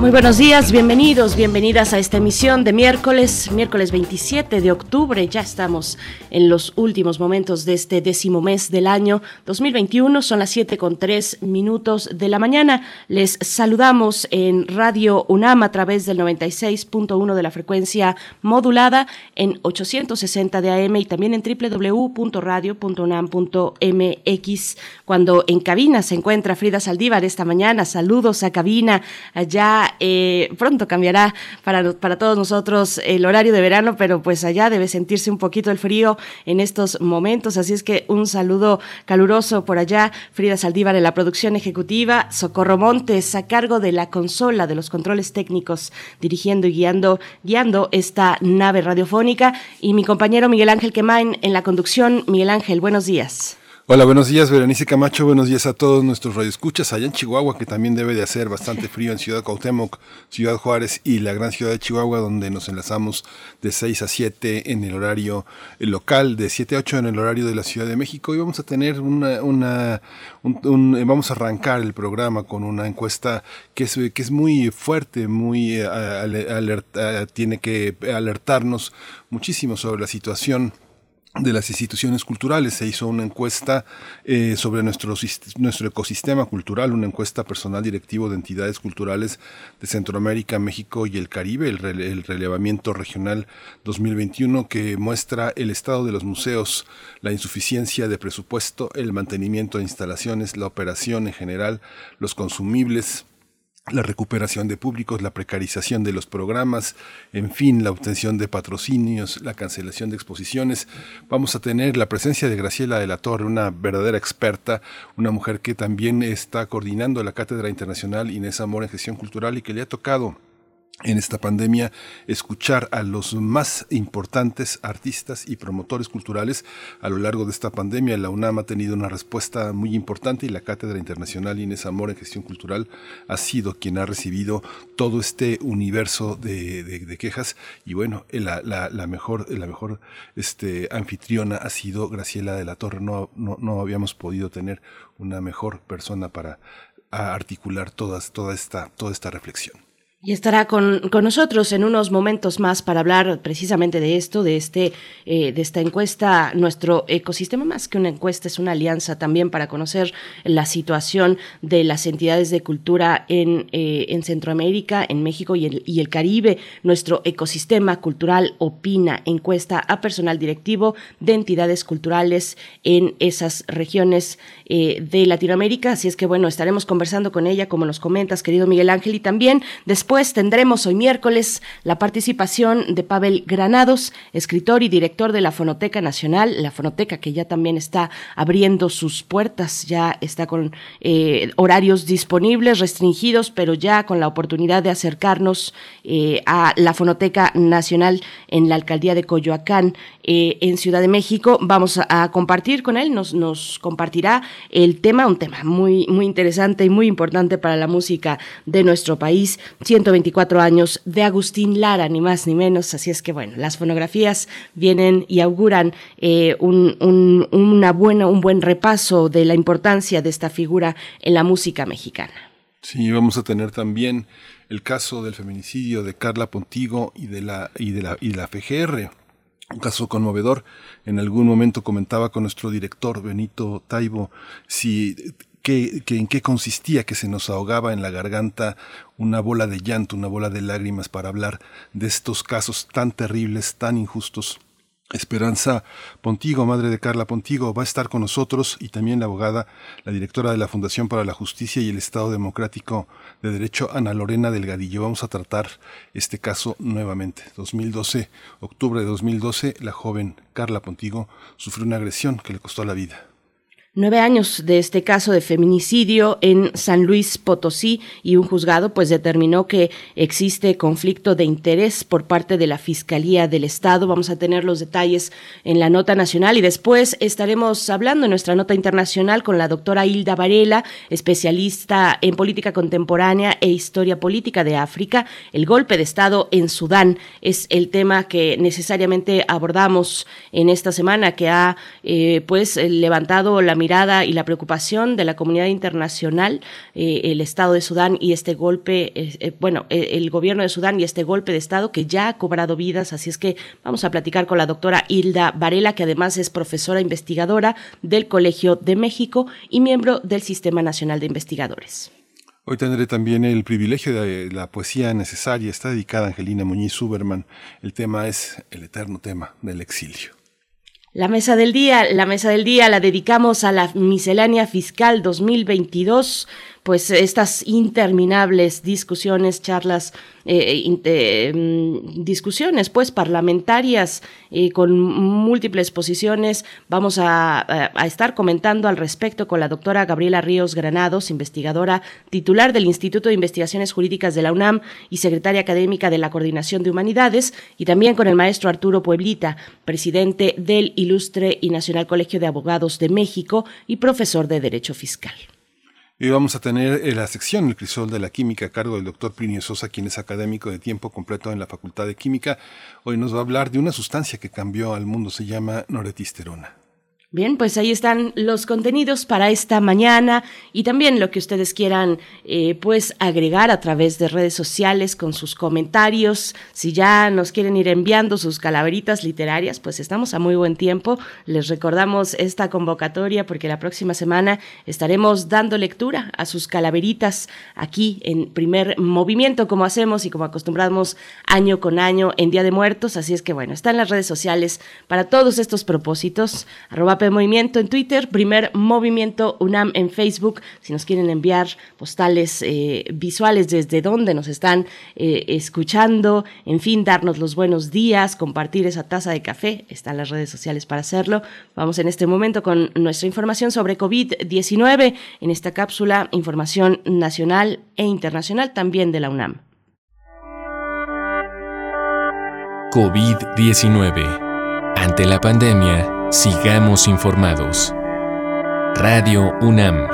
Muy buenos días, bienvenidos, bienvenidas a esta emisión de miércoles, miércoles 27 de octubre. Ya estamos en los últimos momentos de este décimo mes del año 2021. Son las 7 con 3 minutos de la mañana. Les saludamos en Radio UNAM a través del 96.1 de la frecuencia modulada en 860 de AM y también en www.radio.unam.mx. Cuando en cabina se encuentra Frida Saldívar esta mañana. Saludos a cabina allá eh, pronto cambiará para, para todos nosotros el horario de verano, pero pues allá debe sentirse un poquito el frío en estos momentos, así es que un saludo caluroso por allá, Frida Saldívar en la producción ejecutiva, Socorro Montes a cargo de la consola de los controles técnicos, dirigiendo y guiando, guiando esta nave radiofónica, y mi compañero Miguel Ángel Quemain en la conducción. Miguel Ángel, buenos días. Hola, buenos días, Berenice Camacho. Buenos días a todos nuestros radioescuchas allá en Chihuahua, que también debe de hacer bastante frío en Ciudad Cuauhtémoc, Ciudad Juárez y la gran ciudad de Chihuahua, donde nos enlazamos de 6 a 7 en el horario local, de 7 a 8 en el horario de la Ciudad de México. Y vamos a tener una, una vamos a arrancar el programa con una encuesta que es, que es muy fuerte, muy eh, alerta, tiene que alertarnos muchísimo sobre la situación de las instituciones culturales. Se hizo una encuesta eh, sobre nuestro, nuestro ecosistema cultural, una encuesta personal directivo de entidades culturales de Centroamérica, México y el Caribe, el, el, relevamiento regional 2021, que muestra el estado de los museos, la insuficiencia de presupuesto, el mantenimiento de instalaciones, la operación en general, los consumibles, la recuperación de públicos, la precarización de los programas, en fin, la obtención de patrocinios, la cancelación de exposiciones. Vamos a tener la presencia de Graciela de la Torre, una verdadera experta, una mujer que también está coordinando la Cátedra Internacional Inés Amor en Gestión Cultural y que le ha tocado en esta pandemia escuchar a los más importantes artistas y promotores culturales a lo largo de esta pandemia. La UNAM ha tenido una respuesta muy importante y la Cátedra Internacional Inés Amor en Gestión Cultural ha sido quien ha recibido todo este universo de, quejas y bueno, la, mejor, la mejor este, anfitriona ha sido Graciela de la Torre. No, no, no habíamos podido tener una mejor persona para articular todas, toda, esta, toda esta reflexión. Y estará con, con, nosotros en unos momentos más para hablar precisamente de esto, de, este, eh, de esta encuesta. Nuestro ecosistema, más que una encuesta, es una alianza también para conocer la situación de las entidades de cultura en, eh, en Centroamérica, en México y el, y el Caribe. Nuestro ecosistema cultural opina, encuesta a personal directivo de entidades culturales en esas regiones eh, de Latinoamérica. Así es que, bueno, estaremos conversando con ella, como nos comentas, querido Miguel Ángel, y también después Después tendremos hoy miércoles la participación de Pavel Granados, escritor y director de la Fonoteca Nacional, la Fonoteca que ya también está abriendo sus puertas, ya está con eh, horarios disponibles, restringidos, pero ya con la oportunidad de acercarnos eh, a la Fonoteca Nacional en la alcaldía de Coyoacán, eh, en Ciudad de México. Vamos a, compartir con él, nos, nos compartirá el tema, un tema muy, muy interesante y muy importante para la música de nuestro país. 124 años de Agustín Lara, ni más ni menos. Así es que, bueno, las fonografías vienen y auguran eh, un, una buena, un buen repaso de la importancia de esta figura en la música mexicana. Sí, vamos a tener también el caso del feminicidio de Carla Pontigo y de la, y de la, y la FGR. Un caso conmovedor. En algún momento comentaba con nuestro director Benito Taibo si que, en qué consistía, que se nos ahogaba en la garganta una bola de llanto, una bola de lágrimas para hablar de estos casos tan terribles, tan injustos. Esperanza Pontigo, madre de Carla Pontigo, va a estar con nosotros y también la abogada, la directora de la Fundación para la Justicia y el Estado Democrático de Derecho, Ana Lorena Delgadillo. Vamos a tratar este caso nuevamente. 2012, octubre de 2012, la joven Carla Pontigo sufrió una agresión que le costó la vida. Nueve años de este caso de feminicidio en San Luis Potosí y un juzgado pues determinó que existe conflicto de interés por parte de la Fiscalía del Estado. Vamos a tener los detalles en la nota nacional y después estaremos hablando en nuestra nota internacional con la doctora Hilda Varela, especialista en política contemporánea e historia política de África. El golpe de Estado en Sudán es el tema que necesariamente abordamos en esta semana que ha eh, pues levantado la y la preocupación de la comunidad internacional, eh, el Estado de Sudán y este golpe, eh, eh, bueno, el gobierno de Sudán y este golpe de Estado que ya ha cobrado vidas. Así es que vamos a platicar con la doctora Hilda Varela, que además es profesora investigadora del Colegio de México y miembro del Sistema Nacional de Investigadores. Hoy tendré también el privilegio de la poesía necesaria. Está dedicada a Angelina Muñiz Suberman. El tema es el eterno tema del exilio. La mesa del día, la mesa del día la dedicamos a la miscelánea fiscal 2022 pues estas interminables discusiones, charlas, eh, eh, mm, discusiones pues parlamentarias eh, con múltiples posiciones. Vamos a, estar comentando al respecto con la doctora Gabriela Ríos Granados, investigadora titular del Instituto de Investigaciones Jurídicas de la UNAM y secretaria académica de la Coordinación de Humanidades, y también con el maestro Arturo Pueblita, presidente del Ilustre y Nacional Colegio de Abogados de México y profesor de Derecho Fiscal. Y vamos a tener eh, la sección El crisol de la química a cargo del doctor Plinio Sosa, quien es académico de tiempo completo en la Facultad de Química. Hoy nos va a hablar de una sustancia que cambió al mundo, se llama noretisterona. Bien, pues ahí están los contenidos para esta mañana y también lo que ustedes quieran eh, pues agregar a través de redes sociales con sus comentarios. Si ya nos quieren ir enviando sus calaveritas literarias, pues estamos a muy buen tiempo. Les recordamos esta convocatoria porque la próxima semana estaremos dando lectura a sus calaveritas aquí en primer movimiento como hacemos y como acostumbramos año con año en Día de Muertos. Así es que bueno, están las redes sociales para todos estos propósitos. Movimiento en Twitter, Primer Movimiento UNAM en Facebook. Si nos quieren enviar postales eh, visuales desde donde nos están eh, escuchando, en fin, darnos los buenos días, compartir esa taza de café, están las redes sociales para hacerlo. Vamos en este momento con nuestra información sobre COVID-19 en esta cápsula, información nacional e internacional también de la UNAM. COVID-19. Ante la pandemia, Sigamos informados. Radio UNAM.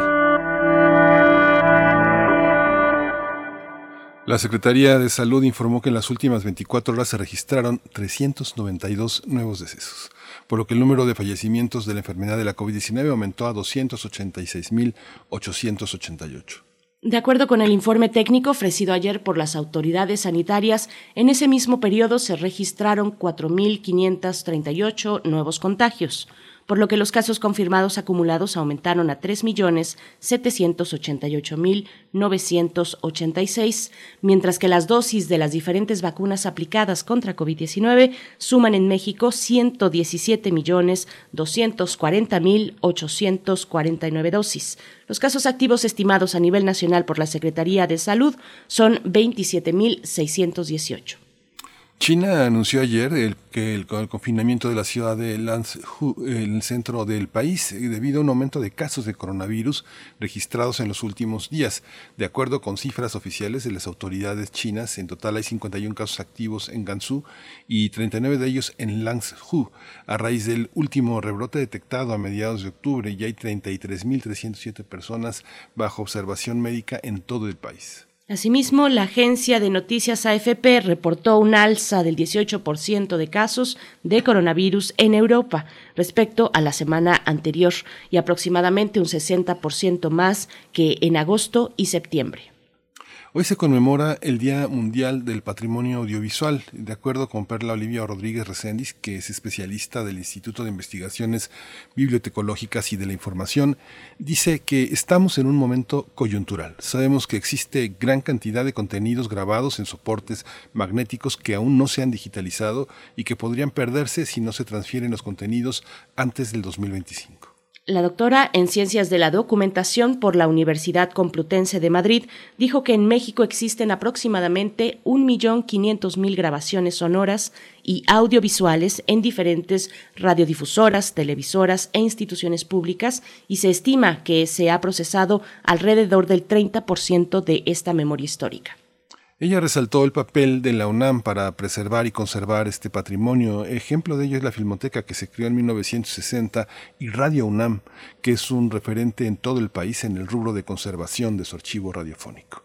La Secretaría de Salud informó que en las últimas 24 horas se registraron 392 nuevos decesos, por lo que el número de fallecimientos de la enfermedad de la COVID-19 aumentó a 286.888. De acuerdo con el informe técnico ofrecido ayer por las autoridades sanitarias, en ese mismo periodo se registraron 4.538 nuevos contagios por lo que los casos confirmados acumulados aumentaron a 3.788.986, mientras que las dosis de las diferentes vacunas aplicadas contra COVID-19 suman en México 117.240.849 dosis. Los casos activos estimados a nivel nacional por la Secretaría de Salud son 27.618. China anunció ayer que el, confinamiento de la ciudad de Lanzhou, el centro del país, eh, debido a un aumento de casos de coronavirus registrados en los últimos días. De acuerdo con cifras oficiales de las autoridades chinas, en total hay 51 casos activos en Gansu y 39 de ellos en Lanzhou. A raíz del último rebrote detectado a mediados de octubre, ya hay 33.307 personas bajo observación médica en todo el país. Asimismo, la agencia de noticias AFP reportó un alza del 18% de casos de coronavirus en Europa respecto a la semana anterior y aproximadamente un 60% más que en agosto y septiembre. Hoy se conmemora el Día Mundial del Patrimonio Audiovisual. De acuerdo con Perla Olivia Rodríguez Recendis, que es especialista del Instituto de Investigaciones Bibliotecológicas y de la Información, dice que estamos en un momento coyuntural. Sabemos que existe gran cantidad de contenidos grabados en soportes magnéticos que aún no se han digitalizado y que podrían perderse si no se transfieren los contenidos antes del 2025. La doctora en Ciencias de la Documentación por la Universidad Complutense de Madrid dijo que en México existen aproximadamente 1.500.000 grabaciones sonoras y audiovisuales en diferentes radiodifusoras, televisoras e instituciones públicas y se estima que se ha procesado alrededor del 30% de esta memoria histórica. Ella resaltó el papel de la UNAM para preservar y conservar este patrimonio. Ejemplo de ello es la Filmoteca que se creó en 1960 y Radio UNAM, que es un referente en todo el país en el rubro de conservación de su archivo radiofónico.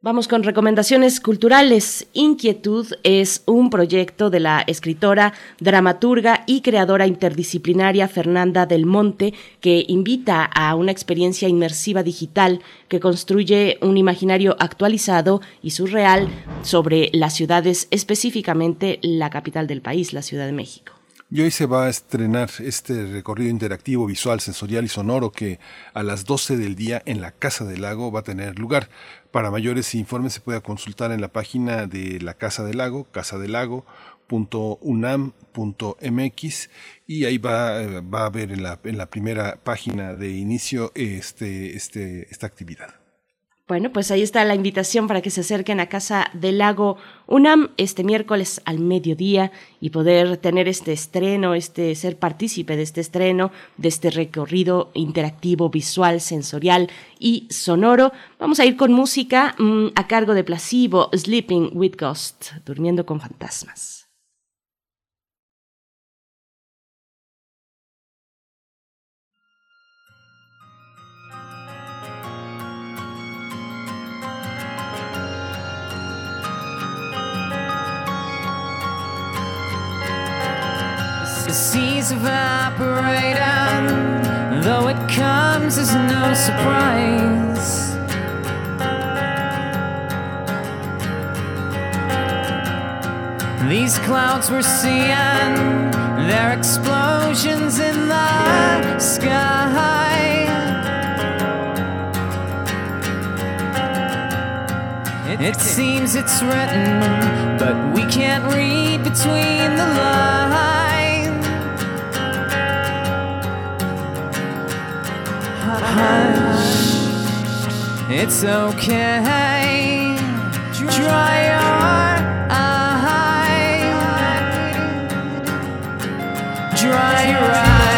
Vamos con recomendaciones culturales. Inquietud es un proyecto de la escritora, dramaturga y creadora interdisciplinaria Fernanda del Monte que invita a una experiencia inmersiva digital que construye un imaginario actualizado y surreal sobre las ciudades, específicamente la capital del país, la Ciudad de México. Y hoy se va a estrenar este recorrido interactivo, visual, sensorial y sonoro que a las 12 del día en la Casa del Lago va a tener lugar. Para mayores informes se puede consultar en la página de la Casa del Lago, casadelago.unam.mx y ahí va, eh, va a ver en la, en la primera página de inicio este, este, esta actividad. Bueno, pues ahí está la invitación para que se acerquen a Casa del Lago UNAM este miércoles al mediodía y poder tener este estreno, este ser partícipe de este estreno, de este recorrido interactivo, visual, sensorial y sonoro. Vamos a ir con música mm, a cargo de Placebo, Sleeping with Ghost, durmiendo con fantasmas. Seas evaporate, though it comes as no surprise. These clouds we're seeing, they're explosions in the sky. It seems it's written, but we can't read between the lines. Hush, it's okay. Dry your eyes. Dry your eyes.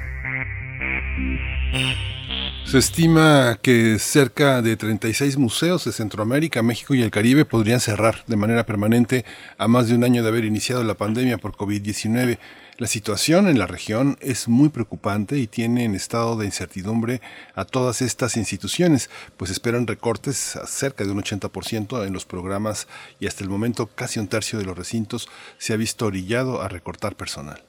Se estima que cerca de 36 museos de Centroamérica, México y el Caribe podrían cerrar de manera permanente a más de un año de haber iniciado la pandemia por COVID-19. La situación en la región es muy preocupante y tiene en estado de incertidumbre a todas estas instituciones, pues esperan recortes a cerca de un 80% en los programas y hasta el momento casi un tercio de los recintos se ha visto orillado a recortar personal.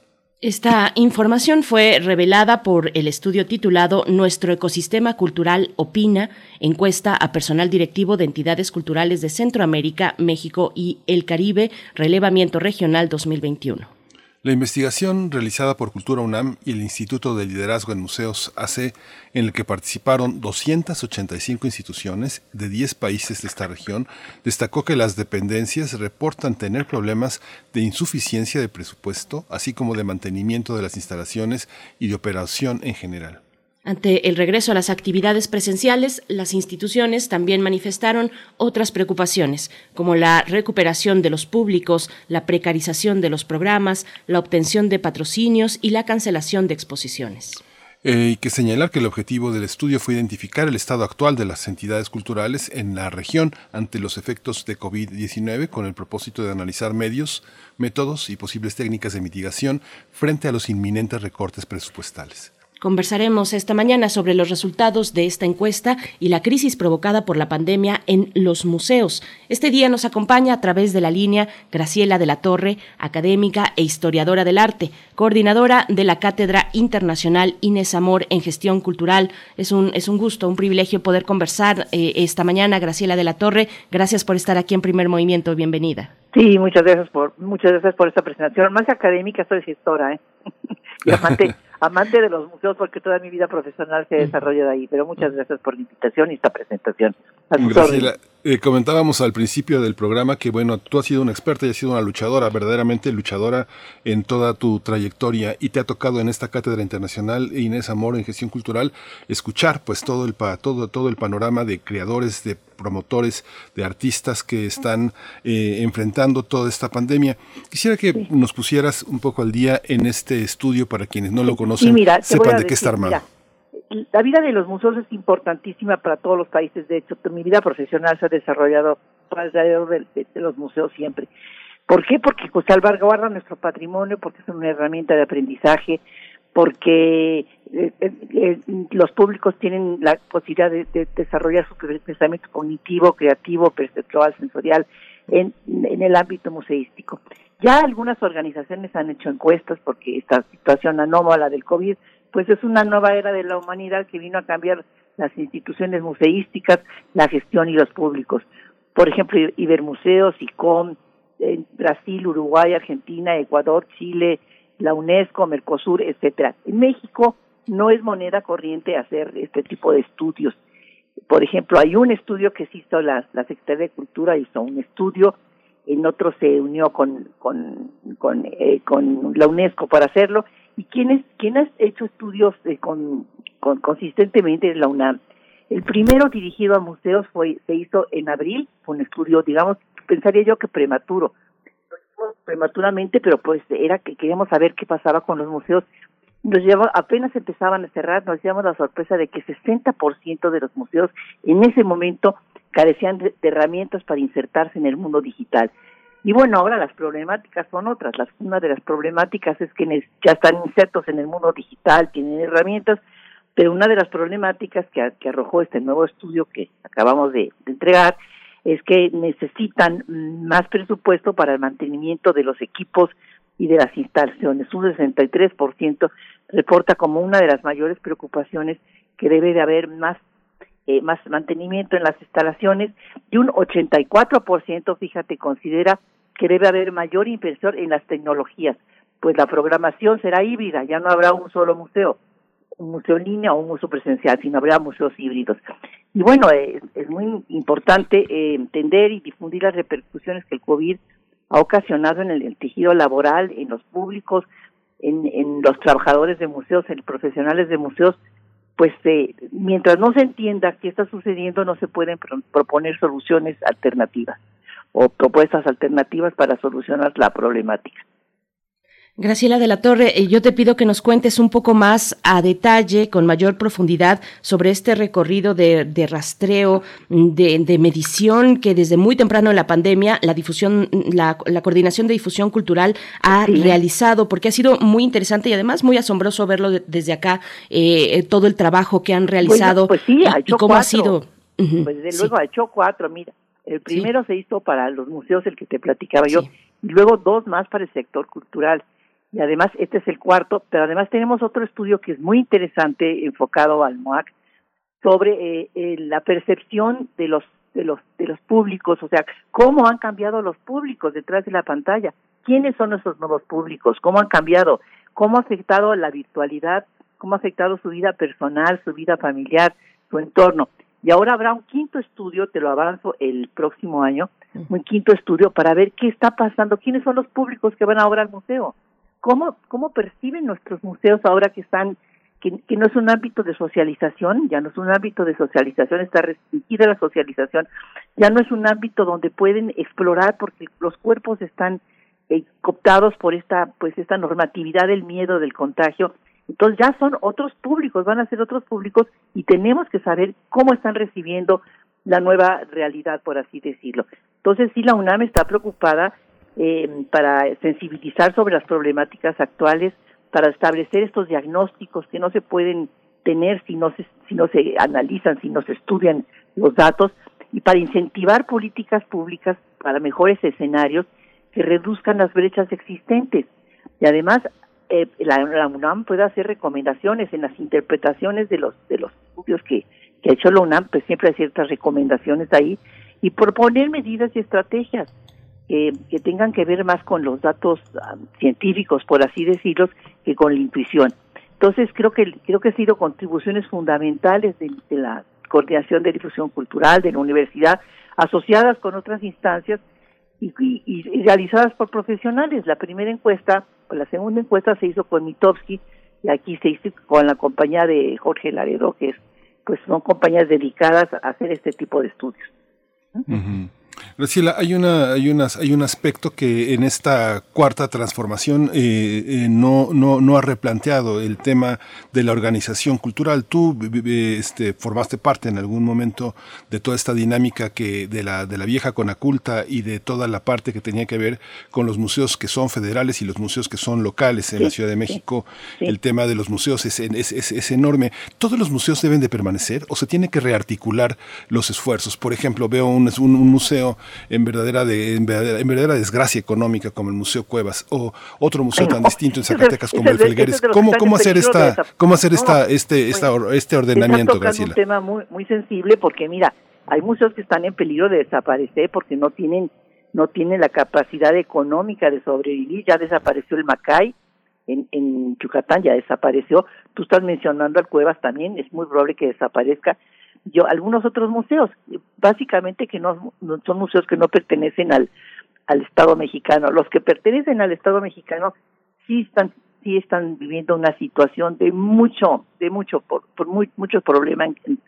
Esta información fue revelada por el estudio titulado Nuestro ecosistema cultural opina, encuesta a personal directivo de entidades culturales de Centroamérica, México y el Caribe, relevamiento regional 2021. La investigación realizada por Cultura UNAM y el Instituto de Liderazgo en Museos AC, en el que participaron 285 instituciones de 10 países de esta región, destacó que las dependencias reportan tener problemas de insuficiencia de presupuesto, así como de mantenimiento de las instalaciones y de operación en general. Ante el regreso a las actividades presenciales, las instituciones también manifestaron otras preocupaciones, como la recuperación de los públicos, la precarización de los programas, la obtención de patrocinios y la cancelación de exposiciones. Eh, hay que señalar que el objetivo del estudio fue identificar el estado actual de las entidades culturales en la región ante los efectos de COVID-19 con el propósito de analizar medios, métodos y posibles técnicas de mitigación frente a los inminentes recortes presupuestales. Conversaremos esta mañana sobre los resultados de esta encuesta y la crisis provocada por la pandemia en los museos. Este día nos acompaña a través de la línea Graciela de la Torre, académica e historiadora del arte, coordinadora de la Cátedra Internacional Inés Amor en Gestión Cultural. Es un, es un gusto, un privilegio poder conversar eh, esta mañana. Graciela de la Torre, gracias por estar aquí en Primer Movimiento. Bienvenida. Sí, muchas gracias por, muchas gracias por esta presentación. Más académica, soy gestora, ¿eh? amante de los museos porque toda mi vida profesional se desarrolla de ahí. Pero muchas gracias por la invitación y esta presentación. Graciela, eh, comentábamos al principio del programa que, bueno, tú has sido una experta y has sido una luchadora, verdaderamente luchadora en toda tu trayectoria. Y te ha tocado en esta cátedra internacional Inés Amor en gestión cultural escuchar pues todo el todo todo el panorama de creadores, de promotores, de artistas que están eh, enfrentando toda esta pandemia. Quisiera que nos pusieras un poco al día en este estudio para quienes no lo conocen, sepan de qué está armado la vida de los museos es importantísima para todos los países. De hecho, mi vida profesional se ha desarrollado alrededor de, los museos siempre. ¿Por qué? Porque pues, salvaguarda nuestro patrimonio, porque es una herramienta de aprendizaje, porque eh, eh, eh, los públicos tienen la posibilidad de, desarrollar su pensamiento cognitivo, creativo, perceptual, sensorial en, en el ámbito museístico. Ya algunas organizaciones han hecho encuestas porque esta situación anómala del COVID pues es una nueva era de la humanidad que vino a cambiar las instituciones museísticas, la gestión y los públicos. Por ejemplo, Ibermuseos, ICOM, en Brasil, Uruguay, Argentina, Ecuador, Chile, la UNESCO, Mercosur, etcétera. En México no es moneda corriente hacer este tipo de estudios. Por ejemplo, hay un estudio que hizo la, la Secretaría de Cultura, hizo un estudio, en otro se unió con, con, con, eh, con la UNESCO para hacerlo, ¿Y quién, es, quién ha hecho estudios con, con, consistentemente en la UNAM? El primero dirigido a museos fue se hizo en abril, fue un estudio, digamos, pensaría yo que prematuro. Prematuramente, pero pues era que queríamos saber qué pasaba con los museos. Nos llevaba, apenas empezaban a cerrar, nos llevamos la sorpresa de que 60% de los museos en ese momento carecían de herramientas para insertarse en el mundo digital. Y bueno, ahora las problemáticas son otras. Las, una de las problemáticas es que ya están insertos en el mundo digital, tienen herramientas, pero una de las problemáticas que, que arrojó este nuevo estudio que acabamos de, entregar es que necesitan más presupuesto para el mantenimiento de los equipos y de las instalaciones. Un 63% reporta como una de las mayores preocupaciones que debe de haber más eh, más mantenimiento en las instalaciones y un 84%, fíjate, considera que debe haber mayor inversión en las tecnologías, pues la programación será híbrida, ya no habrá un solo museo, un museo en línea o un museo presencial, sino habrá museos híbridos. Y bueno, eh, es muy importante eh, entender y difundir las repercusiones que el COVID ha ocasionado en el, tejido laboral, en los públicos, en, los trabajadores de museos, en profesionales de museos, pues eh, mientras no se entienda qué está sucediendo, no se pueden proponer soluciones alternativas o propuestas alternativas para solucionar la problemática. Graciela de la Torre, eh, yo te pido que nos cuentes un poco más a detalle, con mayor profundidad, sobre este recorrido de, rastreo, de, medición que desde muy temprano en la pandemia la difusión, la, coordinación de difusión cultural ha realizado, porque ha sido muy interesante y además muy asombroso verlo desde acá, eh, eh, todo el trabajo que han realizado pues sí, ha hecho y cómo ha sido. Pues desde luego ha hecho cuatro, mira. El primero se hizo para los museos, el que te platicaba yo, y luego dos más para el sector cultural. Y además este es el cuarto, pero además tenemos otro estudio que es muy interesante enfocado al MOAC sobre eh, eh, la percepción de los de los de los públicos, o sea, cómo han cambiado los públicos detrás de la pantalla, quiénes son esos nuevos públicos, cómo han cambiado, cómo ha afectado la virtualidad, cómo ha afectado su vida personal, su vida familiar, su entorno. Y ahora habrá un quinto estudio, te lo avanzo el próximo año, un quinto estudio para ver qué está pasando, quiénes son los públicos que van ahora al museo cómo, cómo perciben nuestros museos ahora que están, que, que no es un ámbito de socialización, ya no es un ámbito de socialización, está restringida la socialización, ya no es un ámbito donde pueden explorar porque los cuerpos están eh, cooptados por esta, pues esta normatividad del miedo del contagio. Entonces ya son otros públicos, van a ser otros públicos y tenemos que saber cómo están recibiendo la nueva realidad, por así decirlo. Entonces sí, la UNAM está preocupada eh, para sensibilizar sobre las problemáticas actuales, para establecer estos diagnósticos que no se pueden tener si no se, si no se analizan, si no se estudian los datos, y para incentivar políticas públicas para mejores escenarios que reduzcan las brechas existentes. Y además, eh, la, UNAM puede hacer recomendaciones en las interpretaciones de los, de los estudios que, que ha hecho la UNAM, pues siempre hay ciertas recomendaciones ahí, y proponer medidas y estrategias que tengan que ver más con los datos ah, científicos, por así decirlos, que con la intuición. Entonces creo que creo que ha sido contribuciones fundamentales de, la coordinación de difusión cultural de la universidad, asociadas con otras instancias y, y, realizadas por profesionales. La primera encuesta, la segunda encuesta se hizo con Mitowski y aquí se hizo con la compañía de Jorge Laredo, que es, pues son compañías dedicadas a hacer este tipo de estudios. Graciela, hay una, hay unas, hay un aspecto que en esta cuarta transformación eh, eh, no, no, no ha replanteado el tema de la organización cultural. Tú este, formaste parte en algún momento de toda esta dinámica que de la, de la vieja conaculta y de toda la parte que tenía que ver con los museos que son federales y los museos que son locales en la Ciudad de México. El tema de los museos es, es, es, es enorme. ¿Todos los museos deben de permanecer o se tiene que rearticular los esfuerzos? Por ejemplo, veo un, un, un museo en verdadera, de, en verdadera, desgracia económica como el Museo Cuevas o otro museo tan distinto en Zacatecas como el Felgueres. ¿Cómo, cómo hacer esta, cómo hacer esta, este, esta, este ordenamiento, Graciela? Es un tema muy, muy sensible porque mira, hay museos que están en peligro de desaparecer porque no tienen no tienen la capacidad económica de sobrevivir. Ya desapareció el Macay, en, en Yucatán ya desapareció. Tú estás mencionando al Cuevas también, es muy probable que desaparezca yo algunos otros museos, básicamente que no, son museos que no pertenecen al al Estado mexicano. Los que pertenecen al Estado mexicano sí están sí están viviendo una situación de mucho de mucho por, por muy, muchos problemas en,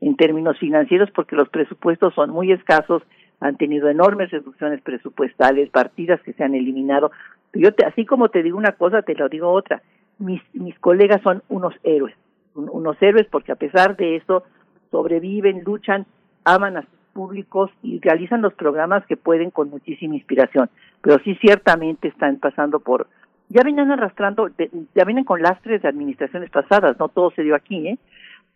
en términos financieros porque los presupuestos son muy escasos, han tenido enormes reducciones presupuestales, partidas que se han eliminado. Yo te, así como te digo una cosa, te lo digo otra. Mis mis colegas son unos héroes, unos héroes porque a pesar de eso sobreviven, luchan, aman a sus públicos y realizan los programas que pueden con muchísima inspiración. Pero sí ciertamente están pasando por, ya vienen arrastrando, ya vienen con lastres de administraciones pasadas, no todo se dio aquí, ¿eh?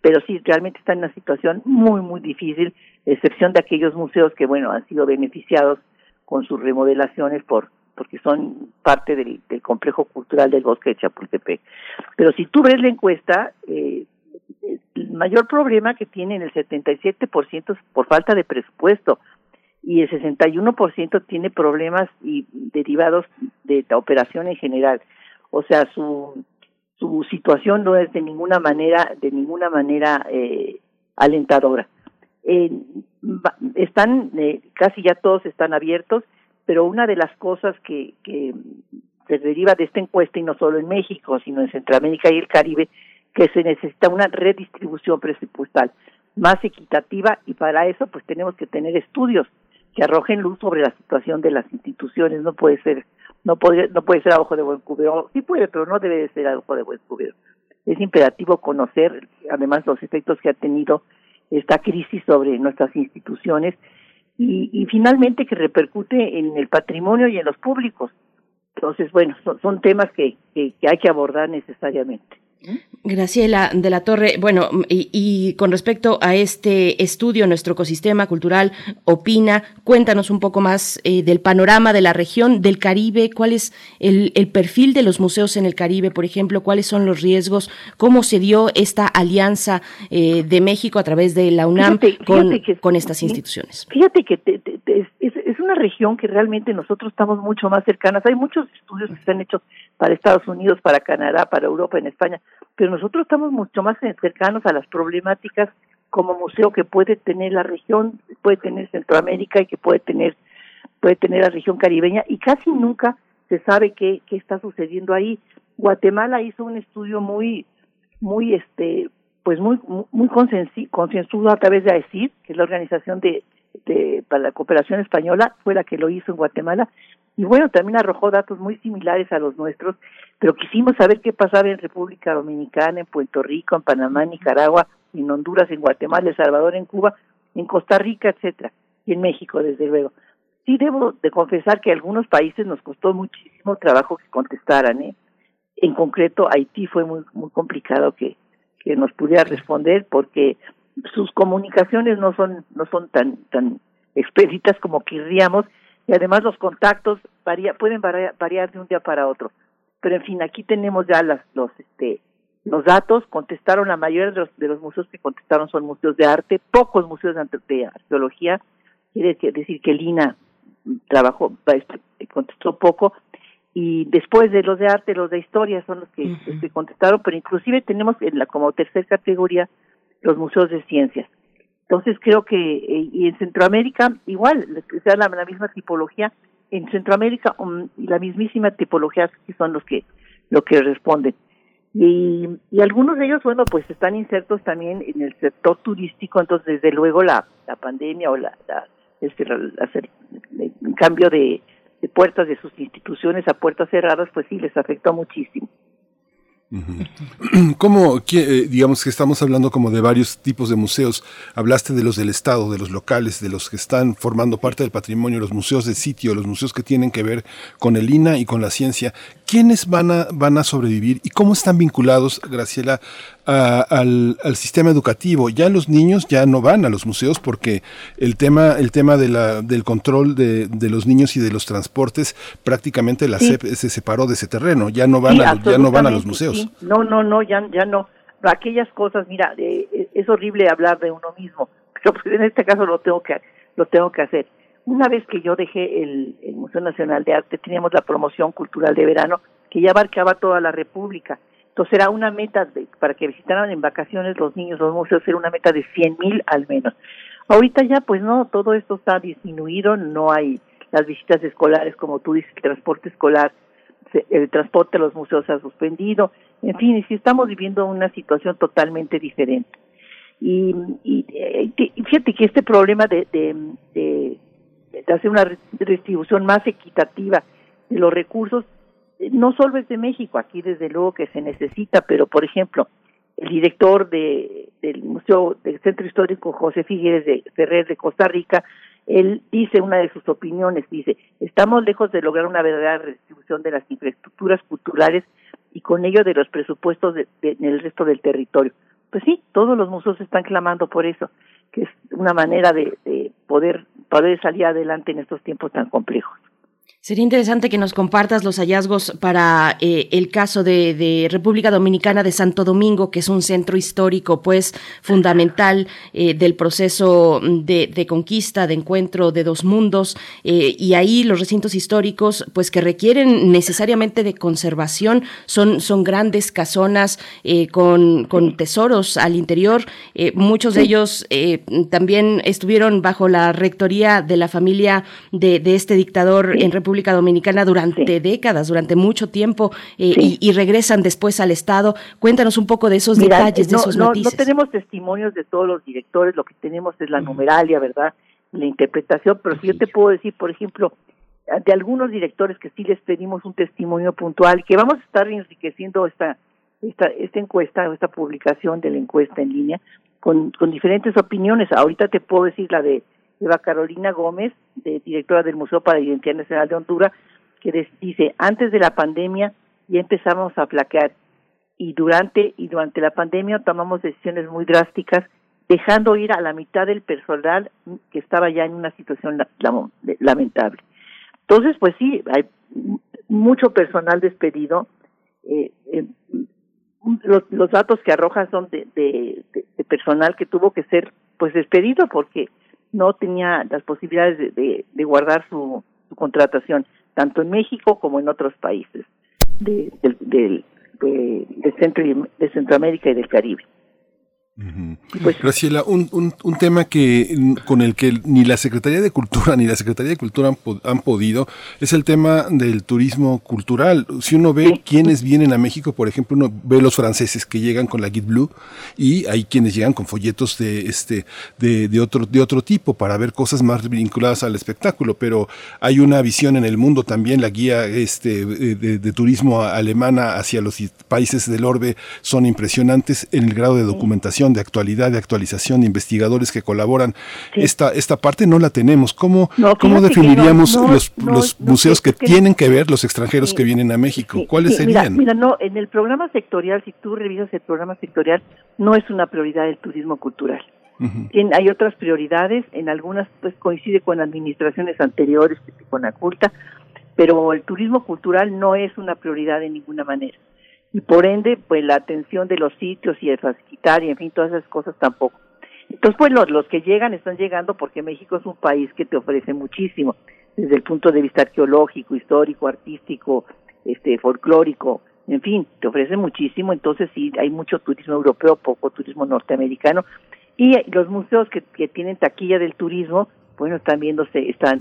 pero sí realmente están en una situación muy, muy difícil, excepción de aquellos museos que, bueno, han sido beneficiados con sus remodelaciones por porque son parte del, del complejo cultural del bosque de Chapultepec. Pero si tú ves la encuesta, eh, el mayor problema que tienen el 77% es por falta de presupuesto y el 61% tiene problemas y derivados de la operación en general. O sea, su su situación no es de ninguna manera de ninguna manera eh, alentadora. están, eh, casi ya todos están abiertos, pero una de las cosas que, que se deriva de esta encuesta, y no solo en México, sino en Centroamérica y el Caribe, que se necesita una redistribución presupuestal más equitativa y para eso pues tenemos que tener estudios que arrojen luz sobre la situación de las instituciones, no puede ser no puede no puede ser a ojo de buen cubero, sí puede, pero no debe de ser a ojo de buen cubero. Es imperativo conocer además los efectos que ha tenido esta crisis sobre nuestras instituciones y, finalmente que repercute en el patrimonio y en los públicos. Entonces, bueno, son, temas que, que hay que abordar necesariamente. Graciela de la Torre, bueno, y, con respecto a este estudio, nuestro ecosistema cultural opina, cuéntanos un poco más eh, del panorama de la región del Caribe, cuál es el, perfil de los museos en el Caribe, por ejemplo, cuáles son los riesgos, cómo se dio esta alianza eh, de México a través de la UNAM con, estas instituciones. Fíjate que es, una región que realmente nosotros estamos mucho más cercanas. Hay muchos estudios que se han hecho para Estados Unidos, para Canadá, para Europa, en España, pero nosotros estamos mucho más cercanos a las problemáticas como museo que puede tener la región, puede tener Centroamérica y que puede tener puede tener la región caribeña y casi nunca se sabe qué, qué está sucediendo ahí. Guatemala hizo un estudio muy muy este pues muy muy concienzudo a través de AECID, que es la organización de, de para la cooperación española, fue la que lo hizo en Guatemala y bueno, también arrojó datos muy similares a los nuestros, pero quisimos saber qué pasaba en República Dominicana, en Puerto Rico, en Panamá, en Nicaragua, en Honduras, en Guatemala, El Salvador, en Cuba, en Costa Rica, etcétera, y en México, desde luego. Sí debo de confesar que a algunos países nos costó muchísimo trabajo que contestaran, ¿eh? En concreto, Haití fue muy muy complicado que que nos pudiera responder porque sus comunicaciones no son no son tan tan expeditas como querríamos y además los contactos varía, pueden variar, de un día para otro. Pero en fin, aquí tenemos ya las, los, este, los datos, contestaron la mayoría de los, de los museos que contestaron son museos de arte, pocos museos de, arqueología, quiere decir que Lina trabajó, este, contestó poco, y después de los de arte, los de historia son los que, este, contestaron, pero inclusive tenemos en la como tercera categoría los museos de ciencias. Entonces creo que, eh, y en Centroamérica, igual, sea la, misma tipología, en Centroamérica um, la mismísima tipología que son los que, lo que responden. Y, y algunos de ellos, bueno, pues están insertos también en el sector turístico, entonces desde luego la, la pandemia o la, la este, el cambio de, de puertas de sus instituciones a puertas cerradas, pues sí, les afectó muchísimo. ¿Cómo, eh, digamos que estamos hablando como de varios tipos de museos? Hablaste de los del Estado, de los locales, de los que están formando parte del patrimonio, los museos de sitio, los museos que tienen que ver con el INA y con la ciencia. ¿Quiénes van a, van a sobrevivir y cómo están vinculados, Graciela, al, sistema educativo? Ya los niños ya no van a los museos porque el tema, el tema de la, del control de, los niños y de los transportes, prácticamente la CEP se separó de ese terreno, ya no van, a, ya no van a los museos. No, no, no, ya, ya no. Aquellas cosas, mira, eh, es horrible hablar de uno mismo, pero pues en este caso lo tengo que, lo tengo que hacer una vez que yo dejé el, Museo Nacional de Arte, teníamos la promoción cultural de verano que ya abarcaba toda la República. Entonces era una meta para que visitaran en vacaciones los niños los museos, era una meta de 100 mil al menos. Ahorita ya pues no, todo esto está disminuido, no hay las visitas escolares como tú dices, el transporte escolar, el transporte a los museos se ha suspendido, en fin, y si estamos viviendo una situación totalmente diferente. Y, y, eh, fíjate que este problema de, de de hacer una distribución más equitativa de los recursos, no solo es de México, aquí desde luego que se necesita, pero por ejemplo, el director de, del Museo del Centro Histórico José Figueres de Ferrer de Costa Rica, él dice una de sus opiniones, dice, estamos lejos de lograr una verdadera redistribución de las infraestructuras culturales y con ello de los presupuestos de, en el resto del territorio. Pues sí, todos los museos están clamando por eso que es una manera de, poder, poder salir adelante en estos tiempos tan complejos. Sería interesante que nos compartas los hallazgos para eh, el caso de, República Dominicana de Santo Domingo, que es un centro histórico, pues, fundamental eh, del proceso de, conquista, de encuentro de dos mundos, eh, y ahí los recintos históricos, pues, que requieren necesariamente de conservación, son, son grandes casonas con, con, tesoros al interior. muchos de ellos también estuvieron bajo la rectoría de la familia de, este dictador en República Dominicana durante décadas, durante mucho tiempo, eh, y, regresan después al Estado. Cuéntanos un poco de esos detalles, de esos no, matices. No tenemos testimonios de todos los directores, lo que tenemos es la numeralia, ¿verdad? La interpretación, pero si yo te puedo decir, por ejemplo, de algunos directores que sí les pedimos un testimonio puntual, que vamos a estar enriqueciendo esta esta, esta encuesta, esta publicación de la encuesta en línea, con, con diferentes opiniones. Ahorita te puedo decir la de Eva Carolina Gómez, directora del Museo para la Identidad Nacional de Honduras, que dice, antes de la pandemia ya empezamos a flaquear y durante y durante la pandemia tomamos decisiones muy drásticas, dejando ir a la mitad del personal que estaba ya en una situación lamentable. Entonces, pues sí, hay mucho personal despedido. Eh, eh, los, datos que arrojan son de, de, de, personal que tuvo que ser pues despedido porque no tenía las posibilidades de, de, guardar su, contratación, tanto en México como en otros países de, del, de, Centro, de Centroamérica y del Caribe. Pues Graciela, un, un, un, tema que con el que ni la Secretaría de Cultura ni la Secretaría de Cultura han, podido es el tema del turismo cultural. Si uno ve quienes vienen a México, por ejemplo, uno ve los franceses que llegan con la Guide Blue y hay quienes llegan con folletos de este de, de otro de otro tipo para ver cosas más vinculadas al espectáculo, pero hay una visión en el mundo también la guía este de, de turismo alemana hacia los países del orbe son impresionantes en el grado de documentación de actualidad, de actualización, de investigadores que colaboran. Esta, esta parte no la tenemos. ¿Cómo, ¿cómo definiríamos los, los museos que, tienen que ver los extranjeros que vienen a México? ¿Cuáles serían? Mira, no, en el programa sectorial, si tú revisas el programa sectorial, no es una prioridad el turismo cultural. hay otras prioridades, en algunas pues coincide con administraciones anteriores, con la culta, pero el turismo cultural no es una prioridad de ninguna manera y por ende, pues la atención de los sitios y de facilitar y en fin, todas esas cosas tampoco. Entonces, pues los, los que llegan están llegando porque México es un país que te ofrece muchísimo, desde el punto de vista arqueológico, histórico, artístico, este, folclórico, en fin, te ofrece muchísimo, entonces sí, hay mucho turismo europeo, poco turismo norteamericano, y los museos que, que tienen taquilla del turismo, bueno, están viéndose, están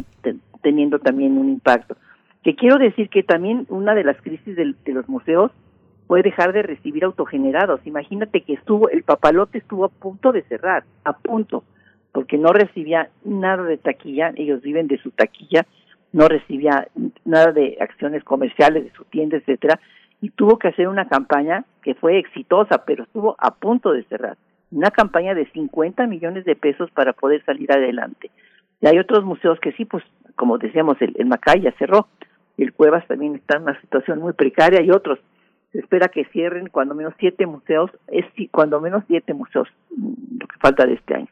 teniendo también un impacto. Que quiero decir que también una de las crisis de los museos puede dejar de recibir autogenerados. Imagínate que estuvo, el papalote estuvo a punto de cerrar, a punto, porque no recibía nada de taquilla, ellos viven de su taquilla, no recibía nada de acciones comerciales de su tienda, etcétera, y tuvo que hacer una campaña que fue exitosa, pero estuvo a punto de cerrar. Una campaña de 50 millones de pesos para poder salir adelante. Y hay otros museos que sí, pues, como decíamos, el, el Macay ya cerró, el Cuevas también está en una situación muy precaria y otros se espera que cierren cuando menos siete museos, es cuando menos siete museos, mm, lo que falta de este año.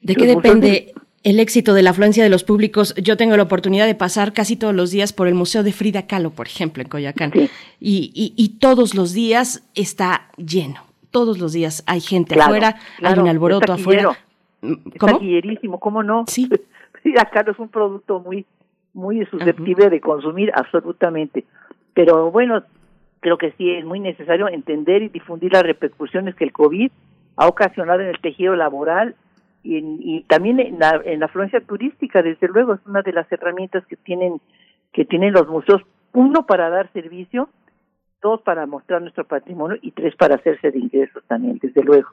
¿De qué depende el éxito de la afluencia de los públicos? Yo tengo la oportunidad de pasar casi todos los días por el Museo de Frida Kahlo, por ejemplo, en Coyacán, y, y, todos los días está lleno. Todos los días hay gente afuera, hay un alboroto afuera. ¿Cómo? Está ¿cómo no? Sí. Frida Kahlo es un producto muy muy susceptible de consumir absolutamente. Pero bueno, creo que sí es muy necesario entender y difundir las repercusiones que el COVID ha ocasionado en el tejido laboral y, y también en la, en la afluencia turística, desde luego, es una de las herramientas que tienen, que tienen los museos, uno para dar servicio, dos para mostrar nuestro patrimonio y tres para hacerse de ingresos también, desde luego.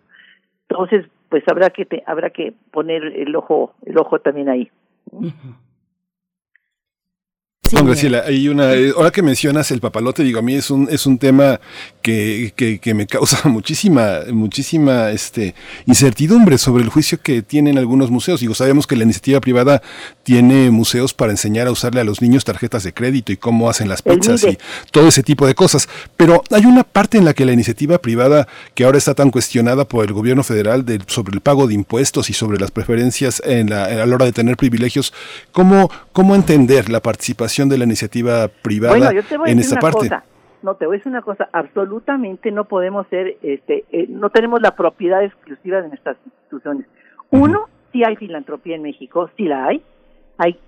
Entonces, pues habrá que habrá que poner el ojo el ojo también ahí. Perdón, Graciela, hay una, eh, ahora que mencionas el papalote, digo, a mí es un, es un tema que, que, que me causa muchísima, muchísima este, incertidumbre sobre el juicio que tienen algunos museos. Digo, sabemos que la iniciativa privada tiene museos para enseñar a usarle a los niños tarjetas de crédito y cómo hacen las pizzas y todo ese tipo de cosas. Pero hay una parte en la que la iniciativa privada, que ahora está tan cuestionada por el gobierno federal de, sobre el pago de impuestos y sobre las preferencias en la, a la hora de tener privilegios, ¿cómo, cómo entender la participación de la iniciativa privada en esta parte? No, te voy a decir una cosa, absolutamente no podemos ser, este, eh, no tenemos la propiedad exclusiva de nuestras instituciones. Uno, sí hay filantropía en México, sí la hay, hay,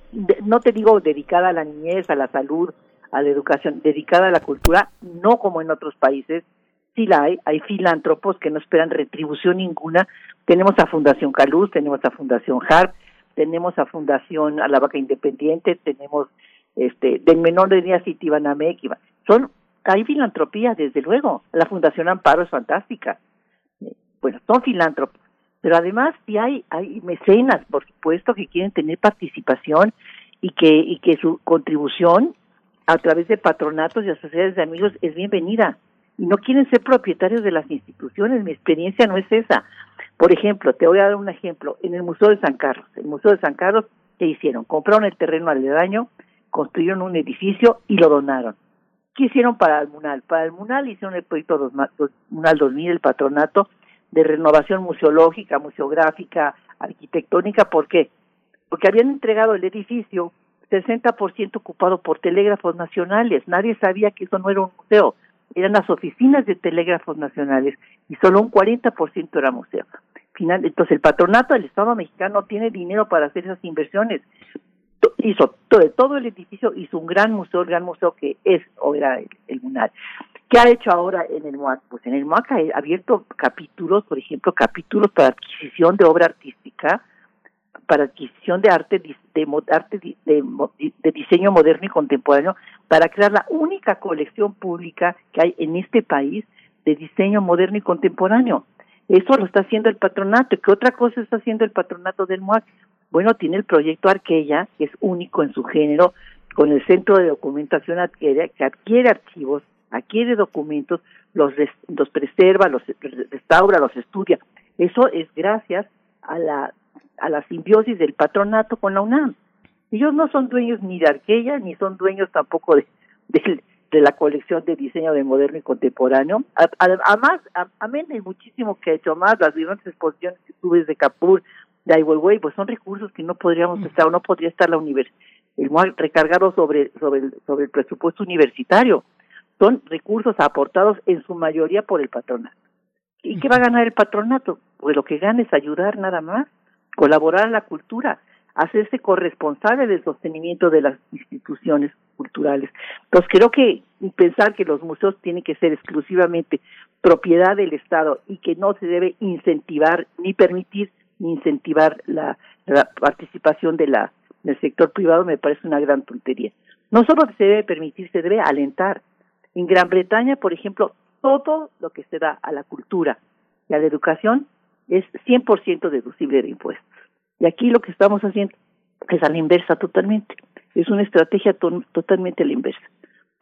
no te digo dedicada a la niñez, a la salud, a la educación, dedicada a la cultura, no como en otros países, sí la hay, hay filántropos que no esperan retribución ninguna. Tenemos a Fundación Caluz, tenemos a Fundación HARP, tenemos a Fundación a la Vaca Independiente, tenemos este del menor de días Citibanamec, son hay filantropía desde luego, la Fundación Amparo es fantástica. Bueno, son filántropos, pero además sí hay hay mecenas, por supuesto, que quieren tener participación y que y que su contribución a través de patronatos y asociaciones de amigos es bienvenida y no quieren ser propietarios de las instituciones. Mi experiencia no es esa. Por ejemplo, te voy a dar un ejemplo. En el Museo de San Carlos, el Museo de San Carlos, ¿qué hicieron? Compraron el terreno aledaño, construyeron un edificio y lo donaron. ¿Qué hicieron para el MUNAL? Para el MUNAL hicieron el proyecto MUNAL 2000, el patronato de renovación museológica, museográfica, arquitectónica. ¿Por qué? Porque habían entregado el edificio 60% ocupado por telégrafos nacionales. Nadie sabía que eso no era un museo, eran las oficinas de telégrafos nacionales y solo un 40% era museo. Final, entonces el patronato del Estado mexicano tiene dinero para hacer esas inversiones. Hizo todo, todo el edificio, hizo un gran museo, el gran museo que es o era el, MUNAL. ¿Qué ha hecho ahora en el MOAC? Pues en el MOAC ha abierto capítulos, por ejemplo, capítulos para adquisición de obra artística, para adquisición de arte, de, arte de, diseño moderno y contemporáneo, para crear la única colección pública que hay en este país de diseño moderno y contemporáneo. Eso lo está haciendo el patronato. ¿Qué otra cosa está haciendo el patronato del MOAC? Bueno, tiene el proyecto Arquella, que es único en su género, con el Centro de Documentación Adquiere, que adquiere archivos, adquiere documentos, los, los preserva, los restaura, los estudia. Eso es gracias a la a la simbiosis del patronato con la UNAM. Ellos no son dueños ni de Arquella, ni son dueños tampoco de, de, la colección de diseño de moderno y contemporáneo. Además, amén hay muchísimo que ha hecho más, las diferentes exposiciones que tuve de Capur, de Ai Weiwei, pues son recursos que no podríamos mm. estar, o no podría estar la universidad, el recargado sobre, sobre, el, sobre el presupuesto universitario. Son recursos aportados en su mayoría por el patronato. ¿Y qué va a ganar el patronato? Pues lo que gana es ayudar nada más colaborar a la cultura, hacerse corresponsable del sostenimiento de las instituciones culturales. Entonces creo que pensar que los museos tienen que ser exclusivamente propiedad del Estado y que no se debe incentivar ni permitir incentivar la, participación de la del sector privado me parece una gran tontería. No solo se debe permitir, se debe alentar. En Gran Bretaña, por ejemplo, todo lo que se da a la cultura y a la educación es 100% deducible de impuestos. Y aquí lo que estamos haciendo es a la inversa totalmente. Es una estrategia totalmente a la inversa.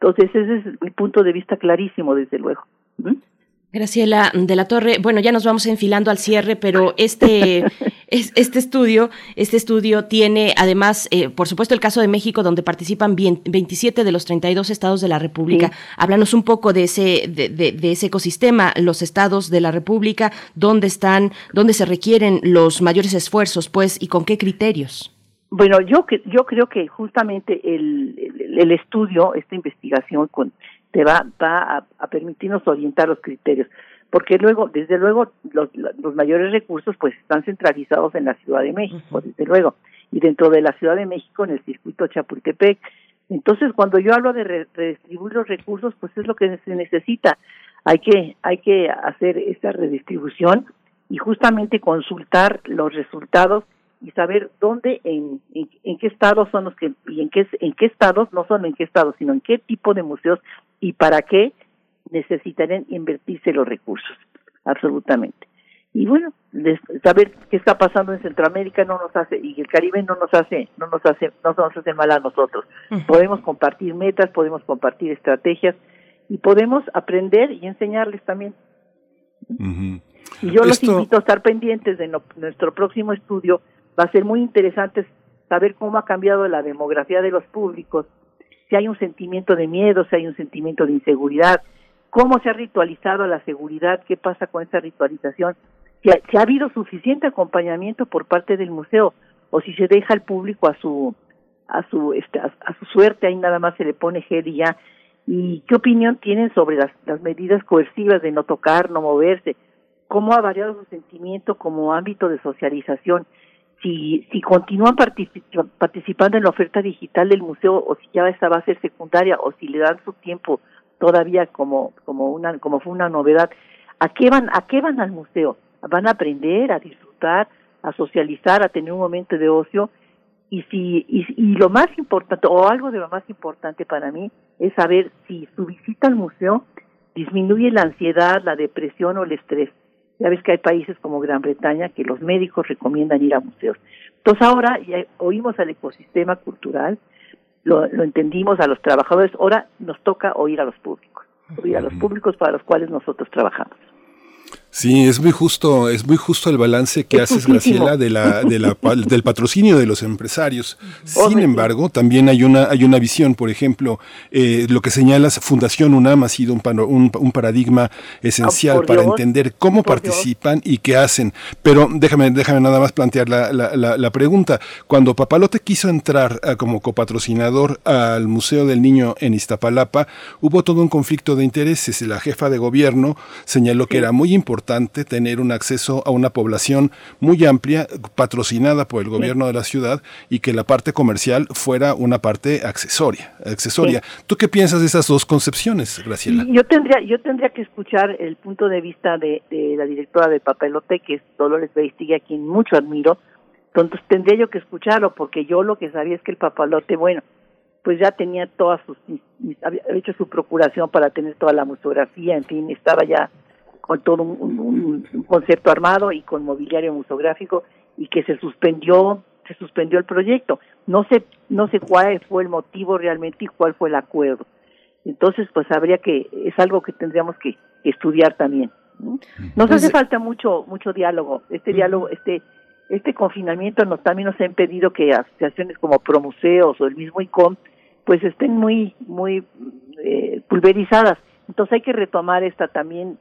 Entonces, ese es mi punto de vista clarísimo, desde luego. Graciela de la Torre, bueno, ya nos vamos enfilando al cierre, pero este, este estudio, este estudio tiene además, eh, por supuesto, el caso de México, donde participan 27 de los 32 estados de la República. Háblanos un poco de ese, de, de, ese ecosistema, los estados de la República, dónde están, dónde se requieren los mayores esfuerzos, pues, y con qué criterios. Bueno, yo yo creo que justamente el, el estudio, esta investigación con te va, va a, permitirnos orientar los criterios porque luego, desde luego, los, los, mayores recursos pues están centralizados en la Ciudad de México, desde luego, y dentro de la Ciudad de México en el circuito Chapultepec. Entonces, cuando yo hablo de redistribuir los recursos, pues es lo que se necesita. Hay que, hay que hacer esta redistribución y justamente consultar los resultados y saber dónde, en, en, qué estados son los que, y en qué, en qué estados, no solo en qué estados, sino en qué tipo de museos y para qué necesitarían invertirse los recursos, absolutamente. y bueno, saber qué está pasando en Centroamérica no nos hace y el Caribe no nos hace no nos hace no nos hace mal a nosotros. Podemos compartir metas, podemos compartir estrategias y podemos aprender y enseñarles también. Y yo los invito a estar pendientes de nuestro próximo estudio. Va a ser muy interesante saber cómo ha cambiado la demografía de los públicos, si hay un sentimiento de miedo, si hay un sentimiento de inseguridad, cómo se ha ritualizado la seguridad, qué pasa con esa ritualización, si ha, habido suficiente acompañamiento por parte del museo o si se deja al público a su a su este, a, su suerte ahí nada más se le pone gel y ya. Y qué opinión tienen sobre las, las medidas coercivas de no tocar no moverse cómo ha variado su sentimiento como ámbito de socialización si si continúan participando en la oferta digital del museo o si ya esta va a ser secundaria o si le dan su tiempo todavía como como una como fue una novedad a qué van a qué van al museo van a aprender, a disfrutar, a socializar, a tener un momento de ocio. Y, si, y, lo más importante, o algo de lo más importante para mí, es saber si su visita al museo disminuye la ansiedad, la depresión o el estrés. Ya ves que hay países como Gran Bretaña que los médicos recomiendan ir a museos. Entonces ahora ya oímos al ecosistema cultural, lo, lo entendimos a los trabajadores, ahora nos toca oír a los públicos, oír a los públicos para los cuales nosotros trabajamos. Sí, es muy justo, es muy justo el balance que haces, Graciela, de la, de la, del patrocinio de los empresarios. Sin embargo, también hay una, hay una visión, por ejemplo, eh, lo que señalas, Fundación UNAM ha sido un, un, paradigma esencial ah, para entender cómo participan y qué hacen. Pero déjame, déjame nada más plantear la, la, la, pregunta. Cuando Papalote quiso entrar a, como copatrocinador al Museo del Niño en Iztapalapa, hubo todo un conflicto de intereses. La jefa de gobierno señaló que era muy importante importante tener un acceso a una población muy amplia, patrocinada por el gobierno de la ciudad, y que la parte comercial fuera una parte accesoria. accesoria. ¿Tú qué piensas de esas dos concepciones, Graciela? Yo tendría, yo tendría que escuchar el punto de vista de, la directora de Papelote, que es Dolores Beistigui, a quien mucho admiro. Entonces tendría yo que escucharlo, porque yo lo que sabía es que el papalote, bueno, pues ya tenía todas sus, había hecho su procuración para tener toda la museografía, en fin, estaba ya con todo un, concepto armado y con mobiliario museográfico y que se suspendió se suspendió el proyecto. No sé no sé cuál fue el motivo realmente y cuál fue el acuerdo. Entonces pues habría que es algo que tendríamos que, estudiar también nos pues, hace falta mucho mucho diálogo. Este diálogo este este confinamiento nos también nos ha impedido que asociaciones como Promuseos o el mismo ICOM pues estén muy muy eh, pulverizadas. Entonces hay que retomar esta también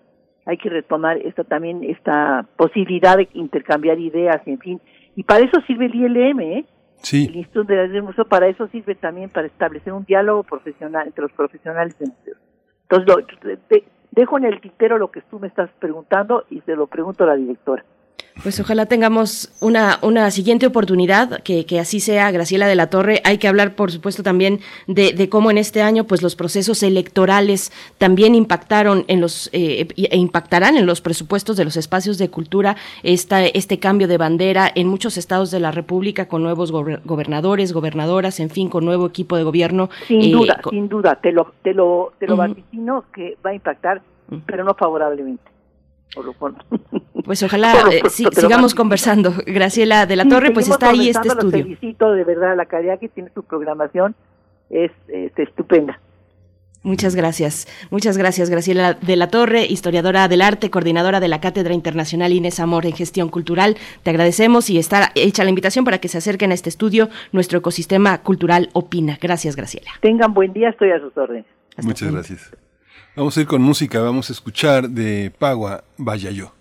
hay que retomar esta también esta posibilidad de intercambiar ideas, en fin. Y para eso sirve el ILM, ¿eh? Sí. El Instituto de Museo para eso sirve también para establecer un diálogo profesional entre los profesionales de museos. Entonces, dejo en el tintero lo que tú me estás preguntando y se lo pregunto a la directora. Pues ojalá tengamos una, una siguiente oportunidad, que, que, así sea, Graciela de la Torre. Hay que hablar, por supuesto, también de, de cómo en este año pues los procesos electorales también impactaron en los eh, e impactarán en los presupuestos de los espacios de cultura esta, este cambio de bandera en muchos estados de la República con nuevos gobernadores, gobernadoras, en fin, con nuevo equipo de gobierno. Sin eh, duda, sin duda, te lo, te lo, te lo vaticino que va a impactar, pero no favorablemente. Pues ojalá eh, sigamos conversando. Graciela de la Torre, pues está ahí este estudio. felicito de verdad la calidad que tiene su programación, es, estupenda. Muchas gracias. Muchas gracias, Graciela de la Torre, historiadora del arte, coordinadora de la Cátedra Internacional Inés Amor en Gestión Cultural. Te agradecemos y está hecha la invitación para que se acerquen a este estudio. Nuestro ecosistema cultural opina. Gracias, Graciela. Tengan buen día, estoy a sus órdenes. Muchas gracias. Vamos a ir con música, vamos a escuchar de Pagua, Vaya Yo.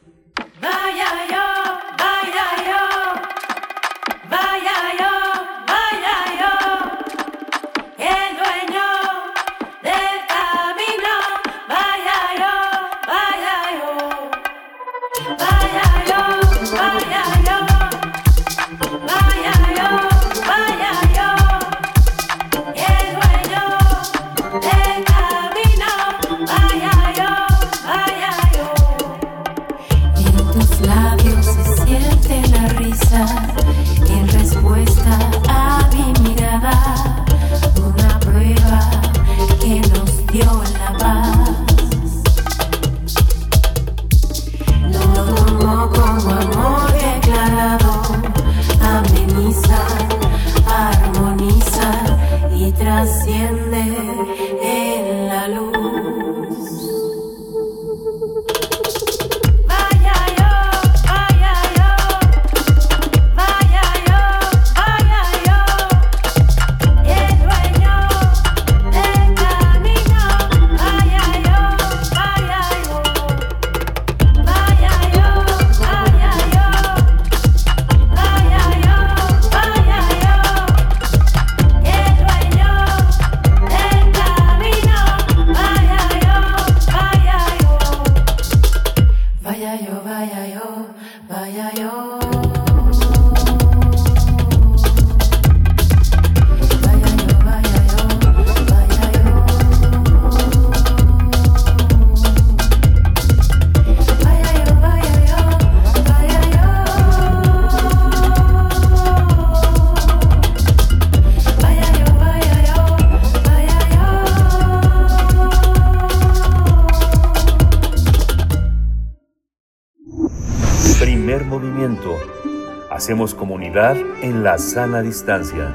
En la sana distancia.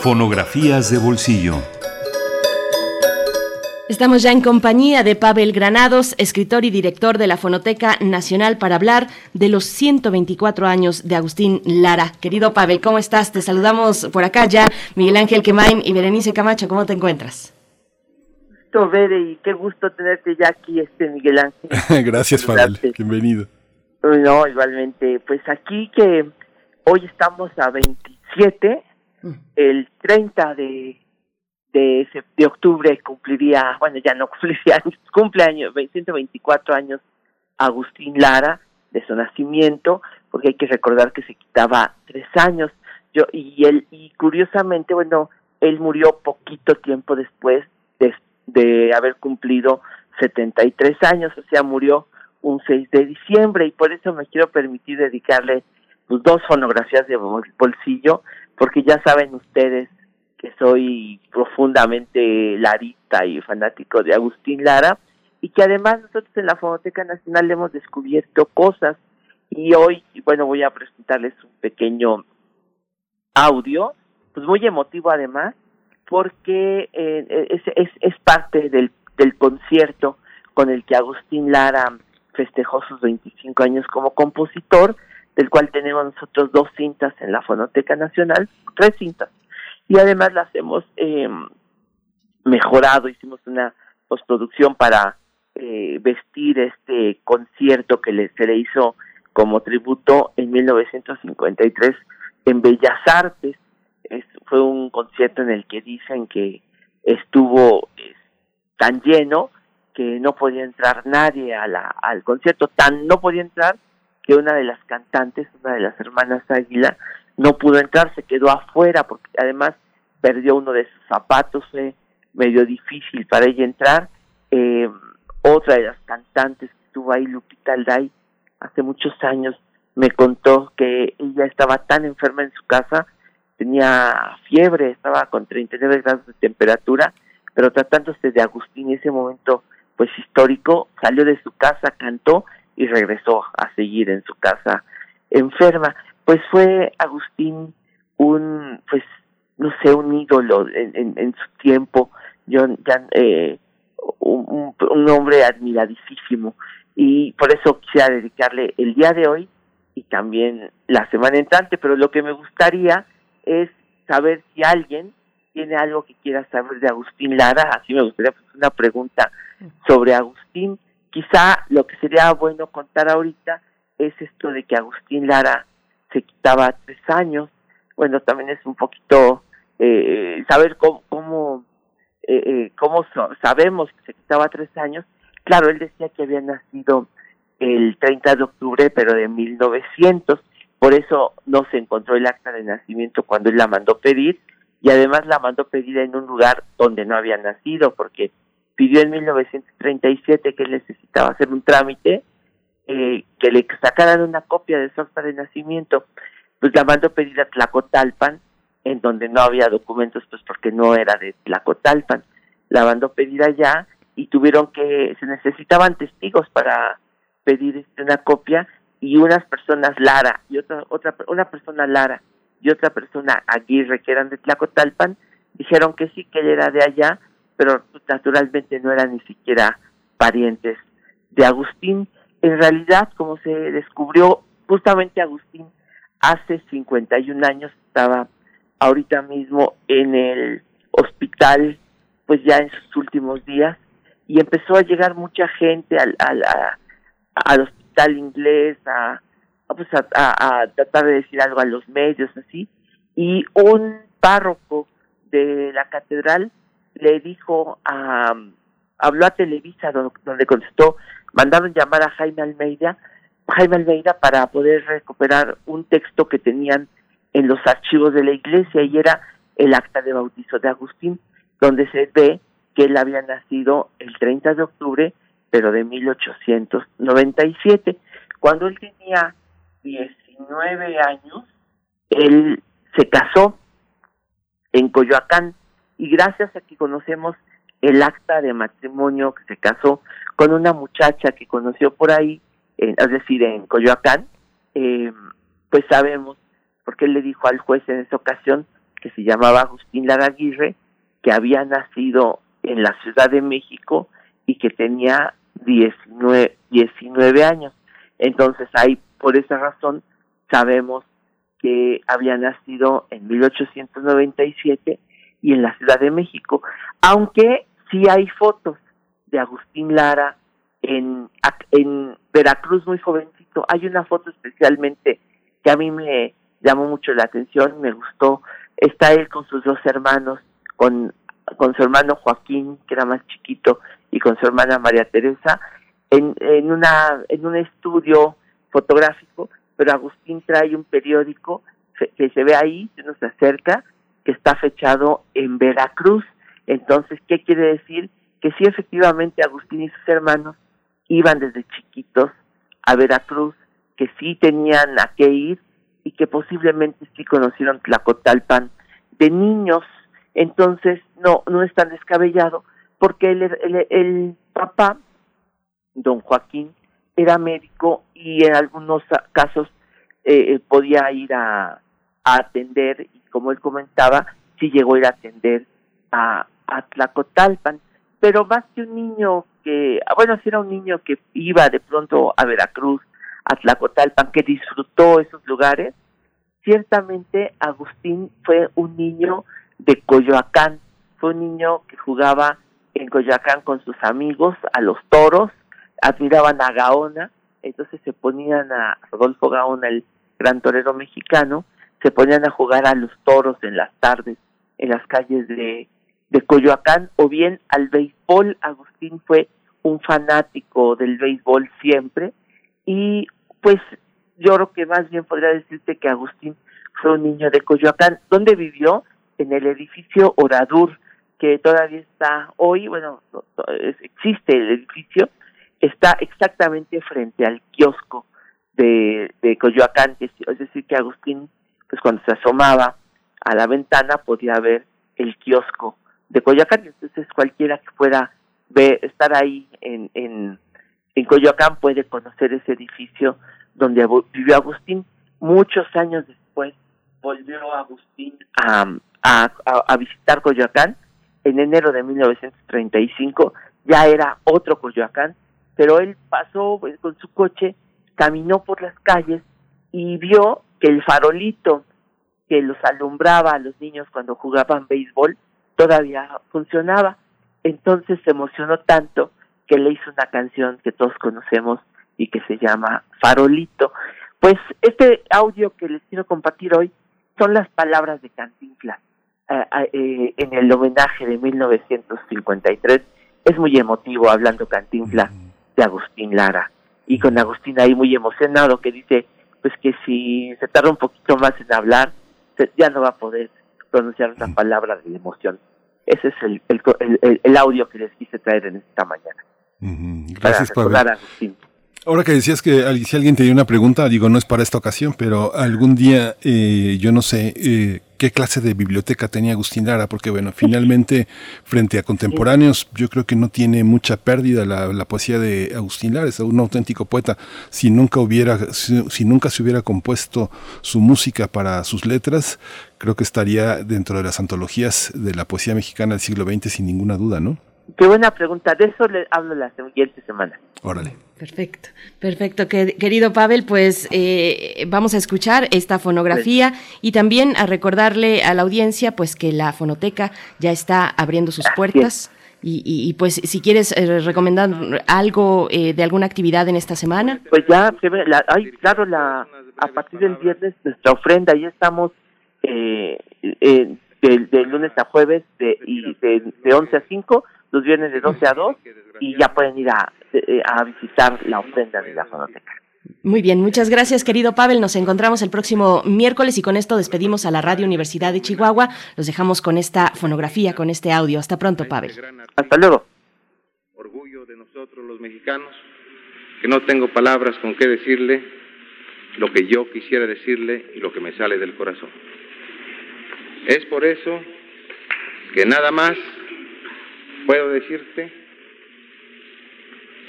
Fonografías de bolsillo. Estamos ya en compañía de Pavel Granados, escritor y director de la Fonoteca Nacional, para hablar de los 124 años de Agustín Lara. Querido Pavel, ¿cómo estás? Te saludamos por acá ya, Miguel Ángel Quemain y Berenice Camacho, ¿cómo te encuentras? Gusto, Bere, y qué gusto tenerte ya aquí, este Miguel Ángel. Gracias, Pavel. Bienvenido. No, igualmente, pues aquí que hoy estamos a 27, el 30 de, de, octubre cumpliría, bueno, ya no cumpliría años, cumple años, 124 años Agustín Lara, de su nacimiento, porque hay que recordar que se quitaba tres años. Yo, y él, y curiosamente, bueno, él murió poquito tiempo después de, de haber cumplido 73 años, o sea, murió un 6 de diciembre, y por eso me quiero permitir dedicarle pues, dos fonografías de bol- bolsillo, porque ya saben ustedes que soy profundamente larista y fanático de Agustín Lara, y que además nosotros en la Fonoteca Nacional hemos descubierto cosas, y hoy, bueno, voy a presentarles un pequeño audio, pues muy emotivo además, porque eh, es, es, es parte del, del concierto con el que Agustín Lara festejó sus 25 años como compositor, del cual tenemos nosotros dos cintas en la Fonoteca Nacional, tres cintas, y además las hemos eh, mejorado, hicimos una postproducción para eh, vestir este concierto que le, se le hizo como tributo en 1953 en Bellas Artes. Es, fue un concierto en el que dicen que estuvo eh, tan lleno que no podía entrar nadie a la, al concierto, tan no podía entrar que una de las cantantes, una de las hermanas Águila, no pudo entrar, se quedó afuera porque además perdió uno de sus zapatos, fue medio difícil para ella entrar. Eh, otra de las cantantes que estuvo ahí, Lupita Alday, hace muchos años, me contó que ella estaba tan enferma en su casa, tenía fiebre, estaba con 39 grados de temperatura, pero tratándose de Agustín ese momento pues histórico, salió de su casa, cantó y regresó a seguir en su casa enferma. Pues fue Agustín un, pues, no sé, un ídolo en, en, su tiempo, yo ya, eh, un, un, un hombre admiradísimo y por eso quisiera dedicarle el día de hoy y también la semana entrante, pero lo que me gustaría es saber si alguien tiene algo que quiera saber de Agustín Lara, así me gustaría pues, una pregunta sobre Agustín. Quizá lo que sería bueno contar ahorita es esto de que Agustín Lara se quitaba tres años. Bueno, también es un poquito eh, saber cómo, cómo, eh, eh, cómo sabemos que se quitaba tres años. Claro, él decía que había nacido el 30 de octubre, pero de 1900. Por eso no se encontró el acta de nacimiento cuando él la mandó pedir y además la mandó pedir en un lugar donde no había nacido porque pidió en 1937 que él necesitaba hacer un trámite eh, que le sacaran una copia de su acta de nacimiento. Pues la mandó pedir a Tlacotalpan en donde no había documentos pues porque no era de Tlacotalpan. La mandó pedir allá y tuvieron que se necesitaban testigos para pedir este, una copia y unas personas Lara y otra otra una persona Lara y otra persona Aguirre que eran de Tlacotalpan dijeron que sí que él era de allá pero naturalmente no eran ni siquiera parientes de Agustín. En realidad como se descubrió justamente Agustín hace 51 años estaba ahorita mismo en el hospital pues ya en sus últimos días y empezó a llegar mucha gente al, al, a- al hospital inglés a, a, pues a, a- tratar de decir algo a los medios así. Y un párroco de la catedral le dijo a, habló a Televisa do- donde contestó, mandaron llamar a Jaime Almeida, Jaime Almeida para poder recuperar un texto que tenían en los archivos de la iglesia y era el acta de bautizo de Agustín, donde se ve que él había nacido el 30 de octubre, pero de 1897. Cuando él tenía 19 años, él se casó en Coyoacán y gracias a que conocemos el acta de matrimonio que se casó con una muchacha que conoció por ahí, en- es decir, en Coyoacán, eh, pues sabemos, porque él le dijo al juez en esa ocasión, que se llamaba Agustín Lara Aguirre, que había nacido en la Ciudad de México y que tenía 19, 19 años. Entonces ahí, por esa razón, sabemos que había nacido en 1897 y en la Ciudad de México, aunque sí hay fotos de Agustín Lara en, en Veracruz muy jovencito. Hay una foto especialmente que a mí me llamó mucho la atención, me gustó. Está él con sus dos hermanos, con, con su hermano Joaquín, que era más chiquito, y con su hermana María Teresa, en, en, una, en un estudio fotográfico, pero Agustín trae un periódico que se ve ahí, se acerca, que está fechado en Veracruz. Entonces, ¿qué quiere decir? Que sí, efectivamente, Agustín y sus hermanos iban desde chiquitos a Veracruz, que sí tenían a qué ir y que posiblemente sí conocieron Tlacotalpan de niños. Entonces, no, no es tan descabellado, porque el, el, papá, don Joaquín, era médico y en algunos casos eh, podía ir a, atender y como él comentaba, sí llegó a ir a atender a, a Tlacotalpan, pero más que un niño que, ah, bueno, sí era un niño que iba de pronto a Veracruz, a Tlacotalpan, que disfrutó esos lugares, ciertamente Agustín fue un niño de Coyoacán, fue un niño que jugaba en Coyoacán con sus amigos, a los toros, admiraban a Gaona, entonces se ponían a Rodolfo Gaona, el gran torero mexicano, se ponían a jugar a los toros en las tardes, en las calles de, de Coyoacán, o bien al béisbol. Agustín fue un fanático del béisbol siempre, y pues yo creo que más bien podría decirte que Agustín fue un niño de Coyoacán, donde vivió en el edificio Oradur, que todavía está hoy, bueno, existe el edificio, está exactamente frente al kiosco de, de Coyoacán, es, decir, que Agustín, pues cuando se asomaba a la ventana podía ver el kiosco de Coyoacán, entonces cualquiera que pueda ver, estar ahí en, en, Coyoacán puede conocer ese edificio donde vivió Agustín. Muchos años después volvió Agustín a, a, visitar Coyoacán en enero de 1935, ya era otro Coyoacán, pero él pasó pues, con su coche, caminó por las calles y vio que el farolito que los alumbraba a los niños cuando jugaban béisbol todavía funcionaba. Entonces se emocionó tanto que le hizo una canción que todos conocemos y que se llama Farolito. Pues este audio que les quiero compartir hoy son las palabras de Cantinflas eh, en el homenaje de 1953. Es muy emotivo hablando Cantinflas de Agustín Lara y con Agustín ahí muy emocionado que dice pues que si se tarda un poquito más en hablar se- ya no va a poder pronunciar una palabra de emoción. Ese es el, el, el- el audio que les quise traer en esta mañana. Ujú, para Gracias, Agustín. Ahora que decías que si alguien tenía una pregunta, digo, no es para esta ocasión, pero algún día, eh, yo no sé eh, qué clase de biblioteca tenía Agustín Lara, porque bueno, finalmente, frente a contemporáneos, yo creo que no tiene mucha pérdida la, la poesía de Agustín Lara, es un auténtico poeta. Si nunca hubiera, si, si nunca se hubiera compuesto su música para sus letras, creo que estaría dentro de las antologías de la poesía mexicana del siglo XX sin ninguna duda, ¿no? Qué buena pregunta. De eso le hablo la siguiente semana. Órale. Perfecto, perfecto, que- querido Pavel, pues eh, vamos a escuchar esta fonografía y también a recordarle a la audiencia pues que la fonoteca ya está abriendo sus puertas y, y- y, pues si quieres eh, recomendar algo eh, de alguna actividad en esta semana. Pues ya, se ve, la, ay, claro, la, a partir del viernes nuestra ofrenda, ya estamos eh, eh, de, de lunes a jueves de, y de, de 11 a 5, los viernes de 12 a 2 y ya pueden ir a, eh, a visitar la ofrenda de la fonoteca. Muy bien, muchas gracias querido Pavel. Nos encontramos el próximo miércoles y con esto despedimos a la Radio Universidad de Chihuahua. Los dejamos con esta fonografía, con este audio. Hasta pronto, Pavel. Hasta luego. Orgullo de nosotros los mexicanos, que no tengo palabras con qué decirle lo que yo quisiera decirle y lo que me sale del corazón. Es por eso que nada más puedo decirte,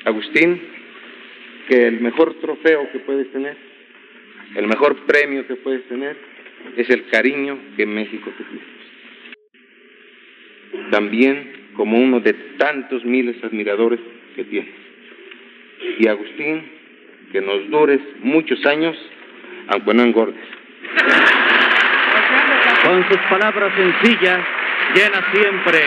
Agustín, que el mejor trofeo que puedes tener, el mejor premio que puedes tener, es el cariño que México te tiene. También como uno de tantos miles admiradores que tienes. Y Agustín, que nos dures muchos años, aunque no engordes. Con sus palabras sencillas, llenas siempre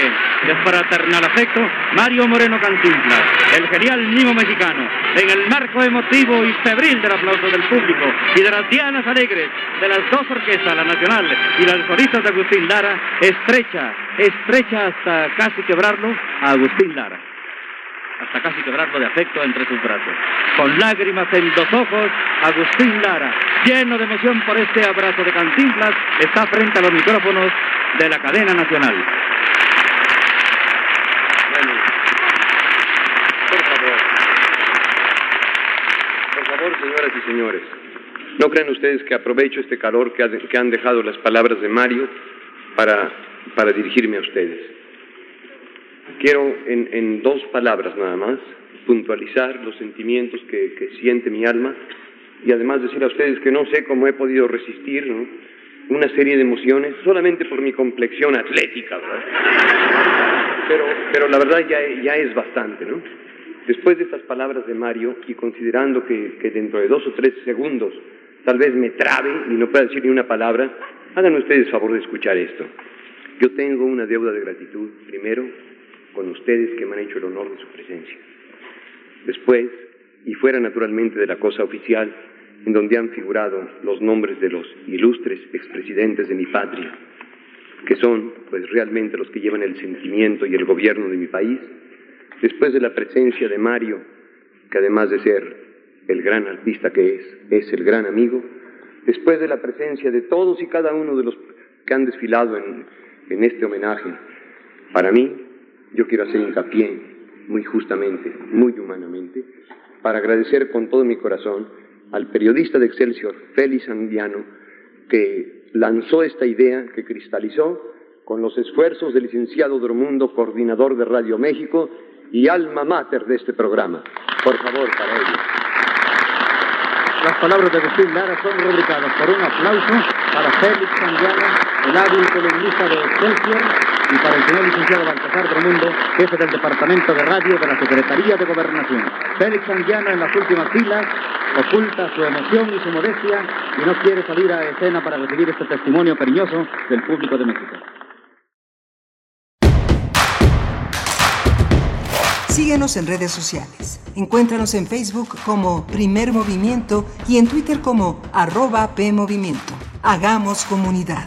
de fraternal afecto, Mario Moreno Cantinflas, el genial mimo mexicano, en el marco emotivo y febril del aplauso del público y de las dianas alegres de las dos orquestas, la nacional y las coristas de Agustín Lara, estrecha, estrecha hasta casi quebrarlo a Agustín Lara hasta casi quebrarlo de afecto entre sus brazos. Con lágrimas en los ojos, Agustín Lara, lleno de emoción por este abrazo de Cantinflas, está frente a los micrófonos de la cadena nacional. Por favor. Señoras y señores, no crean ustedes que aprovecho este calor que, que han dejado las palabras de Mario para, para dirigirme a ustedes. Quiero en, en dos palabras nada más puntualizar los sentimientos que, que siente mi alma y además decir a ustedes que no sé cómo he podido resistir ¿no? una serie de emociones solamente por mi complexión atlética, ¿verdad? Pero, pero la verdad ya, ya es bastante, ¿no? Después de estas palabras de Mario y considerando que, que dentro de dos o tres segundos tal vez me trabe y no pueda decir ni una palabra, hagan ustedes favor de escuchar esto. Yo tengo una deuda de gratitud, primero, con ustedes que me han hecho el honor de su presencia. Después, y fuera naturalmente de la cosa oficial, en donde han figurado los nombres de los ilustres expresidentes de mi patria, que son pues realmente los que llevan el sentimiento y el gobierno de mi país, después de la presencia de Mario, que además de ser el gran artista que es, es el gran amigo, después de la presencia de todos y cada uno de los que han desfilado en, en este homenaje, para mí, yo quiero hacer hincapié muy justamente, muy humanamente, para agradecer con todo mi corazón al periodista de Excelsior, Félix Andiano, que lanzó esta idea, que cristalizó con los esfuerzos del licenciado Dromundo, coordinador de Radio México y alma mater de este programa. Por favor, para ello. Las palabras de Agustín Lara son rubricadas por un aplauso para Félix Andiano, el hábil columnista de Excelsior, y para el señor licenciado Baltasar Dromundo, jefe del Departamento de Radio de la Secretaría de Gobernación. Félix Andiano en las últimas filas oculta su emoción y su modestia y no quiere salir a escena para recibir este testimonio cariñoso del público de México. Síguenos en redes sociales. Encuéntranos en Facebook como Primer Movimiento y en Twitter como arroba PMovimiento. Hagamos comunidad.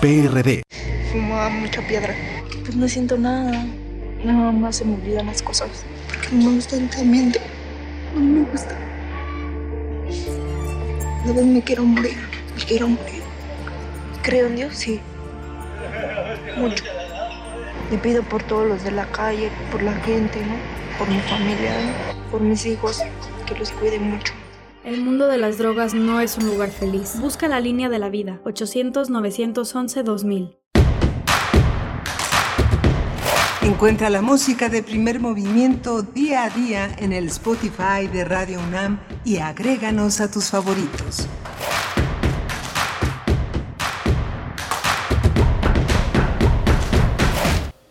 PRD. Fumaba mucha piedra. Pues no siento nada. Nada más se me olvidan las cosas. Porque no me gusta el ambiente. No me gusta. A veces me quiero morir, me quiero morir. Creo en Dios, sí. Mucho. Le pido por todos los de la calle, por la gente, ¿no? Por mi familia, ¿no? por mis hijos, que los cuide mucho. El mundo de las drogas no es un lugar feliz. Busca la línea de la vida. 800-911-2000. Encuentra la música de primer movimiento día a día en el Spotify de Radio UNAM y agréganos a tus favoritos.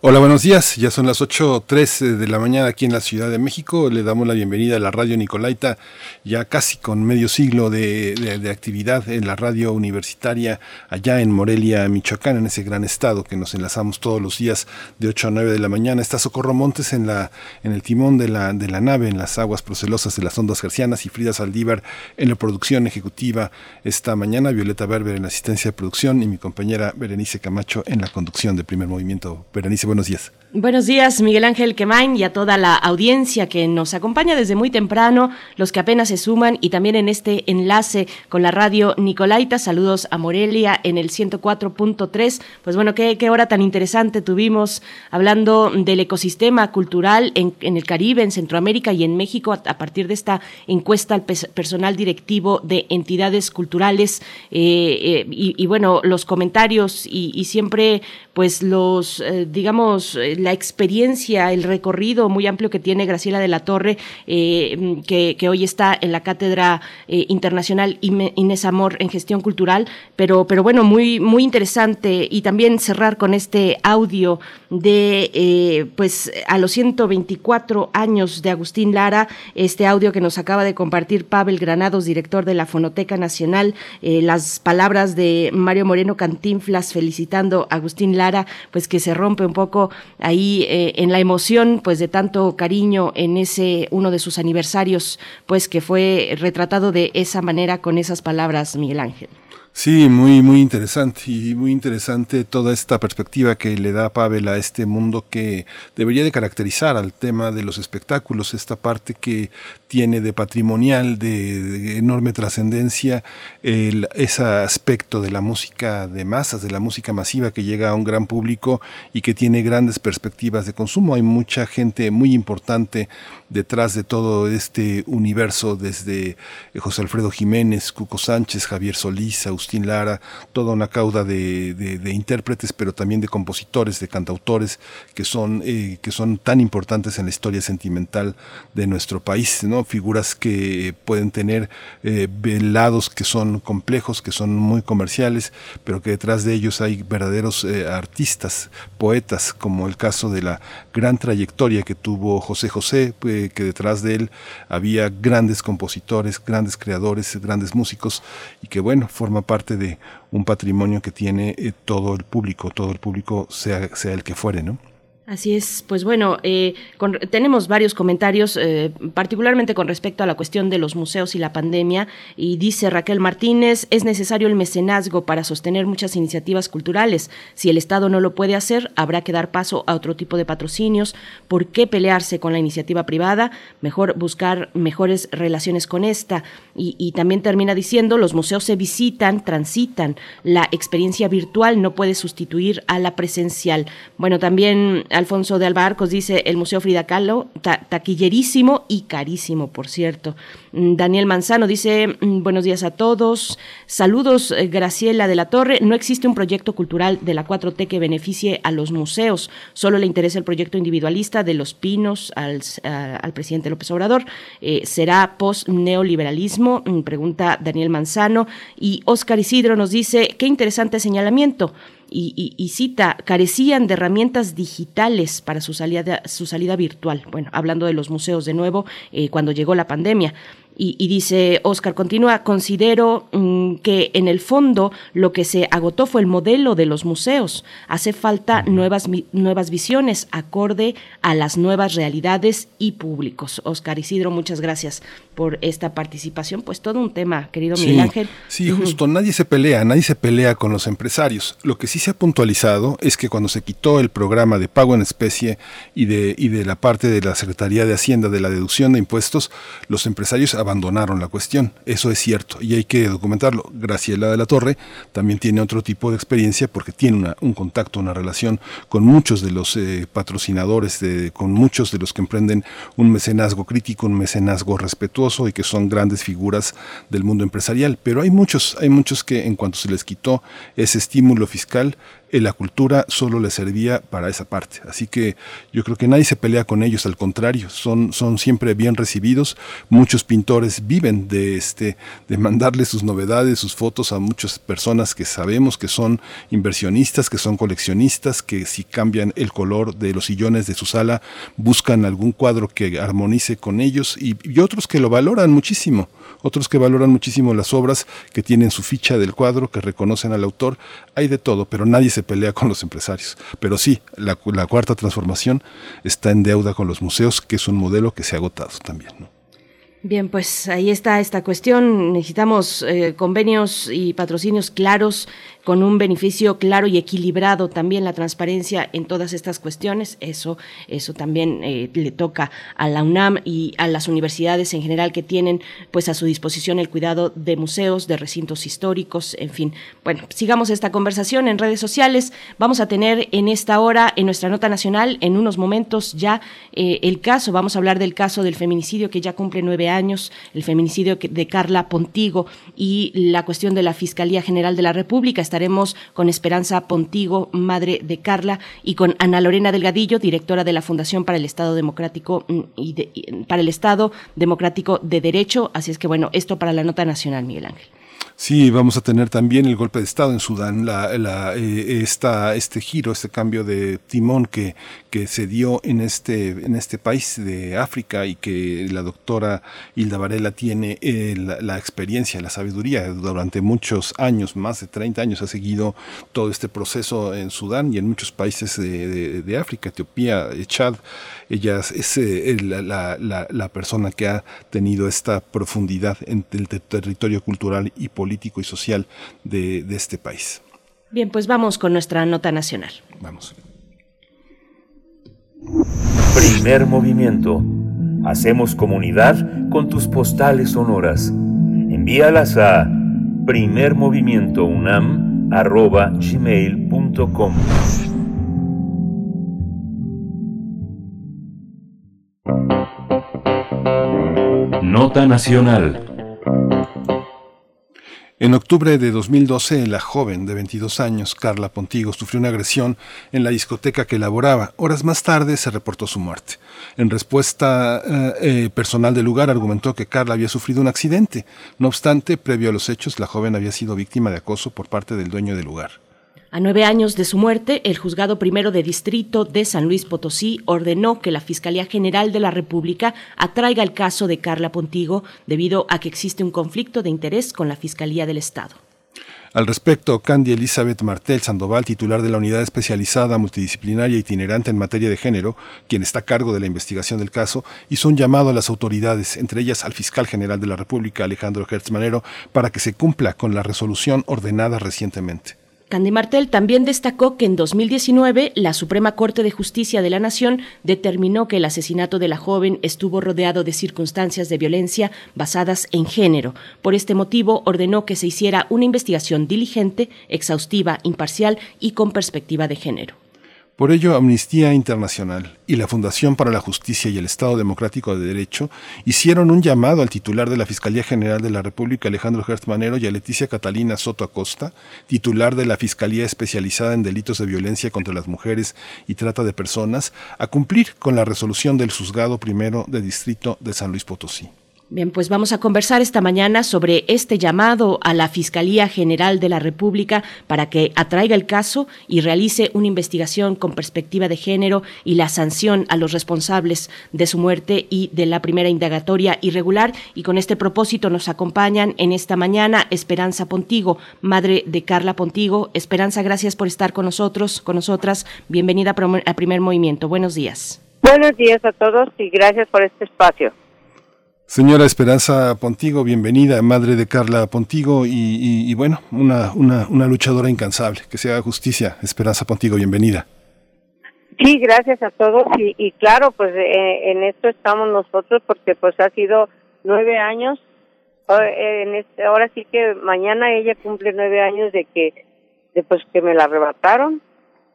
Hola, buenos días. Ya son las 8.13 de la mañana aquí en la Ciudad de México. Le damos la bienvenida a la Radio Nicolaita, ya casi con medio siglo de, de- de actividad en la radio universitaria allá en Morelia, Michoacán, en ese gran estado que nos enlazamos todos los días de 8 a 9 de la mañana. Está Socorro Montes en, la, en el timón de la, de la nave, en las aguas procelosas de las ondas gercianas y Frida Saldívar en la producción ejecutiva esta mañana, Violeta Berber en la asistencia de producción y mi compañera Berenice Camacho en la conducción de primer movimiento. Berenice, buenos días. Buenos días, Miguel Ángel Quemain y a toda la audiencia que nos acompaña desde muy temprano, los que apenas se suman y también en este enlace con la radio Nicolaita. Saludos a Morelia en el 104.3. Pues bueno, qué, hora tan interesante tuvimos hablando del ecosistema cultural en, el Caribe, en Centroamérica y en México a, partir de esta encuesta al personal directivo de entidades culturales. eh, eh, y, bueno, los comentarios y, siempre pues los, eh, digamos, la experiencia, el recorrido muy amplio que tiene Graciela de la Torre, eh, que, hoy está en la Cátedra eh, Internacional Inés Amor en Gestión Cultural, pero, pero bueno, muy, muy interesante. Y también cerrar con este audio de, eh, pues, a los 124 años de Agustín Lara, este audio que nos acaba de compartir Pavel Granados, director de la Fonoteca Nacional, eh, las palabras de Mario Moreno Cantinflas felicitando a Agustín Lara, pues que se rompe un poco ahí eh, en la emoción, pues de tanto cariño en ese uno de sus aniversarios, pues que fue retratado de esa manera con esas palabras, Miguel Ángel. Sí, muy, muy interesante y muy interesante toda esta perspectiva que le da Pavel a este mundo que debería de caracterizar al tema de los espectáculos, esta parte que tiene de patrimonial, de, enorme trascendencia, ese aspecto de la música de masas, de la música masiva que llega a un gran público y que tiene grandes perspectivas de consumo. Hay mucha gente muy importante detrás de todo este universo, desde José Alfredo Jiménez, Cuco Sánchez, Javier Solís, Agustín Lara, toda una cauda de intérpretes, pero también de compositores, de cantautores, que son, eh, que son tan importantes en la historia sentimental de nuestro país, ¿no? Figuras que pueden tener eh, lados que son complejos, que son muy comerciales, pero que detrás de ellos hay verdaderos eh, artistas, poetas, como el caso de la gran trayectoria que tuvo José José, eh, que detrás de él había grandes compositores, grandes creadores, grandes músicos, y que bueno, forma parte de un patrimonio que tiene todo el público, todo el público, sea, sea el que fuere, ¿no? Así es, pues bueno, eh, tenemos varios comentarios, eh, particularmente con respecto a la cuestión de los museos y la pandemia, y dice Raquel Martínez, es necesario el mecenazgo para sostener muchas iniciativas culturales. Si el Estado no lo puede hacer, habrá que dar paso a otro tipo de patrocinios. ¿Por qué pelearse con la iniciativa privada? Mejor buscar mejores relaciones con esta. Y también termina diciendo, los museos se visitan, transitan, la experiencia virtual no puede sustituir a la presencial. Bueno, también Alfonso de Albarcos dice el Museo Frida Kahlo, ta- taquillerísimo y carísimo, por cierto. Mm, Daniel Manzano dice, mm, buenos días a todos. Saludos, eh, Graciela de la Torre. No existe un proyecto cultural de la 4T que beneficie a los museos. Solo le interesa el proyecto individualista de los pinos al, al presidente López Obrador. Eh, ¿Será post-neoliberalismo? Mm, Pregunta Daniel Manzano. Y Oscar Isidro nos dice, qué interesante señalamiento y, y- y cita, carecían de herramientas digitales para su salida, su salida virtual. Bueno, hablando de los museos de nuevo, eh, cuando llegó la pandemia. Y, y dice Oscar, continúa, considero mm, que en el fondo lo que se agotó fue el modelo de los museos. Hace falta nuevas, nuevas visiones acorde a las nuevas realidades y públicos. Oscar Isidro, muchas gracias por esta participación. Pues todo un tema, querido Miguel Sí, Ángel. sí, justo, nadie se pelea, nadie se pelea con los empresarios. Lo que sí se ha puntualizado es que cuando se quitó el programa de pago en especie y de, y de la parte de la Secretaría de Hacienda de la deducción de impuestos, los empresarios abandonaron la cuestión. Eso es cierto y hay que documentarlo. Graciela de la Torre también tiene otro tipo de experiencia porque tiene una- un contacto, una relación con muchos de los eh, patrocinadores, de- con muchos de los que emprenden un mecenazgo crítico, un mecenazgo respetuoso y que son grandes figuras del mundo empresarial. Pero hay muchos, hay muchos que en cuanto se les quitó ese estímulo fiscal, la cultura solo les servía para esa parte. Así que yo creo que nadie se pelea con ellos, al contrario, son, son siempre bien recibidos. Muchos pintores viven de este, de mandarle sus novedades, sus fotos a muchas personas que sabemos que son inversionistas, que son coleccionistas, que si cambian el color de los sillones de su sala, buscan algún cuadro que armonice con ellos y, y otros que lo valoran muchísimo, otros que valoran muchísimo las obras, que tienen su ficha del cuadro, que reconocen al autor. Hay de todo, pero nadie se pelea con los empresarios. Pero sí, la, cu- la cuarta transformación está en deuda con los museos, que es un modelo que se ha agotado también. Bien, pues ahí está esta cuestión. Necesitamos eh, convenios y patrocinios claros con un beneficio claro y equilibrado. También la transparencia en todas estas cuestiones. Eso, eso también eh, le toca a la UNAM y a las universidades en general que tienen, pues, a su disposición el cuidado de museos, de recintos históricos, en fin. Bueno, sigamos esta conversación en redes sociales. Vamos a tener en esta hora, en nuestra nota nacional, en unos momentos ya eh, el caso. Vamos a hablar del caso del feminicidio que ya cumple nueve años, el feminicidio de Carla Pontigo y la cuestión de la Fiscalía General de la República. Estaremos con Esperanza Pontigo, madre de Carla, y con Ana Lorena Delgadillo, directora de la Fundación para el Estado Democrático mm, y de- y, para el Estado Democrático de Derecho. Así es que bueno, esto para la nota nacional, Miguel Ángel. Sí, vamos a tener también el golpe de Estado en Sudán, la, la, eh, esta, este giro, este cambio de timón que, que se dio en este, en este país de África y que la doctora Hilda Varela tiene eh, la, experiencia, la sabiduría. Durante muchos años, más de 30 años, ha seguido todo este proceso en Sudán y en muchos países de, de- de África, Etiopía, Chad. Ella es eh, la, la- persona que ha tenido esta profundidad en el te- territorio cultural y político y social de, de este país. Bien, pues vamos con nuestra nota nacional. Vamos. Primer movimiento. Hacemos comunidad con tus postales sonoras. Envíalas a primermovimientounam.gmail.com Nota Nacional. En octubre de 2012, la joven de 22 años, Carla Pontigo, sufrió una agresión en la discoteca que elaboraba. Horas más tarde se reportó su muerte. En respuesta, eh, eh, personal del lugar argumentó que Carla había sufrido un accidente. No obstante, previo a los hechos, la joven había sido víctima de acoso por parte del dueño del lugar. A nueve años de su muerte, el juzgado primero de distrito de San Luis Potosí ordenó que la Fiscalía General de la República atraiga el caso de Carla Pontigo debido a que existe un conflicto de interés con la Fiscalía del Estado. Al respecto, Candy Elizabeth Martel Sandoval, titular de la Unidad Especializada Multidisciplinaria Itinerante en Materia de Género, quien está a cargo de la investigación del caso, hizo un llamado a las autoridades, entre ellas al fiscal general de la República, Alejandro Hertz Manero, para que se cumpla con la resolución ordenada recientemente. Candy Martel también destacó que en 2019 la Suprema Corte de Justicia de la Nación determinó que el asesinato de la joven estuvo rodeado de circunstancias de violencia basadas en género. Por este motivo ordenó que se hiciera una investigación diligente, exhaustiva, imparcial y con perspectiva de género. Por ello, Amnistía Internacional y la Fundación para la Justicia y el Estado Democrático de Derecho hicieron un llamado al titular de la Fiscalía General de la República, Alejandro Gertz Manero, y a Leticia Catalina Soto Acosta, titular de la Fiscalía Especializada en Delitos de Violencia contra las Mujeres y Trata de Personas, a cumplir con la resolución del Juzgado Primero de Distrito de San Luis Potosí. Bien, pues vamos a conversar esta mañana sobre este llamado a la Fiscalía General de la República para que atraiga el caso y realice una investigación con perspectiva de género y la sanción a los responsables de su muerte y de la primera indagatoria irregular. Y con este propósito nos acompañan en esta mañana Esperanza Pontigo, madre de Carla Pontigo. Esperanza, gracias por estar con nosotros, con nosotras. Bienvenida a Primer Movimiento. Buenos días. Buenos días a todos y gracias por este espacio. Señora Esperanza Pontigo, bienvenida, madre de Carla Pontigo y, y- bueno, una, una, una luchadora incansable. Que se haga justicia. Esperanza Pontigo, bienvenida. Sí, gracias a todos y, y claro, pues eh, en esto estamos nosotros porque pues ha sido nueve años. Eh, En este, ahora sí que mañana ella cumple nueve años de que, de pues que me la arrebataron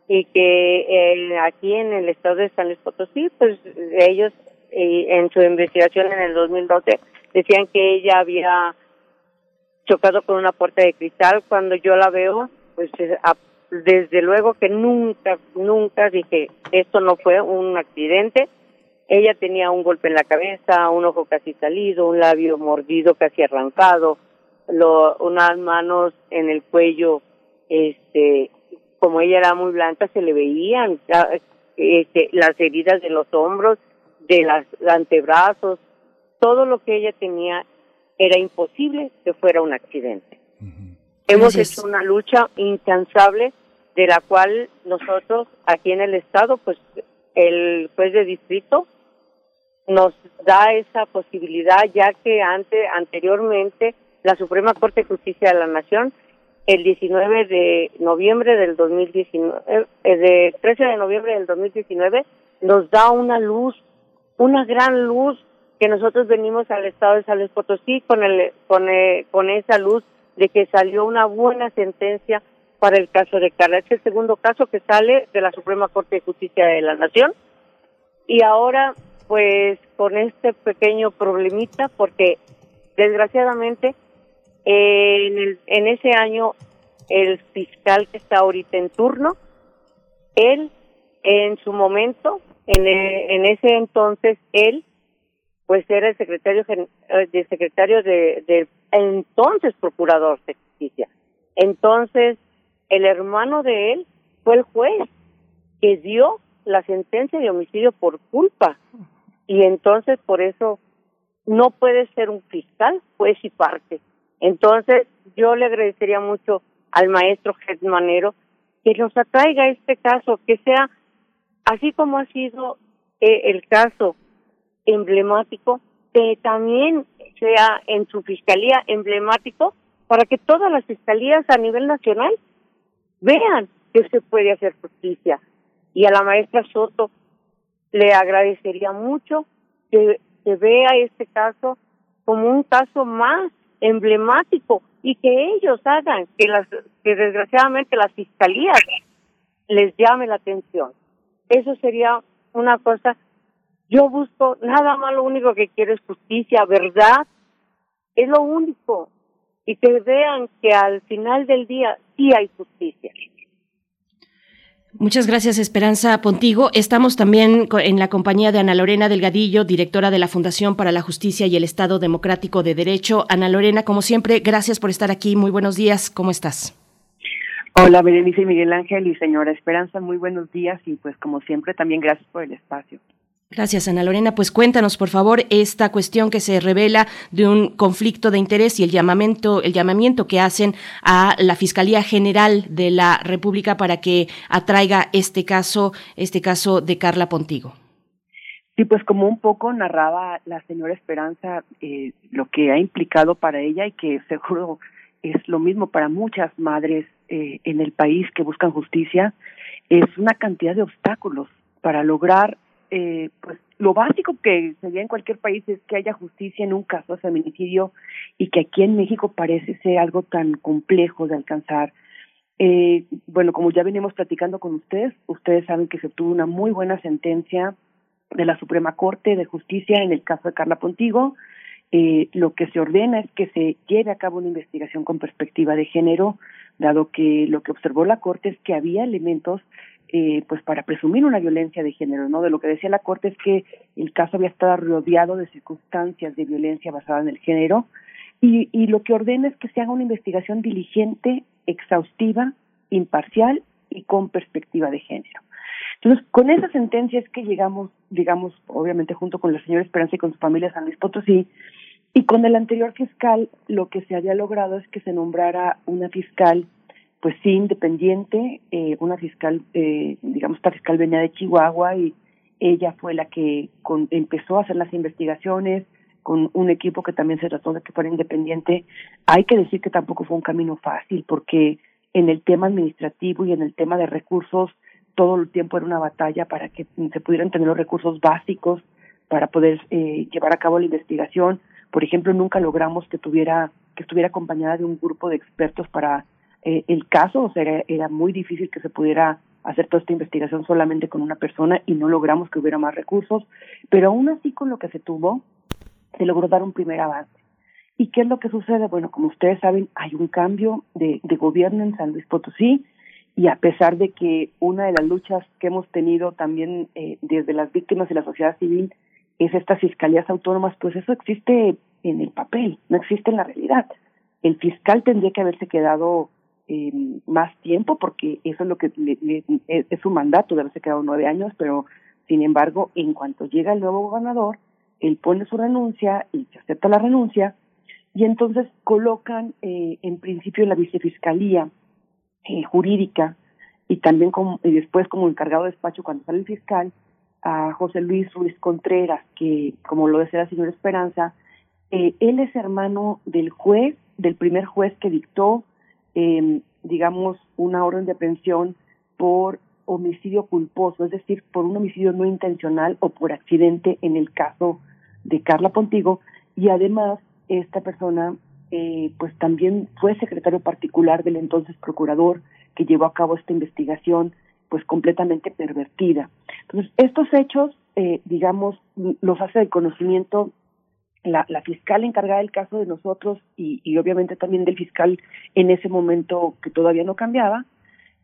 y que eh, aquí en el estado de San Luis Potosí, pues ellos eh, en su investigación en el 2012 decían que ella había chocado con una puerta de cristal. Cuando yo la veo, pues eh, desde luego que nunca, nunca dije, esto no fue un accidente. Ella tenía un golpe en la cabeza, un ojo casi salido, un labio mordido, casi arrancado, lo, unas manos en el cuello, este, como ella era muy blanca, se le veían este, las heridas de los hombros, de las antebrazos, todo lo que ella tenía era imposible que fuera un accidente. Hemos Gracias. hecho una lucha incansable de la cual nosotros aquí en el estado, pues el juez de distrito nos da esa posibilidad ya que antes anteriormente la Suprema Corte de Justicia de la Nación el 19 de noviembre del 2019 eh, de 13 de noviembre del 2019 nos da una luz una gran luz que nosotros venimos al estado de San Potosí con el con eh, con esa luz de que salió una buena sentencia para el caso de Carla. Es el segundo caso que sale de la Suprema Corte de Justicia de la Nación. Y ahora, pues, con este pequeño problemita, porque desgraciadamente en, el, en ese año el fiscal que está ahorita en turno, él en su momento, en, e- en ese entonces, él pues era el secretario eh, de secretario de, entonces procurador de justicia. Entonces, el hermano de él fue el juez que dio la sentencia de homicidio por culpa. Y entonces, por eso, no puede ser un fiscal, juez y parte. Entonces, yo le agradecería mucho al maestro Getmanero que nos atraiga este caso, que sea así como ha sido eh, el caso emblemático, que también sea en su fiscalía emblemático para que todas las fiscalías a nivel nacional vean que se puede hacer justicia. Y a la maestra Soto le agradecería mucho que, que vea este caso como un caso más emblemático y que ellos hagan que las que desgraciadamente las fiscalías les llame la atención. Eso sería una cosa yo busco nada más lo único que quiero es justicia, verdad. Es lo único. Y que vean que al final del día sí hay justicia. Muchas gracias, Esperanza Pontigo. Estamos también en la compañía de Ana Lorena Delgadillo, directora de la Fundación para la Justicia y el Estado Democrático de Derecho. Ana Lorena, como siempre, gracias por estar aquí. Muy buenos días. ¿Cómo estás? Hola, Berenice y Miguel Ángel y señora Esperanza, muy buenos días y pues como siempre también gracias por el espacio. Gracias, Ana Lorena. Pues cuéntanos, por favor, esta cuestión que se revela de un conflicto de interés y el llamamiento, el llamamiento que hacen a la Fiscalía General de la República para que atraiga este caso, este caso de Carla Pontigo. Sí, pues como un poco narraba la señora Esperanza eh, lo que ha implicado para ella y que seguro es lo mismo para muchas madres eh, en el país que buscan justicia, es una cantidad de obstáculos para lograr eh, pues lo básico que sería en cualquier país es que haya justicia en un caso de feminicidio y que aquí en México parece ser algo tan complejo de alcanzar. Eh, bueno, como ya venimos platicando con ustedes, ustedes saben que se obtuvo una muy buena sentencia de la Suprema Corte de Justicia en el caso de Carla Pontigo. Eh, lo que se ordena es que se lleve a cabo una investigación con perspectiva de género, dado que lo que observó la Corte es que había elementos eh, pues para presumir una violencia de género, ¿no? De lo que decía la Corte es que el caso había estado rodeado de circunstancias de violencia basada en el género y, y lo que ordena es que se haga una investigación diligente, exhaustiva, imparcial y con perspectiva de género. Entonces, con esa sentencia es que llegamos, digamos, obviamente junto con la señora Esperanza y con su familia San Luis Potosí, y con el anterior fiscal lo que se había logrado es que se nombrara una fiscal, pues sí, independiente, eh, una fiscal, eh, digamos, esta fiscal venía de Chihuahua y ella fue la que con, empezó a hacer las investigaciones con un equipo que también se trató de que fuera independiente. Hay que decir que tampoco fue un camino fácil porque en el tema administrativo y en el tema de recursos todo el tiempo era una batalla para que se pudieran tener los recursos básicos para poder eh, llevar a cabo la investigación. Por ejemplo, nunca logramos que tuviera que estuviera acompañada de un grupo de expertos para eh, el caso, o sea, era, muy difícil que se pudiera hacer toda esta investigación solamente con una persona y no logramos que hubiera más recursos, pero aún así con lo que se tuvo, se logró dar un primer avance. ¿Y qué es lo que sucede? Bueno, como ustedes saben, hay un cambio de, de gobierno en San Luis Potosí y a pesar de que una de las luchas que hemos tenido también eh, desde las víctimas y la sociedad civil es estas fiscalías autónomas, pues eso existe en el papel, no existe en la realidad. El fiscal tendría que haberse quedado eh, más tiempo porque eso es lo que le, le, es, es su mandato de haberse quedado nueve años, pero sin embargo, en cuanto llega el nuevo gobernador, él pone su renuncia y se acepta la renuncia y entonces colocan eh, en principio la vicefiscalía eh, jurídica y también como, y después como encargado de despacho cuando sale el fiscal a José Luis Ruiz Contreras, que como lo decía la señora Esperanza, eh, él es hermano del juez, del primer juez que dictó, eh, digamos, una orden de aprehensión por homicidio culposo, es decir, por un homicidio no intencional o por accidente en el caso de Carla Pontigo, y además esta persona eh, pues también fue secretario particular del entonces procurador que llevó a cabo esta investigación pues completamente pervertida. Entonces, estos hechos, eh, digamos, los hace de conocimiento la, fiscal encargada del caso de nosotros y, obviamente también del fiscal en ese momento que todavía no cambiaba,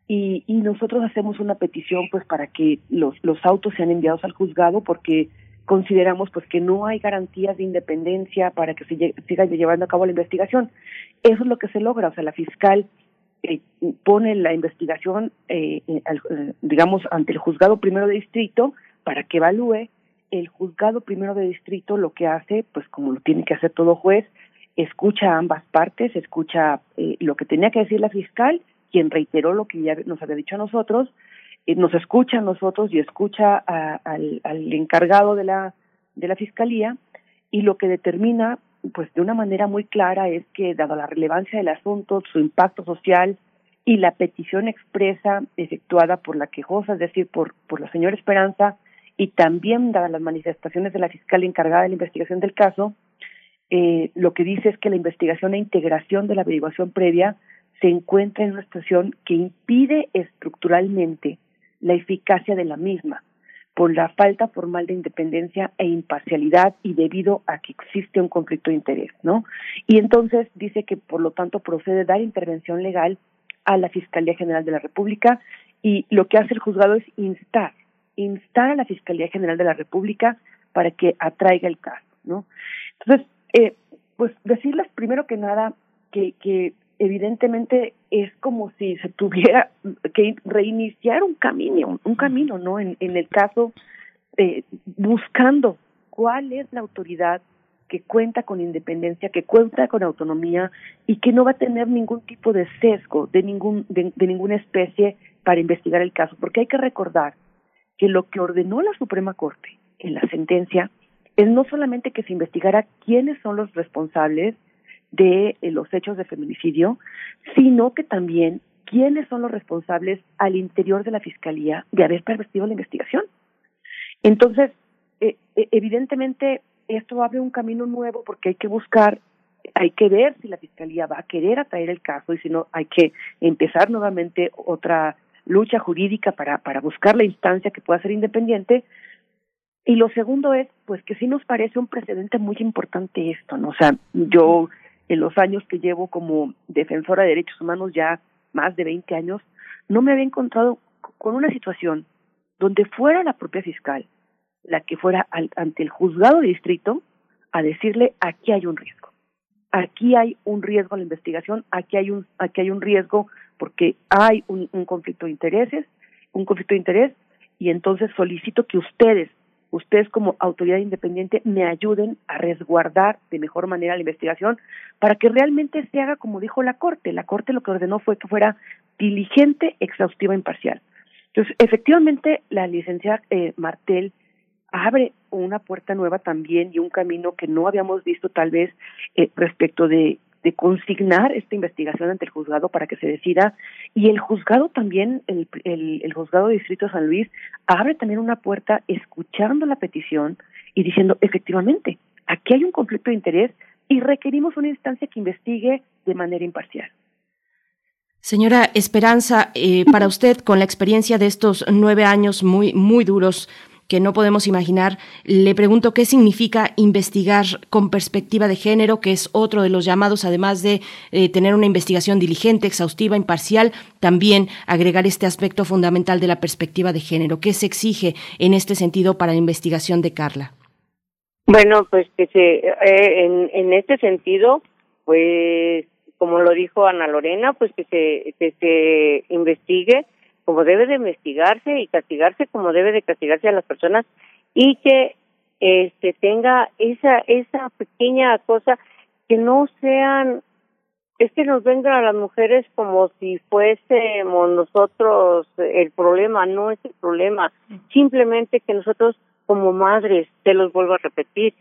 y, nosotros hacemos una petición pues para que los, los autos sean enviados al juzgado porque consideramos pues que no hay garantías de independencia para que se siga llevando a cabo la investigación. Eso es lo que se logra, o sea, la fiscal eh, pone la investigación, eh, eh, al- eh, digamos, ante el juzgado primero de distrito para que evalúe. El juzgado primero de distrito lo que hace, pues como lo tiene que hacer todo juez, escucha a ambas partes, escucha eh, lo que tenía que decir la fiscal, quien reiteró lo que ya nos había dicho a nosotros, eh, nos escucha a nosotros y escucha al, al encargado de la de la fiscalía y lo que determina pues de una manera muy clara es que dado la relevancia del asunto, su impacto social y la petición expresa efectuada por la quejosa, es decir, por por la señora Esperanza y también dadas las manifestaciones de la fiscal encargada de la investigación del caso, eh, lo que dice es que la investigación e integración de la averiguación previa se encuentra en una situación que impide estructuralmente la eficacia de la misma por la falta formal de independencia e imparcialidad y debido a que existe un conflicto de interés, ¿no? Y entonces dice que por lo tanto procede dar intervención legal a la Fiscalía General de la República y lo que hace el juzgado es instar, instar a la Fiscalía General de la República para que atraiga el caso, ¿no? Entonces, eh, pues decirles primero que nada que, que evidentemente es como si se tuviera que reiniciar un camino, un camino, ¿no? En, en el caso, eh, buscando cuál es la autoridad que cuenta con independencia, que cuenta con autonomía y que no va a tener ningún tipo de sesgo de ningún de, de ninguna especie para investigar el caso, porque hay que recordar que lo que ordenó la Suprema Corte en la sentencia es no solamente que se investigara quiénes son los responsables de eh, los hechos de feminicidio, sino que también quiénes son los responsables al interior de la Fiscalía de haber pervertido la investigación. Entonces, eh, eh, evidentemente, esto abre un camino nuevo porque hay que buscar, hay que ver si la Fiscalía va a querer atraer el caso y si no, hay que empezar nuevamente otra lucha jurídica para, para buscar la instancia que pueda ser independiente. Y lo segundo es, pues que sí nos parece un precedente muy importante esto, ¿no? O sea, yo en los años que llevo como defensora de derechos humanos, ya más de 20 años, no me había encontrado con una situación donde fuera la propia fiscal la que fuera al- ante el juzgado de distrito a decirle aquí hay un riesgo. Aquí hay un riesgo a la investigación, aquí hay un, aquí hay un riesgo porque hay un, un conflicto de intereses, un conflicto de interés, y entonces solicito que ustedes, ustedes como autoridad independiente, me ayuden a resguardar de mejor manera la investigación para que realmente se haga como dijo la Corte. La Corte lo que ordenó fue que fuera diligente, exhaustiva, imparcial. Entonces, efectivamente, la licenciada eh, Martel abre una puerta nueva también y un camino que no habíamos visto tal vez eh, respecto de, de consignar esta investigación ante el juzgado para que se decida y el juzgado también, el, el, el juzgado de distrito de San Luis abre también una puerta escuchando la petición y diciendo efectivamente, aquí hay un conflicto de interés y requerimos una instancia que investigue de manera imparcial. Señora Esperanza, eh, para usted, con la experiencia de estos nueve años muy, muy duros que no podemos imaginar, le pregunto qué significa investigar con perspectiva de género, que es otro de los llamados, además de eh, tener una investigación diligente, exhaustiva, imparcial, también agregar este aspecto fundamental de la perspectiva de género. ¿Qué se exige en este sentido para la investigación de Carla? Bueno, pues que se, eh, en, en este sentido, pues como lo dijo Ana Lorena, pues que se, que se investigue como debe de investigarse y castigarse como debe de castigarse a las personas y que este tenga esa esa pequeña cosa que no sean es que nos vengan a las mujeres como si fuésemos nosotros el problema, no es el problema, simplemente que nosotros como madres, te los vuelvo a repetir,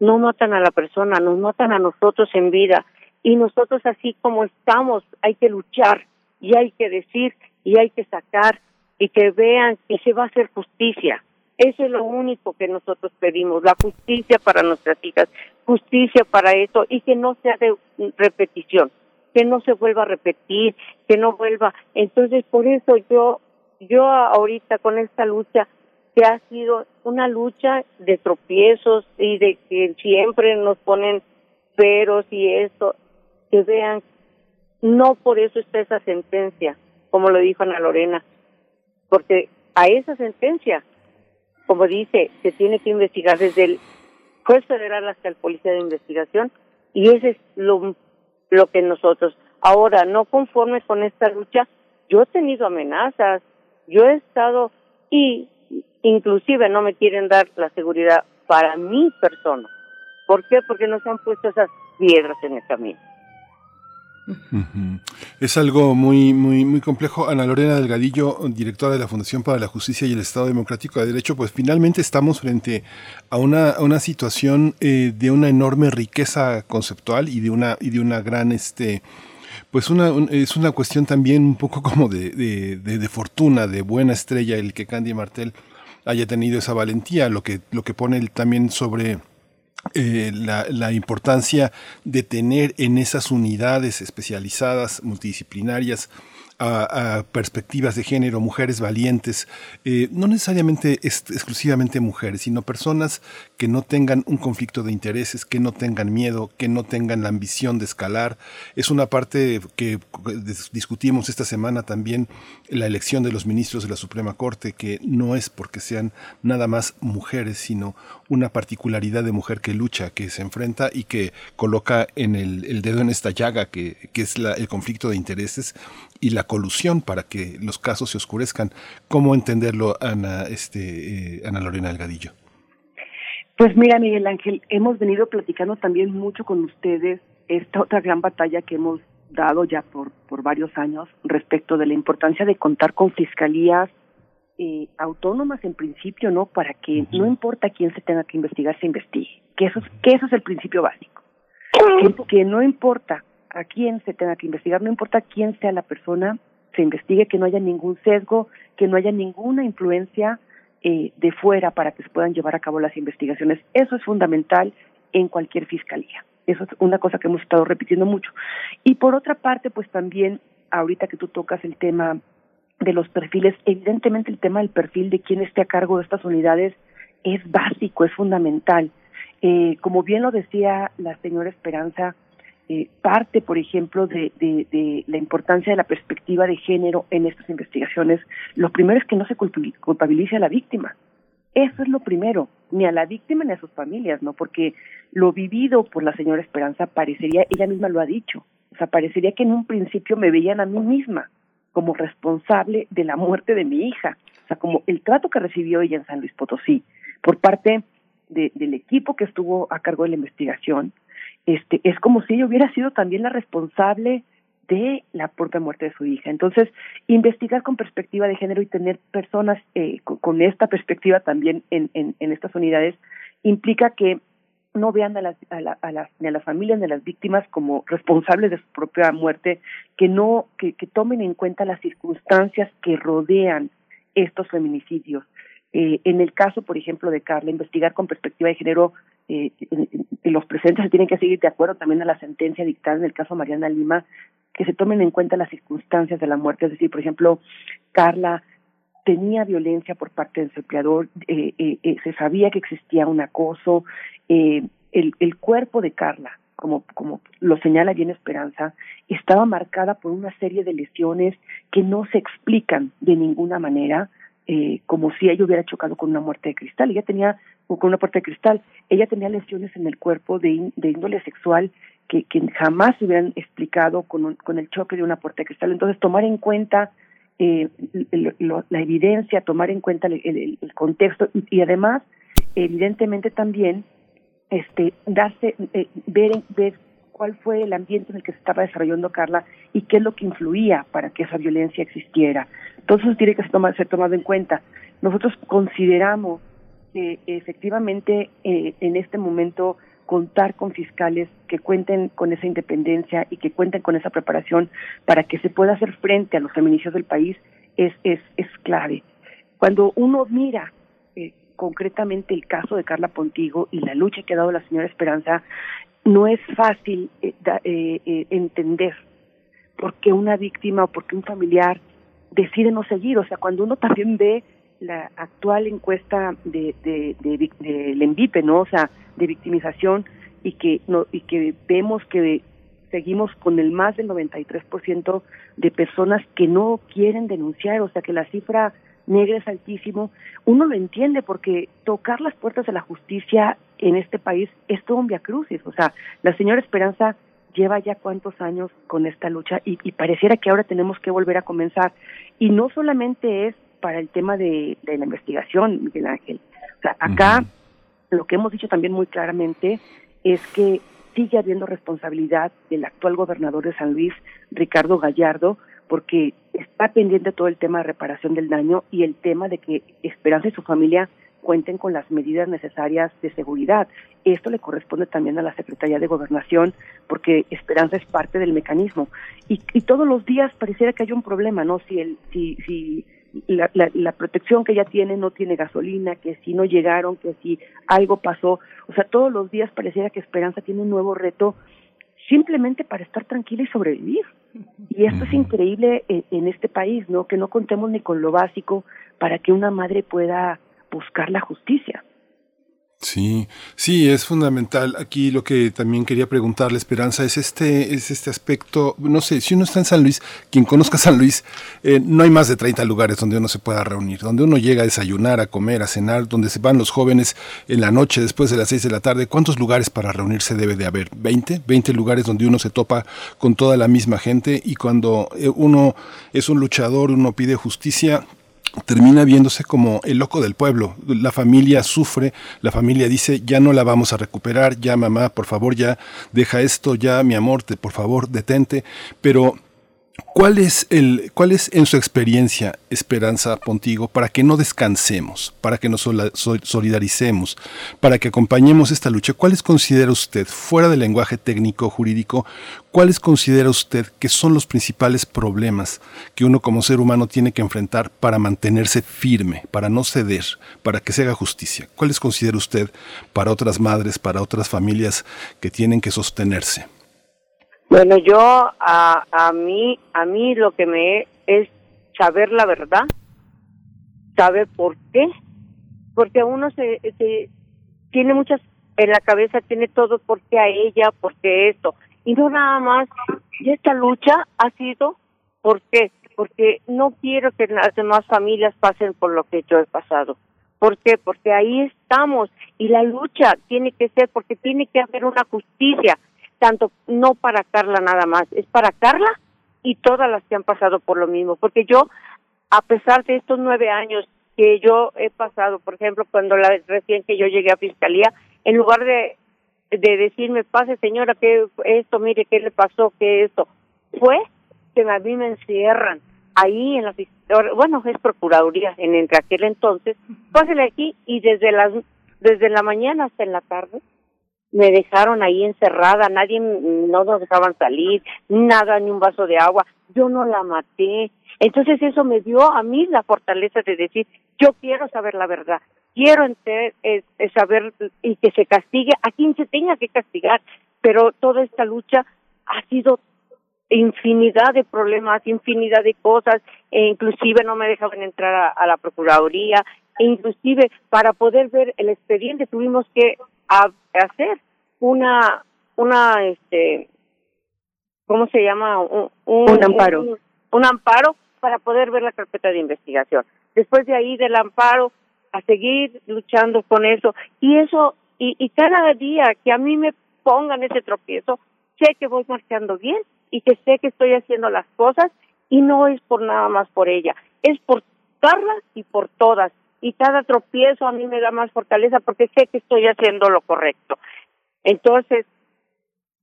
no matan a la persona, nos matan a nosotros en vida. Y nosotros así como estamos hay que luchar y hay que decir y hay que sacar y que vean que se va a hacer justicia. Eso es lo único que nosotros pedimos, la justicia para nuestras hijas, justicia para eso y que no sea de repetición, que no se vuelva a repetir, que no vuelva. Entonces, por eso yo, yo ahorita con esta lucha que ha sido una lucha de tropiezos y de que siempre nos ponen peros y esto, que vean, no por eso está esa sentencia, como lo dijo Ana Lorena, porque a esa sentencia, como dice, se tiene que investigar desde el juez federal hasta el policía de investigación y ese es lo, lo que nosotros, ahora, no conforme con esta lucha, yo he tenido amenazas, yo he estado y inclusive no me quieren dar la seguridad para mi persona. ¿Por qué? Porque nos han puesto esas piedras en el camino. Ujú. Es algo muy, muy, muy complejo. Ana Lorena Delgadillo, directora de la Fundación para la Justicia y el Estado Democrático de Derecho, pues finalmente estamos frente a una, una situación eh, de una enorme riqueza conceptual y de una, y de una gran, este, pues una, un- es una cuestión también un poco como de, de, de- de fortuna, de buena estrella, el que Candy Martel haya tenido esa valentía, lo que, lo que pone él también sobre eh, la, importancia de tener en esas unidades especializadas, multidisciplinarias, perspectivas de género, mujeres valientes, eh, no necesariamente exclusivamente mujeres, sino personas que no tengan un conflicto de intereses, que no tengan miedo, que no tengan la ambición de escalar. Es una parte que dis- discutimos esta semana también, la elección de los ministros de la Suprema Corte, que no es porque sean nada más mujeres, sino una particularidad de mujer que lucha, que se enfrenta y que coloca en el, dedo en esta llaga que, que es la- el conflicto de intereses y la colusión para que los casos se oscurezcan. ¿Cómo entenderlo, Ana, este, eh, Ana Lorena Delgadillo? Pues mira, Miguel Ángel, hemos venido platicando también mucho con ustedes esta otra gran batalla que hemos dado ya por, por varios años respecto de la importancia de contar con fiscalías eh, autónomas en principio, ¿no? Para que no importa quién se tenga que investigar, se investigue. Que eso, es- que eso es el principio básico. Que, que no importa a quién se tenga que investigar, no importa quién sea la persona, se investigue, que no haya ningún sesgo, que no haya ninguna influencia eh, de fuera para que se puedan llevar a cabo las investigaciones. Eso es fundamental en cualquier fiscalía. Eso es una cosa que hemos estado repitiendo mucho. Y por otra parte, pues también, ahorita que tú tocas el tema de los perfiles, evidentemente el tema del perfil de quién esté a cargo de estas unidades es básico, es fundamental. Eh, como bien lo decía la señora Esperanza, eh, parte, por ejemplo, de, de, de, la importancia de la perspectiva de género en estas investigaciones, lo primero es que no se culpabilice a la víctima. Eso es lo primero, ni a la víctima ni a sus familias, ¿no? Porque lo vivido por la señora Esperanza parecería, ella misma lo ha dicho, o sea, parecería que en un principio me veían a mí misma como responsable de la muerte de mi hija, o sea, como el trato que recibió ella en San Luis Potosí por parte de, del equipo que estuvo a cargo de la investigación, este, es como si ella hubiera sido también la responsable de la propia muerte de su hija. Entonces, investigar con perspectiva de género y tener personas eh, con, con, esta perspectiva también en, en, en, estas unidades implica que no vean a las, a, la, a las, ni a las familias ni a las víctimas como responsables de su propia muerte, que no, que, que tomen en cuenta las circunstancias que rodean estos feminicidios. Eh, en el caso, por ejemplo, de Carla, investigar con perspectiva de género, eh, los presentes se tienen que seguir de acuerdo también a la sentencia dictada en el caso Mariana Lima, que se tomen en cuenta las circunstancias de la muerte. Es decir, por ejemplo, Carla tenía violencia por parte de su empleador, eh, eh, eh, se sabía que existía un acoso, el, el cuerpo de Carla, como, como lo señala bien Esperanza, estaba marcada por una serie de lesiones que no se explican de ninguna manera, eh, como si ella hubiera chocado con una muerte de cristal. Ella tenía, con una puerta de cristal, ella tenía lesiones en el cuerpo de, de índole sexual que, que jamás se hubieran explicado con, un, con el choque de una puerta de cristal. Entonces, tomar en cuenta eh, lo, la evidencia, tomar en cuenta el, el, el contexto y, y, además, evidentemente también, este, darse, eh, ver, ver cuál fue el ambiente en el que se estaba desarrollando Carla y qué es lo que influía para que esa violencia existiera. Entonces eso tiene que ser tomado en cuenta. Nosotros consideramos que efectivamente eh, en este momento contar con fiscales que cuenten con esa independencia y que cuenten con esa preparación para que se pueda hacer frente a los feminicidios del país es, es, es clave. Cuando uno mira eh, concretamente el caso de Carla Pontigo y la lucha que ha dado la señora Esperanza, no es fácil eh, da, eh, eh, entender por qué una víctima o por qué un familiar decide no seguir. O sea, cuando uno también ve la actual encuesta de, de, de, de, ENVIPE, ¿no? O sea, de victimización y que, no, y que vemos que seguimos con el más del 93% de personas que no quieren denunciar, o sea, que la cifra negra es altísimo, uno lo entiende porque tocar las puertas de la justicia en este país es todo un viacrucis. O sea, la señora Esperanza lleva ya cuántos años con esta lucha y, pareciera que ahora tenemos que volver a comenzar. Y no solamente es para el tema de, de la investigación, Miguel Ángel. O sea, acá uh -huh. lo que hemos dicho también muy claramente es que sigue habiendo responsabilidad del actual gobernador de San Luis, Ricardo Gallardo, porque está pendiente todo el tema de reparación del daño y el tema de que Esperanza y su familia cuenten con las medidas necesarias de seguridad. Esto le corresponde también a la Secretaría de Gobernación porque Esperanza es parte del mecanismo. Y, y todos los días pareciera que hay un problema, ¿no? Si, el, si, si la, la, la, protección que ella tiene no tiene gasolina, que si no llegaron, que si algo pasó. O sea, todos los días pareciera que Esperanza tiene un nuevo reto simplemente para estar tranquila y sobrevivir. Y esto es increíble en, en, este país, ¿no? Que no contemos ni con lo básico para que una madre pueda buscar la justicia. Sí, sí, es fundamental. Aquí lo que también quería preguntarle, Esperanza, es este, es este aspecto, no sé, si uno está en San Luis, quien conozca San Luis, eh, no hay más de 30 lugares donde uno se pueda reunir, donde uno llega a desayunar, a comer, a cenar, donde se van los jóvenes en la noche, después de las 6 de la tarde. ¿Cuántos lugares para reunirse debe de haber? ¿20? 20 lugares donde uno se topa con toda la misma gente y cuando eh, uno es un luchador, uno pide justicia, termina viéndose como el loco del pueblo. La familia sufre, la familia dice, ya no la vamos a recuperar, ya mamá, por favor, ya deja esto, ya mi amor, te, por favor, detente. Pero ¿Cuál es, el, ¿Cuál es en su experiencia, Esperanza Pontigo, para que no descansemos, para que nos solidaricemos, para que acompañemos esta lucha? ¿Cuáles considera usted, fuera del lenguaje técnico jurídico, cuáles considera usted que son los principales problemas que uno como ser humano tiene que enfrentar para mantenerse firme, para no ceder, para que se haga justicia? ¿Cuáles considera usted para otras madres, para otras familias que tienen que sostenerse? Bueno, yo a, a mí a mí lo que me es saber la verdad, saber por qué, porque uno se, se tiene muchas en la cabeza tiene todo por qué a ella, por qué esto, Y no nada más, y esta lucha ha sido, ¿por qué? Porque no quiero que las demás familias pasen por lo que yo he pasado. ¿Por qué? Porque ahí estamos y la lucha tiene que ser, porque tiene que haber una justicia, tanto no para Carla nada más, es para Carla y todas las que han pasado por lo mismo. Porque yo, a pesar de estos nueve años que yo he pasado, por ejemplo, cuando la recién que yo llegué a fiscalía, en lugar de de decirme, pase señora, que esto, mire, qué le pasó, que esto, fue que a mí me encierran ahí en la bueno, es procuraduría en entre aquel entonces, pásele aquí y desde las desde la mañana hasta en la tarde me dejaron ahí encerrada, nadie no nos dejaban salir, nada, ni un vaso de agua, yo no la maté. Entonces eso me dio a mí la fortaleza de decir, yo quiero saber la verdad, quiero enter- eh, eh, saber y que se castigue a quien se tenga que castigar, pero toda esta lucha ha sido infinidad de problemas, infinidad de cosas, e inclusive no me dejaban entrar a, a la Procuraduría, e inclusive para poder ver el expediente tuvimos que a- hacer una, una, este, ¿cómo se llama? Un, Un amparo. Un, un amparo para poder ver la carpeta de investigación. Después de ahí del amparo, a seguir luchando con eso. Y eso, y, y cada día que a mí me pongan ese tropiezo, sé que voy marchando bien y que sé que estoy haciendo las cosas y no es por nada más por ella, es por Carla y por todas. Y cada tropiezo a mí me da más fortaleza porque sé que estoy haciendo lo correcto. Entonces,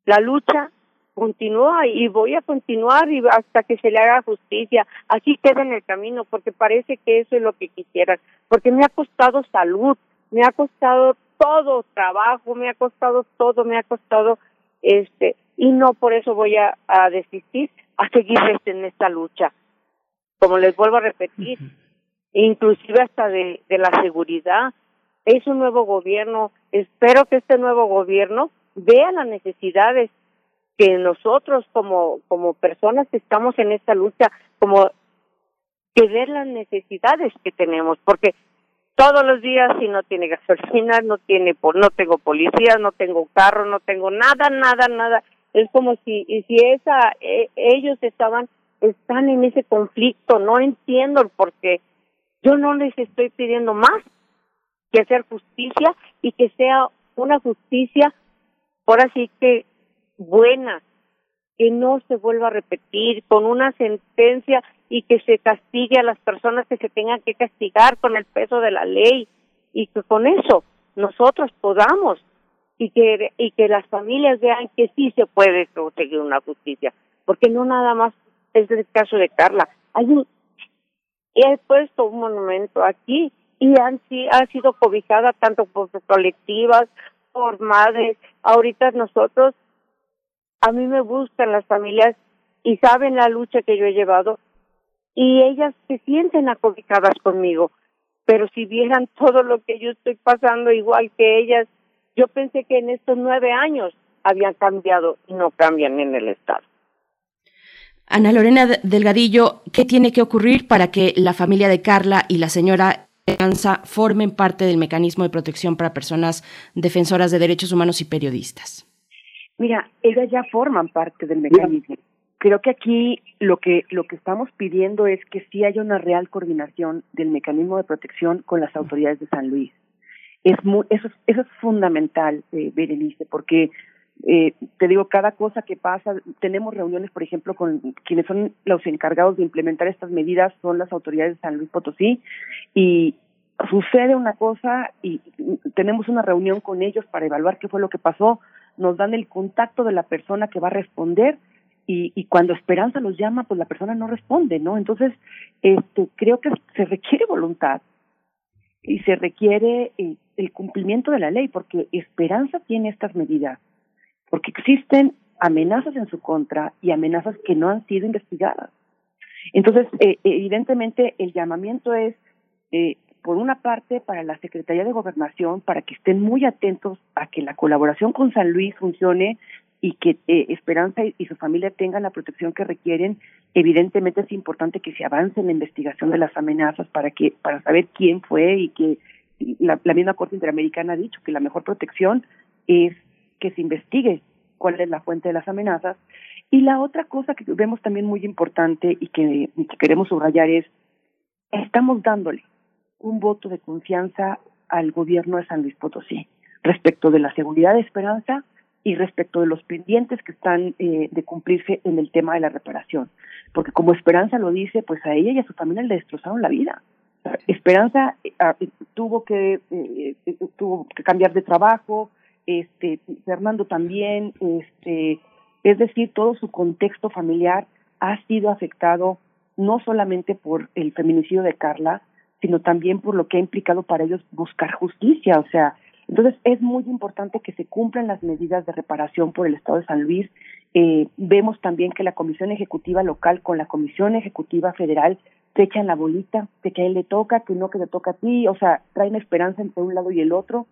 la lucha continúa y voy a continuar y hasta que se le haga justicia. Aquí queda en el camino porque parece que eso es lo que quisieran, porque me ha costado salud, me ha costado todo trabajo, me ha costado todo, me ha costado este y no por eso voy a, desistir, a seguir en esta lucha. Como les vuelvo a repetir, inclusive hasta de, la seguridad. Es un nuevo gobierno. Espero que este nuevo gobierno vea las necesidades que nosotros como como personas que estamos en esta lucha, como que ver las necesidades que tenemos, porque todos los días si no tiene gasolina, no tiene no tengo policías, no tengo carro, no tengo nada, nada, nada. Es como si y si esa eh, ellos estaban están en ese conflicto, no entiendo por qué. Yo no les estoy pidiendo más que hacer justicia y que sea una justicia ahora sí que buena, que no se vuelva a repetir, con una sentencia y que se castigue a las personas que se tengan que castigar con el peso de la ley y que con eso nosotros podamos y que y que las familias vean que sí se puede conseguir una justicia, porque no nada más es el caso de Carla. Hay un he puesto un monumento aquí y han si- ha sido cobijada tanto por colectivas, por madres. Ahorita nosotros, a mí me buscan las familias y saben la lucha que yo he llevado y ellas se sienten acobijadas conmigo. Pero si vieran todo lo que yo estoy pasando igual que ellas, yo pensé que en estos nueve años habían cambiado y no cambian en el Estado. Ana Lorena Delgadillo, ¿qué tiene que ocurrir para que la familia de Carla y la señora Esperanza formen parte del mecanismo de protección para personas defensoras de derechos humanos y periodistas? Mira, ellas ya forman parte del mecanismo. Creo que aquí lo que lo que estamos pidiendo es que sí haya una real coordinación del mecanismo de protección con las autoridades de San Luis. Es muy, eso, es- eso es fundamental, eh, Berenice, porque eh, te digo, cada cosa que pasa, tenemos reuniones, por ejemplo, con quienes son los encargados de implementar estas medidas, son las autoridades de San Luis Potosí, y sucede una cosa y tenemos una reunión con ellos para evaluar qué fue lo que pasó, nos dan el contacto de la persona que va a responder y, cuando Esperanza los llama, pues la persona no responde, ¿no? Entonces, este, creo que se requiere voluntad y se requiere eh, el cumplimiento de la ley, porque Esperanza tiene estas medidas, porque existen amenazas en su contra y amenazas que no han sido investigadas. Entonces, eh, evidentemente, el llamamiento es, eh, por una parte, para la Secretaría de Gobernación, para que estén muy atentos a que la colaboración con San Luis funcione y que eh, Esperanza y, su familia tengan la protección que requieren. Evidentemente es importante que se avance en la investigación de las amenazas para que para saber quién fue y que la misma Corte Interamericana ha dicho que la mejor protección es que se investigue cuál es la fuente de las amenazas. Y la otra cosa que vemos también muy importante y que, queremos subrayar es, estamos dándole un voto de confianza al gobierno de San Luis Potosí respecto de la seguridad de Esperanza y respecto de los pendientes que están eh, de cumplirse en el tema de la reparación. Porque como Esperanza lo dice, pues a ella y a su familia le destrozaron la vida. Esperanza eh, ah, tuvo que eh, eh, tuvo que cambiar de trabajo, este Fernando también, este es decir, todo su contexto familiar ha sido afectado no solamente por el feminicidio de Carla, sino también por lo que ha implicado para ellos buscar justicia, o sea, entonces es muy importante que se cumplan las medidas de reparación por el Estado de San Luis. Eh, vemos también que la Comisión Ejecutiva Local con la Comisión Ejecutiva Federal se echan la bolita de que a él le toca, que no que te toca a ti, o sea, traen esperanza entre un lado y el otro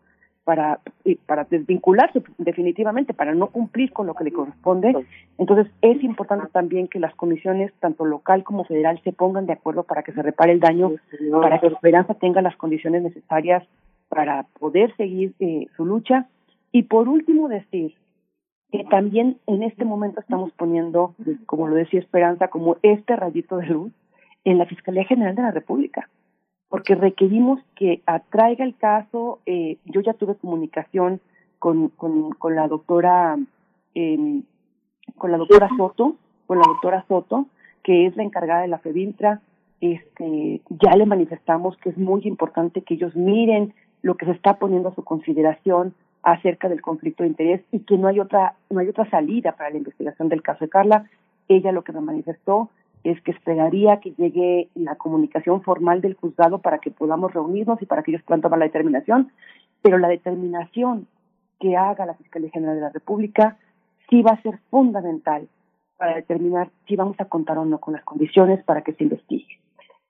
para para desvincularse definitivamente, para no cumplir con lo que le corresponde. Entonces es importante también que las comisiones, tanto local como federal, se pongan de acuerdo para que se repare el daño, para que Esperanza tenga las condiciones necesarias para poder seguir eh, su lucha. Y por último decir que también en este momento estamos poniendo, como lo decía Esperanza, como este rayito de luz en la Fiscalía General de la República porque requerimos que atraiga el caso. Eh, yo ya tuve comunicación con, con, con la doctora eh, con la doctora Soto, con la doctora Soto, que es la encargada de la FEBINTRA. Este, ya le manifestamos que es muy importante que ellos miren lo que se está poniendo a su consideración acerca del conflicto de interés y que no hay otra no hay otra salida para la investigación del caso de Carla. Ella lo que me manifestó es que esperaría que llegue la comunicación formal del juzgado para que podamos reunirnos y para que ellos puedan tomar la determinación, pero la determinación que haga la Fiscalía General de la República sí va a ser fundamental para determinar si vamos a contar o no con las condiciones para que se investigue.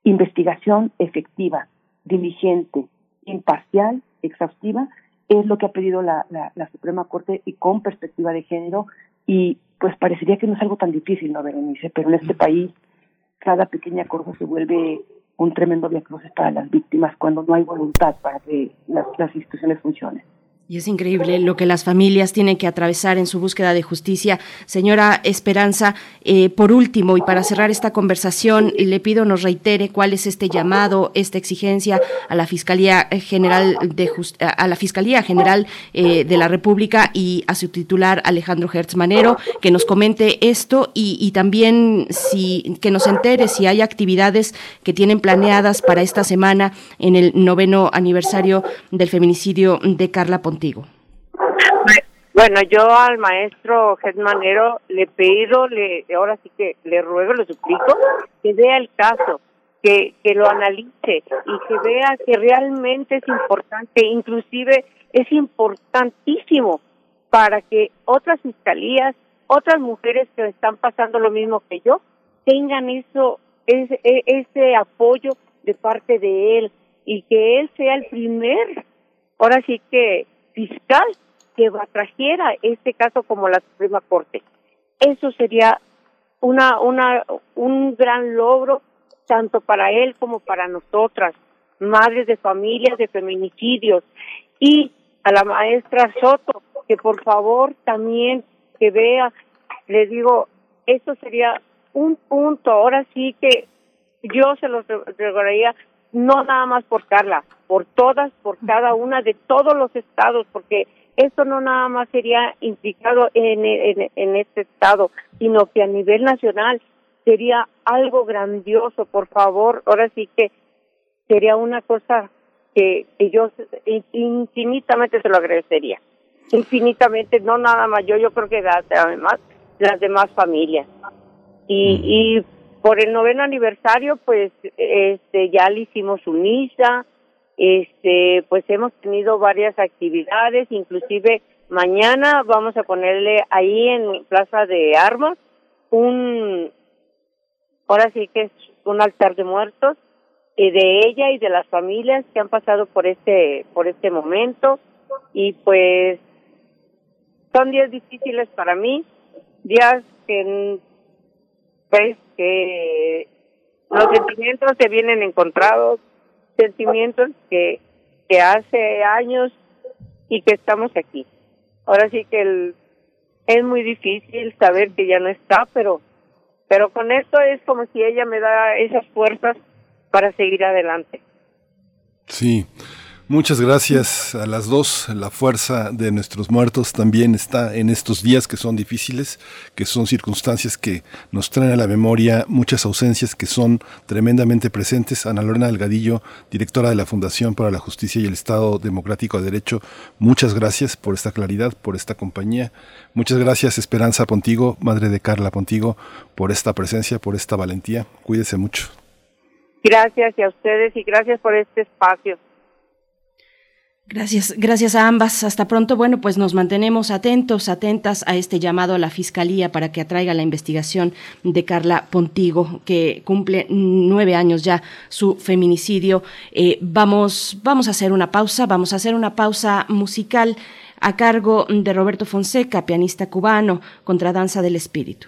Investigación efectiva, diligente, imparcial, exhaustiva, es lo que ha pedido la, la, la Suprema Corte y con perspectiva de género y pues parecería que no es algo tan difícil, ¿no, Berenice? Pero en este país cada pequeña cosa se vuelve un tremendo viacrucis para las víctimas cuando no hay voluntad para que las, las instituciones funcionen. Y es increíble lo que las familias tienen que atravesar en su búsqueda de justicia. Señora Esperanza, eh, por último, y para cerrar esta conversación, le pido nos reitere cuál es este llamado, esta exigencia a la Fiscalía General de Just a la Fiscalía General eh, de la República y a su titular Alejandro Hertz Manero, que nos comente esto y, y también si que nos entere si hay actividades que tienen planeadas para esta semana en el noveno aniversario del feminicidio de Carla Ponte contigo. Bueno, yo al maestro Germanero le pido, le, ahora sí que le ruego, le suplico, que vea el caso, que, que lo analice y que vea que realmente es importante, inclusive es importantísimo para que otras fiscalías, otras mujeres que están pasando lo mismo que yo, tengan eso, ese, ese apoyo de parte de él y que él sea el primer, ahora sí que fiscal que trajera este caso como la Suprema Corte. Eso sería una, una, un gran logro tanto para él como para nosotras, madres de familias de feminicidios, y a la maestra Soto, que por favor también que vea, le digo, eso sería un punto, ahora sí que yo se los recordaría no nada más por Carla, por todas, por cada una de todos los estados, porque esto no nada más sería implicado en, en, en este estado, sino que a nivel nacional sería algo grandioso, por favor, ahora sí que sería una cosa que, que yo infinitamente se lo agradecería, infinitamente, no nada más yo, yo creo que además las demás familias. Y, y por el noveno aniversario, pues, este, ya le hicimos su misa, este, pues hemos tenido varias actividades, inclusive mañana vamos a ponerle ahí en Plaza de Armas un, ahora sí que es un altar de muertos eh, de ella y de las familias que han pasado por este, por este momento. Y pues son días difíciles para mí, días que pues que los sentimientos se vienen encontrados, sentimientos que, que hace años y que estamos aquí. Ahora sí que el, es muy difícil saber que ya no está, pero pero con esto es como si ella me da esas fuerzas para seguir adelante. Sí. Muchas gracias a las dos. La fuerza de nuestros muertos también está en estos días que son difíciles, que son circunstancias que nos traen a la memoria muchas ausencias que son tremendamente presentes. Ana Lorena Delgadillo, directora de la Fundación para la Justicia y el Estado Democrático de Derecho, muchas gracias por esta claridad, por esta compañía. Muchas gracias Esperanza Pontigo, madre de Carla Pontigo, por esta presencia, por esta valentía. Cuídese mucho. Gracias y a ustedes y gracias por este espacio. Gracias, gracias a ambas. Hasta pronto. Bueno, pues nos mantenemos atentos, atentas a este llamado a la Fiscalía para que atraiga la investigación de Carla Pontigo, que cumple nueve años ya su feminicidio. Eh, vamos, vamos a hacer una pausa, vamos a hacer una pausa musical a cargo de Roberto Fonseca, pianista cubano, contra Danza del Espíritu.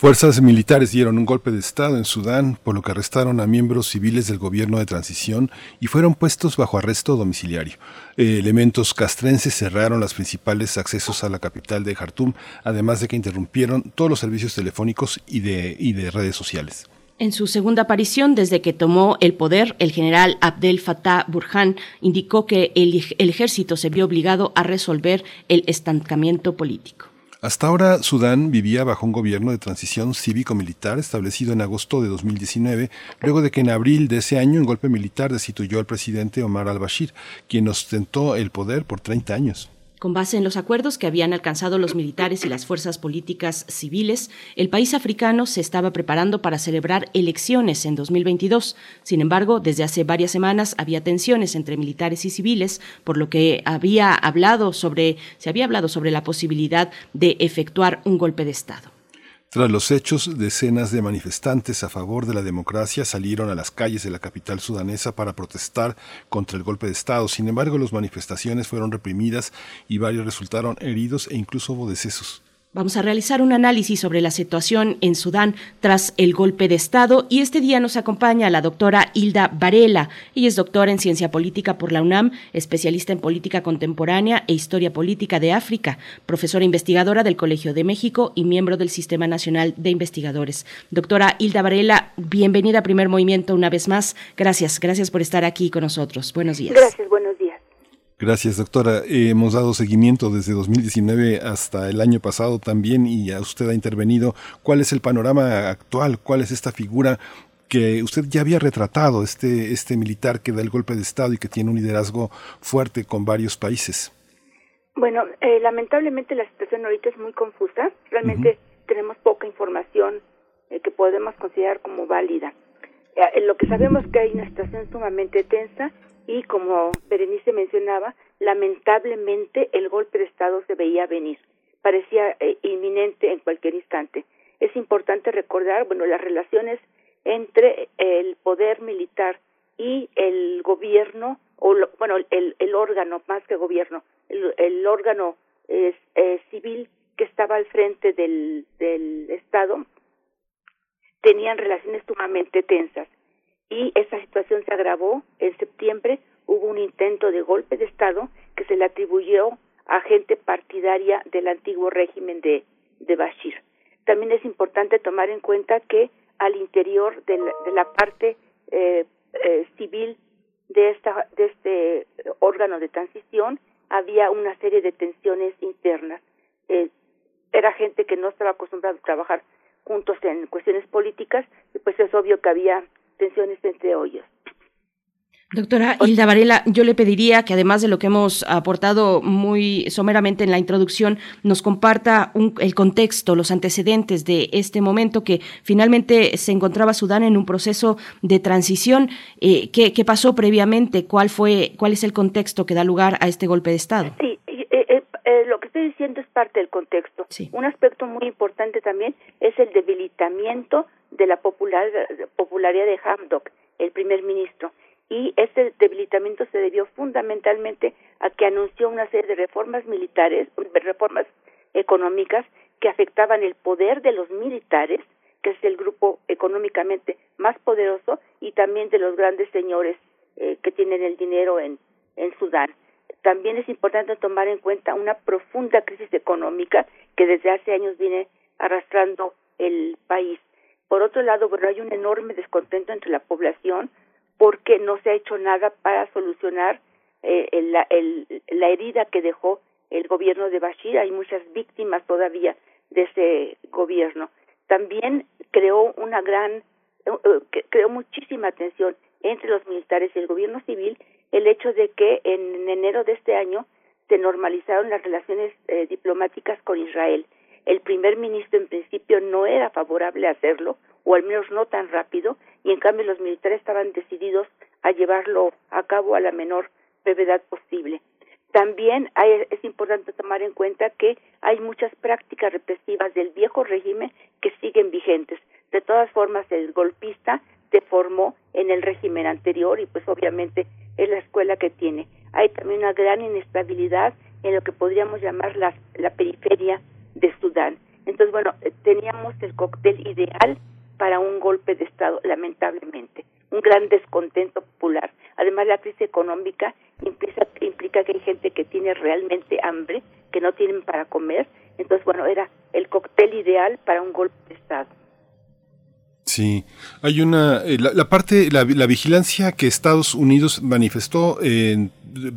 Fuerzas militares dieron un golpe de Estado en Sudán, por lo que arrestaron a miembros civiles del gobierno de transición y fueron puestos bajo arresto domiciliario. Eh, elementos castrenses cerraron los principales accesos a la capital de Jartum, además de que interrumpieron todos los servicios telefónicos y de, redes sociales. En su segunda aparición desde que tomó el poder, el general Abdel Fattah Burhan indicó que el ejército se vio obligado a resolver el estancamiento político. Hasta ahora, Sudán vivía bajo un gobierno de transición cívico-militar establecido en agosto de 2019, luego de que en abril de ese año un golpe militar destituyó al presidente Omar al-Bashir, quien ostentó el poder por 30 años. Con base en los acuerdos que habían alcanzado los militares y las fuerzas políticas civiles, el país africano se estaba preparando para celebrar elecciones en 2022. Sin embargo, desde hace varias semanas había tensiones entre militares y civiles, por lo que había hablado sobre, se había hablado sobre la posibilidad de efectuar un golpe de Estado. Tras los hechos, decenas de manifestantes a favor de la democracia salieron a las calles de la capital sudanesa para protestar contra el golpe de Estado. Sin embargo, las manifestaciones fueron reprimidas y varios resultaron heridos e incluso hubo decesos. Vamos a realizar un análisis sobre la situación en Sudán tras el golpe de Estado y este día nos acompaña la doctora Hilda Varela. Ella es doctora en Ciencia Política por la UNAM, especialista en Política Contemporánea e Historia Política de África, profesora investigadora del Colegio de México y miembro del Sistema Nacional de Investigadores. Doctora Hilda Varela, bienvenida a Primer Movimiento una vez más. Gracias, gracias por estar aquí con nosotros. Buenos días. Gracias, buenos días. Gracias, doctora. Eh, hemos dado seguimiento desde 2019 hasta el año pasado también y usted ha intervenido. ¿Cuál es el panorama actual? ¿Cuál es esta figura que usted ya había retratado, este, este militar que da el golpe de Estado y que tiene un liderazgo fuerte con varios países? Bueno, eh, lamentablemente la situación ahorita es muy confusa. Realmente tenemos poca información eh, que podemos considerar como válida. Eh, lo que sabemos es que hay una situación sumamente tensa y como Berenice mencionaba, lamentablemente el golpe de Estado se veía venir, parecía eh, inminente en cualquier instante. Es importante recordar, bueno, las relaciones entre el poder militar y el gobierno, o lo- bueno, el, órgano, más que gobierno, el, órgano eh, civil que estaba al frente del Estado, tenían relaciones sumamente tensas y esa situación se agravó en septiembre hubo un intento de golpe de Estado que se le atribuyó a gente partidaria del antiguo régimen de, de Bashir. También es importante tomar en cuenta que al interior de la, parte eh, eh, civil de, esta, de este órgano de transición había una serie de tensiones internas. Eh, era gente que no estaba acostumbrada a trabajar juntos en cuestiones políticas y pues es obvio que había tensiones entre ellos. Doctora Hilda Varela, yo le pediría que además de lo que hemos aportado muy someramente en la introducción, nos comparta un, el contexto, los antecedentes de este momento que finalmente se encontraba Sudán en un proceso de transición. Eh, ¿qué, ¿Qué pasó previamente? ¿Cuál fue, cuál es el contexto que da lugar a este golpe de Estado? Sí, eh, eh, eh, lo que estoy diciendo es parte del contexto. Un aspecto muy importante también es el debilitamiento de la popular, popularidad de Hamdok, el primer ministro y este debilitamiento se debió fundamentalmente a que anunció una serie de reformas militares, reformas económicas que afectaban el poder de los militares, que es el grupo económicamente más poderoso, y también de los grandes señores eh, que tienen el dinero en, en Sudán. También es importante tomar en cuenta una profunda crisis económica que desde hace años viene arrastrando el país. Por otro lado, bueno, hay un enorme descontento entre la población porque no se ha hecho nada para solucionar eh, el, la herida que dejó el gobierno de Bashir. Hay muchas víctimas todavía de ese gobierno. También creó una gran, eh, creó muchísima tensión entre los militares y el gobierno civil el hecho de que en enero de este año se normalizaron las relaciones eh, diplomáticas con Israel. El primer ministro en principio no era favorable a hacerlo, o al menos no tan rápido, y en cambio los militares estaban decididos a llevarlo a cabo a la menor brevedad posible. También hay, es importante tomar en cuenta que hay muchas prácticas represivas del viejo régimen que siguen vigentes. De todas formas, el golpista se formó en el régimen anterior y pues obviamente es la escuela que tiene. Hay también una gran inestabilidad en lo que podríamos llamar la, la periferia de Sudán. Entonces, bueno, teníamos el cóctel ideal para un golpe de Estado, lamentablemente. Un gran descontento popular. Además, la crisis económica implica, implica que hay gente que tiene realmente hambre, que no tienen para comer. Entonces, bueno, era el cóctel ideal para un golpe de Estado. Sí, hay una, eh, la, la, parte, la, la, vigilancia que Estados Unidos manifestó eh,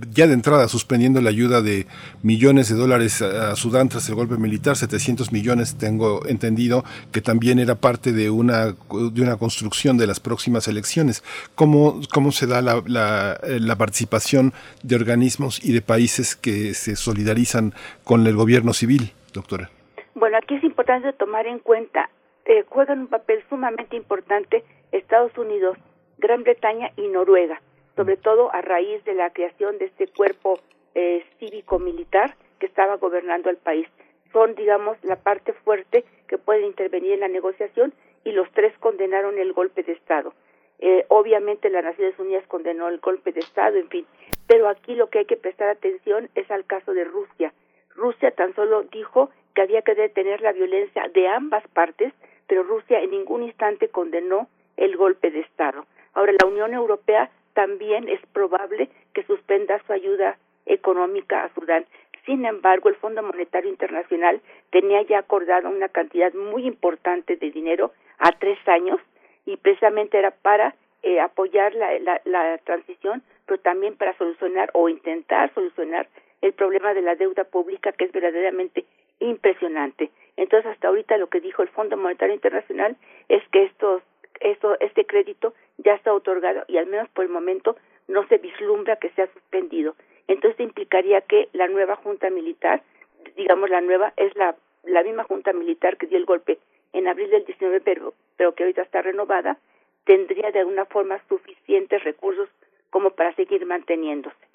ya de entrada suspendiendo la ayuda de millones de dólares a, Sudán tras el golpe militar, 700 millones tengo entendido que también era parte de una, de una construcción de las próximas elecciones. ¿Cómo, cómo se da la, la, la participación de organismos y de países que se solidarizan con el gobierno civil, doctora? Bueno, aquí es importante tomar en cuenta eh, juegan un papel sumamente importante Estados Unidos, Gran Bretaña y Noruega, sobre todo a raíz de la creación de este cuerpo eh, cívico-militar que estaba gobernando el país. Son, digamos, la parte fuerte que puede intervenir en la negociación y los tres condenaron el golpe de Estado. Eh, obviamente las Naciones Unidas condenó el golpe de Estado, en fin, pero aquí lo que hay que prestar atención es al caso de Rusia. Rusia tan solo dijo que había que detener la violencia de ambas partes, pero Rusia en ningún instante condenó el golpe de Estado. Ahora, la Unión Europea también es probable que suspenda su ayuda económica a Sudán. Sin embargo, el Fondo Monetario Internacional tenía ya acordado una cantidad muy importante de dinero a tres años y precisamente era para eh, apoyar la, la, transición, pero también para solucionar o intentar solucionar el problema de la deuda pública que es verdaderamente impresionante. Entonces, hasta ahorita lo que dijo el Fondo Monetario Internacional es que estos, esto, este crédito ya está otorgado y al menos por el momento no se vislumbra que sea suspendido. Entonces implicaría que la nueva junta militar, digamos la nueva, es la, la misma junta militar que dio el golpe en abril del 19, pero, pero que ahorita está renovada, tendría de alguna forma suficientes recursos como para seguir manteniéndose.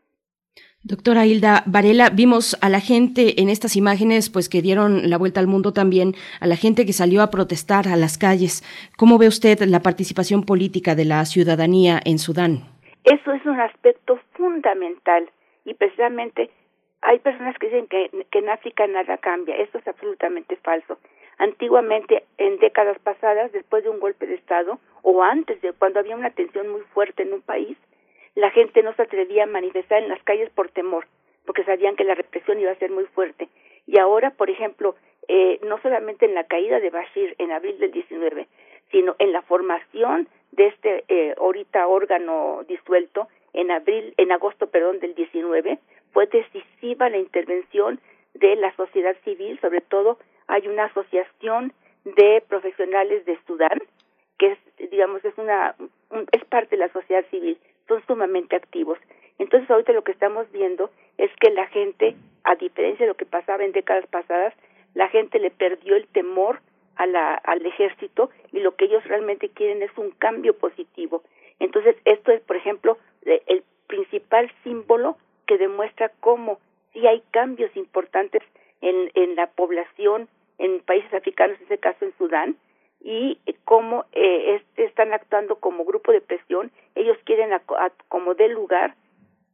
Doctora Hilda Varela, vimos a la gente en estas imágenes, pues que dieron la vuelta al mundo también, a la gente que salió a protestar a las calles. ¿Cómo ve usted la participación política de la ciudadanía en Sudán? Eso es un aspecto fundamental y precisamente hay personas que dicen que, que en África nada cambia. Esto es absolutamente falso. Antiguamente, en décadas pasadas, después de un golpe de Estado o antes de cuando había una tensión muy fuerte en un país, la gente no se atrevía a manifestar en las calles por temor, porque sabían que la represión iba a ser muy fuerte. Y ahora, por ejemplo, eh, no solamente en la caída de Bashir en abril del 19, sino en la formación de este eh, ahorita órgano disuelto en abril, en agosto, perdón, del 19, fue decisiva la intervención de la sociedad civil, sobre todo hay una asociación de profesionales de Sudán que es, digamos, es una, un- es parte de la sociedad civil, son sumamente activos. Entonces ahorita lo que estamos viendo es que la gente, a diferencia de lo que pasaba en décadas pasadas, la gente le perdió el temor a al ejército y lo que ellos realmente quieren es un cambio positivo. Entonces esto es, por ejemplo, el principal símbolo que demuestra cómo sí hay cambios importantes en la población en países africanos, en este caso en Sudán, y cómo eh, es- están actuando como grupo de presión. Ellos quieren, aco- a- como dé lugar,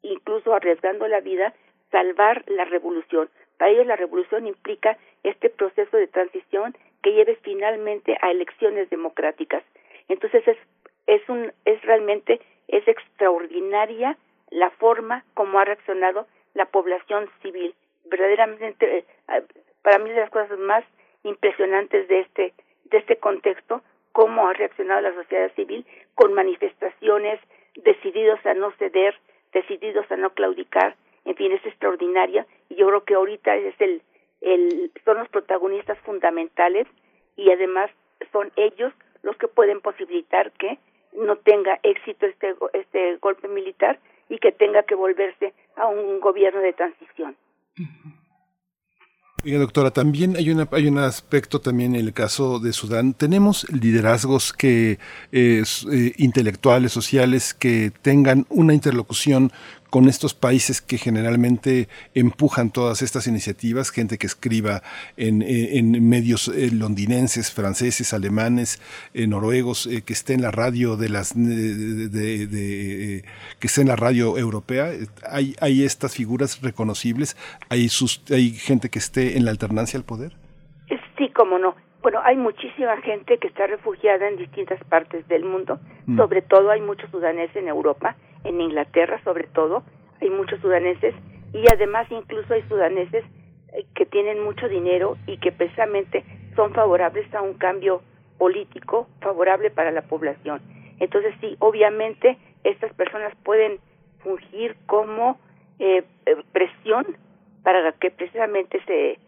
incluso arriesgando la vida, salvar la revolución. Para ellos la revolución implica este proceso de transición que lleve finalmente a elecciones democráticas. Entonces es es un es realmente es extraordinaria la forma como ha reaccionado la población civil. Verdaderamente eh, para mí es de las cosas más impresionantes de este de este contexto cómo ha reaccionado la sociedad civil con manifestaciones decididos a no ceder, decididos a no claudicar, en fin, es extraordinaria. Y yo creo que ahorita es el, el son los protagonistas fundamentales y además son ellos los que pueden posibilitar que no tenga éxito este este golpe militar y que tenga que volverse a un gobierno de transición. Oiga, doctora, también hay, una, hay un aspecto también en el caso de Sudán. Tenemos liderazgos que eh, eh, intelectuales, sociales, que tengan una interlocución con estos países que generalmente empujan todas estas iniciativas, gente que escriba en, en medios eh, londinenses, franceses, alemanes, eh, noruegos, eh, que esté en la radio de las de, de- de, que esté en la radio europea. Hay, hay estas figuras reconocibles, hay sus, hay gente que esté en la alternancia al poder. Sí, como no. Bueno, hay muchísima gente que está refugiada en distintas partes del mundo. Mm. Sobre todo hay muchos sudaneses en Europa, en Inglaterra sobre todo, hay muchos sudaneses y además incluso hay sudaneses eh, que tienen mucho dinero y que precisamente son favorables a un cambio político favorable para la población. Entonces sí, obviamente estas personas pueden fungir como eh, eh, presión para que precisamente se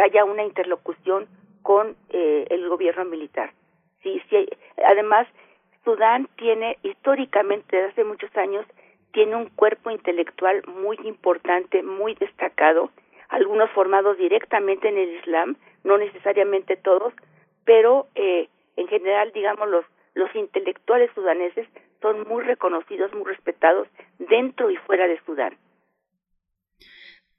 haya una interlocución con eh, el gobierno militar. Sí, sí. Además, Sudán tiene históricamente desde hace muchos años tiene un cuerpo intelectual muy importante, muy destacado, algunos formados directamente en el Islam, no necesariamente todos, pero eh, en general, digamos, los, los intelectuales sudaneses son muy reconocidos, muy respetados dentro y fuera de Sudán.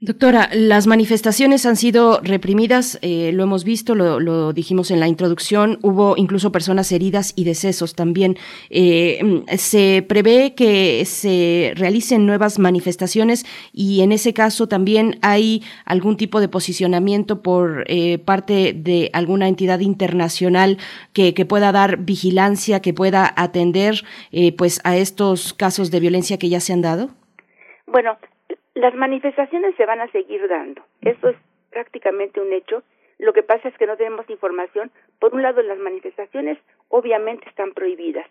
Doctora, las manifestaciones han sido reprimidas, eh, lo hemos visto, lo, dijimos en la introducción, hubo incluso personas heridas y decesos también. Eh, se prevé que se realicen nuevas manifestaciones y en ese caso también hay algún tipo de posicionamiento por eh, parte de alguna entidad internacional que, que pueda dar vigilancia, que pueda atender pues a estos casos de violencia que ya se han dado. Bueno, las manifestaciones se van a seguir dando. Eso es prácticamente un hecho. Lo que pasa es que no tenemos información. Por un lado, las manifestaciones obviamente están prohibidas.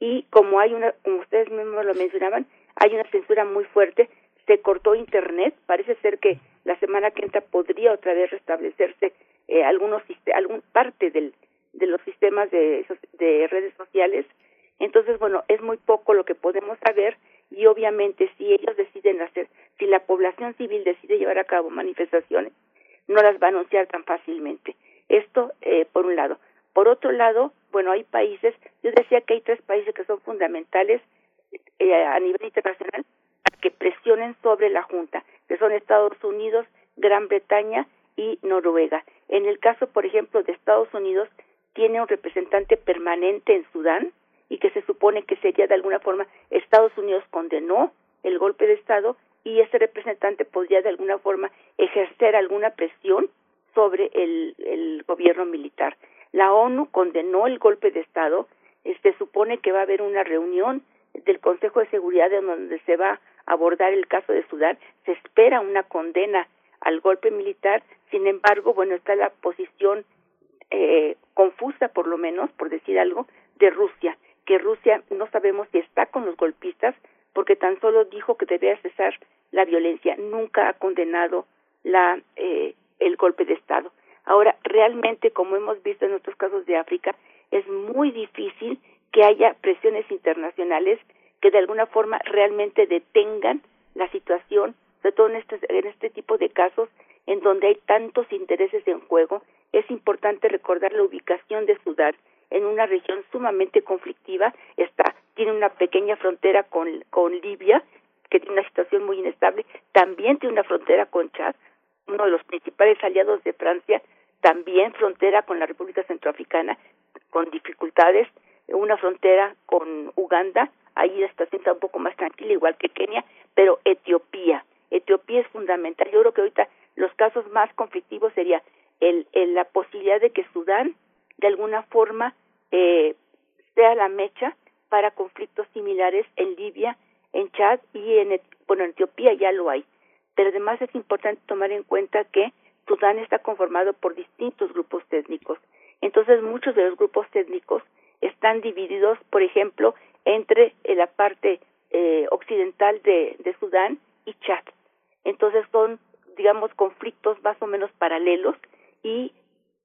Y como hay una, como ustedes mismos lo mencionaban, hay una censura muy fuerte. Se cortó Internet. Parece ser que la semana que entra podría otra vez restablecerse eh, algunos algún parte del, de los sistemas de, de redes sociales. Entonces, bueno, es muy poco lo que podemos saber y obviamente si ellos deciden hacer, si la población civil decide llevar a cabo manifestaciones, no las va a anunciar tan fácilmente. Esto eh, por un lado. Por otro lado, bueno, hay países, yo decía que hay tres países que son fundamentales eh, a nivel internacional que presionen sobre la Junta, que son Estados Unidos, Gran Bretaña y Noruega. En el caso, por ejemplo, de Estados Unidos, tiene un representante permanente en Sudán y que se supone que sería de alguna forma Estados Unidos condenó el golpe de Estado y ese representante podría de alguna forma ejercer alguna presión sobre el, el gobierno militar. La ONU condenó el golpe de Estado, se supone que va a haber una reunión del Consejo de Seguridad en donde se va a abordar el caso de Sudán, se espera una condena al golpe militar, sin embargo, bueno, está la posición eh, confusa, por lo menos, por decir algo, de Rusia, que Rusia no sabemos si está con los golpistas, porque tan solo dijo que debía cesar la violencia, nunca ha condenado la eh, el golpe de Estado. Ahora, realmente, como hemos visto en otros casos de África, es muy difícil que haya presiones internacionales que de alguna forma realmente detengan la situación, sobre todo en este, en este tipo de casos en donde hay tantos intereses en juego. Es importante recordar la ubicación de Sudán en una región sumamente conflictiva, está tiene una pequeña frontera con, con Libia, que tiene una situación muy inestable, también tiene una frontera con Chad, uno de los principales aliados de Francia, también frontera con la República Centroafricana, con dificultades, una frontera con Uganda, ahí la situación está un poco más tranquila, igual que Kenia, pero Etiopía, Etiopía es fundamental. Yo creo que ahorita los casos más conflictivos sería el, el la posibilidad de que Sudán, de alguna forma, eh, sea la mecha para conflictos similares en Libia, en Chad y en, bueno, en Etiopía ya lo hay. Pero además es importante tomar en cuenta que Sudán está conformado por distintos grupos técnicos. Entonces muchos de los grupos técnicos están divididos, por ejemplo, entre la parte eh, occidental de, de Sudán y Chad. Entonces son, digamos, conflictos más o menos paralelos y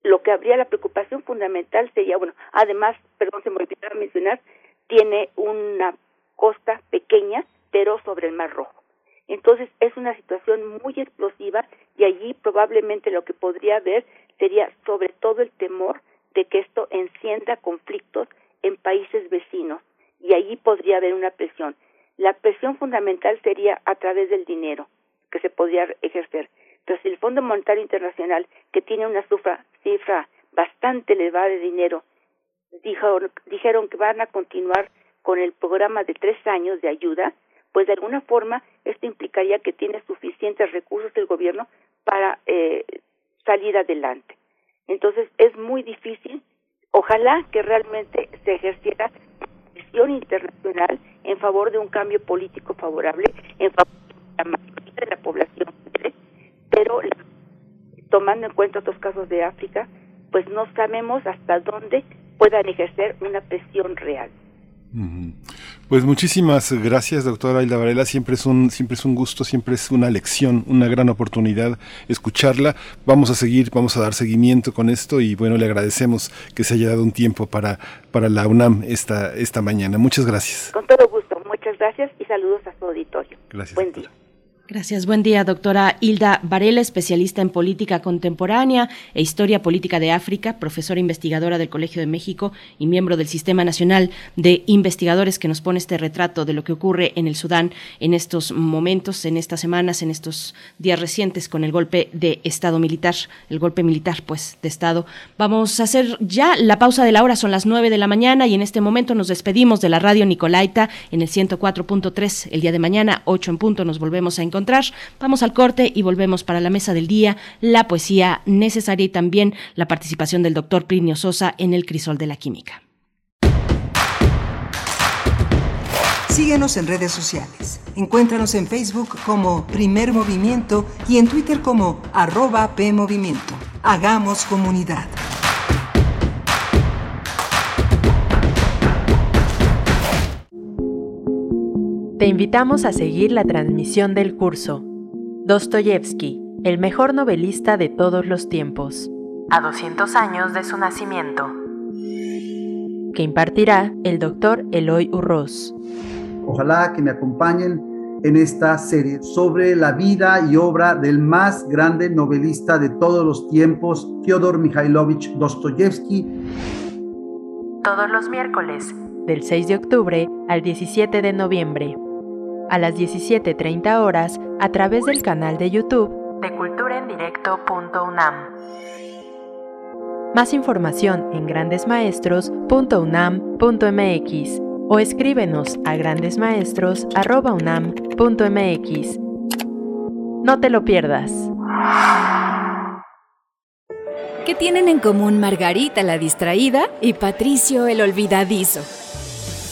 lo que habría la preocupación fundamental sería, bueno, además, perdón, se me olvidaba mencionar, tiene una costa pequeña, pero sobre el Mar Rojo. Entonces es una situación muy explosiva y allí probablemente lo que podría haber sería sobre todo el temor de que esto encienda conflictos en países vecinos y allí podría haber una presión. La presión fundamental sería a través del dinero que se podría ejercer. Si el Fondo Monetario Internacional, que tiene una cifra, cifra bastante elevada de dinero, dijeron que van a continuar con el programa de tres años de ayuda, pues de alguna forma esto implicaría que tiene suficientes recursos el gobierno para eh, salir adelante. Entonces es muy difícil. Ojalá que realmente se ejerciera presión internacional en favor de un cambio político favorable, en favor de la mayoría de la población, pero tomando en cuenta otros casos de África, pues no sabemos hasta dónde puedan ejercer una presión real. Pues muchísimas gracias, doctora Hilda Varela. Siempre es un, siempre es un gusto, siempre es una lección, una gran oportunidad escucharla. Vamos a seguir, vamos a dar seguimiento con esto y bueno, le agradecemos que se haya dado un tiempo para, para la UNAM esta, esta mañana. Muchas gracias. Con todo gusto, muchas gracias y saludos a su auditorio. Gracias. Buen día. Gracias, buen día, doctora Hilda Varela, especialista en política contemporánea e historia política de África, profesora investigadora del Colegio de México y miembro del Sistema Nacional de Investigadores que nos pone este retrato de lo que ocurre en el Sudán en estos momentos, en estas semanas, en estos días recientes con el golpe de Estado militar, el golpe militar, pues, de Estado. Vamos a hacer ya la pausa de la hora, son las nueve de la mañana y en este momento nos despedimos de la radio Nicolaita en el 104.3. El día de mañana, 8 en punto, nos volvemos a encontrar Vamos al corte y volvemos para la mesa del día, la poesía necesaria y también la participación del doctor Plinio Sosa en el crisol de la química. Síguenos en redes sociales. Encuéntranos en Facebook como Primer Movimiento y en Twitter como arroba PMovimiento. Hagamos comunidad. Te invitamos a seguir la transmisión del curso Dostoyevsky, el mejor novelista de todos los tiempos, a 200 años de su nacimiento, que impartirá el doctor Eloy Urroz. Ojalá que me acompañen en esta serie sobre la vida y obra del más grande novelista de todos los tiempos, Fyodor Mikhailovich Dostoyevsky. Todos los miércoles, del 6 de octubre al 17 de noviembre a las 17.30 horas a través del canal de YouTube de culturaendirecto.unam. Más información en grandesmaestros.unam.mx o escríbenos a grandesmaestros.unam.mx. No te lo pierdas. ¿Qué tienen en común Margarita la distraída y Patricio el olvidadizo?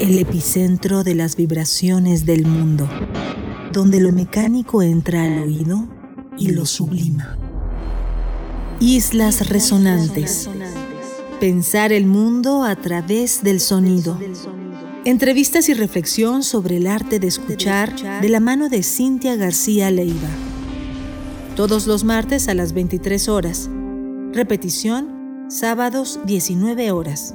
El epicentro de las vibraciones del mundo, donde lo mecánico entra al oído y lo sublima. Islas resonantes. Pensar el mundo a través del sonido. Entrevistas y reflexión sobre el arte de escuchar de la mano de Cintia García Leiva. Todos los martes a las 23 horas. Repetición, sábados 19 horas.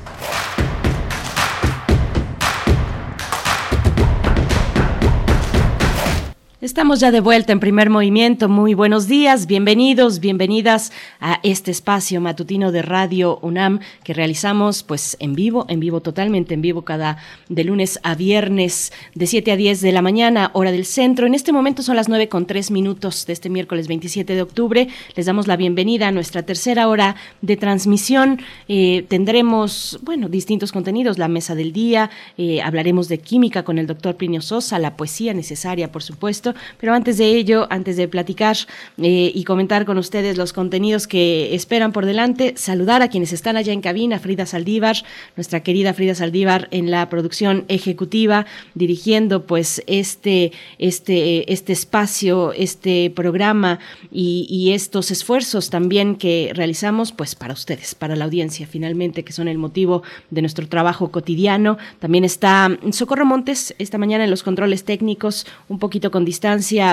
Estamos ya de vuelta en primer movimiento. Muy buenos días, bienvenidos, bienvenidas a este espacio matutino de Radio UNAM que realizamos pues en vivo, en vivo totalmente en vivo cada de lunes a viernes de 7 a 10 de la mañana, hora del centro. En este momento son las 9 con 3 minutos de este miércoles 27 de octubre. Les damos la bienvenida a nuestra tercera hora de transmisión. Eh, tendremos, bueno, distintos contenidos, la mesa del día, eh, hablaremos de química con el doctor Plinio Sosa, la poesía necesaria, por supuesto pero antes de ello, antes de platicar eh, y comentar con ustedes los contenidos que esperan por delante, saludar a quienes están allá en cabina, Frida Saldívar, nuestra querida Frida Saldívar en la producción ejecutiva, dirigiendo pues este, este, este espacio, este programa y, y estos esfuerzos también que realizamos pues para ustedes, para la audiencia finalmente, que son el motivo de nuestro trabajo cotidiano. También está Socorro Montes esta mañana en los controles técnicos, un poquito con distancia,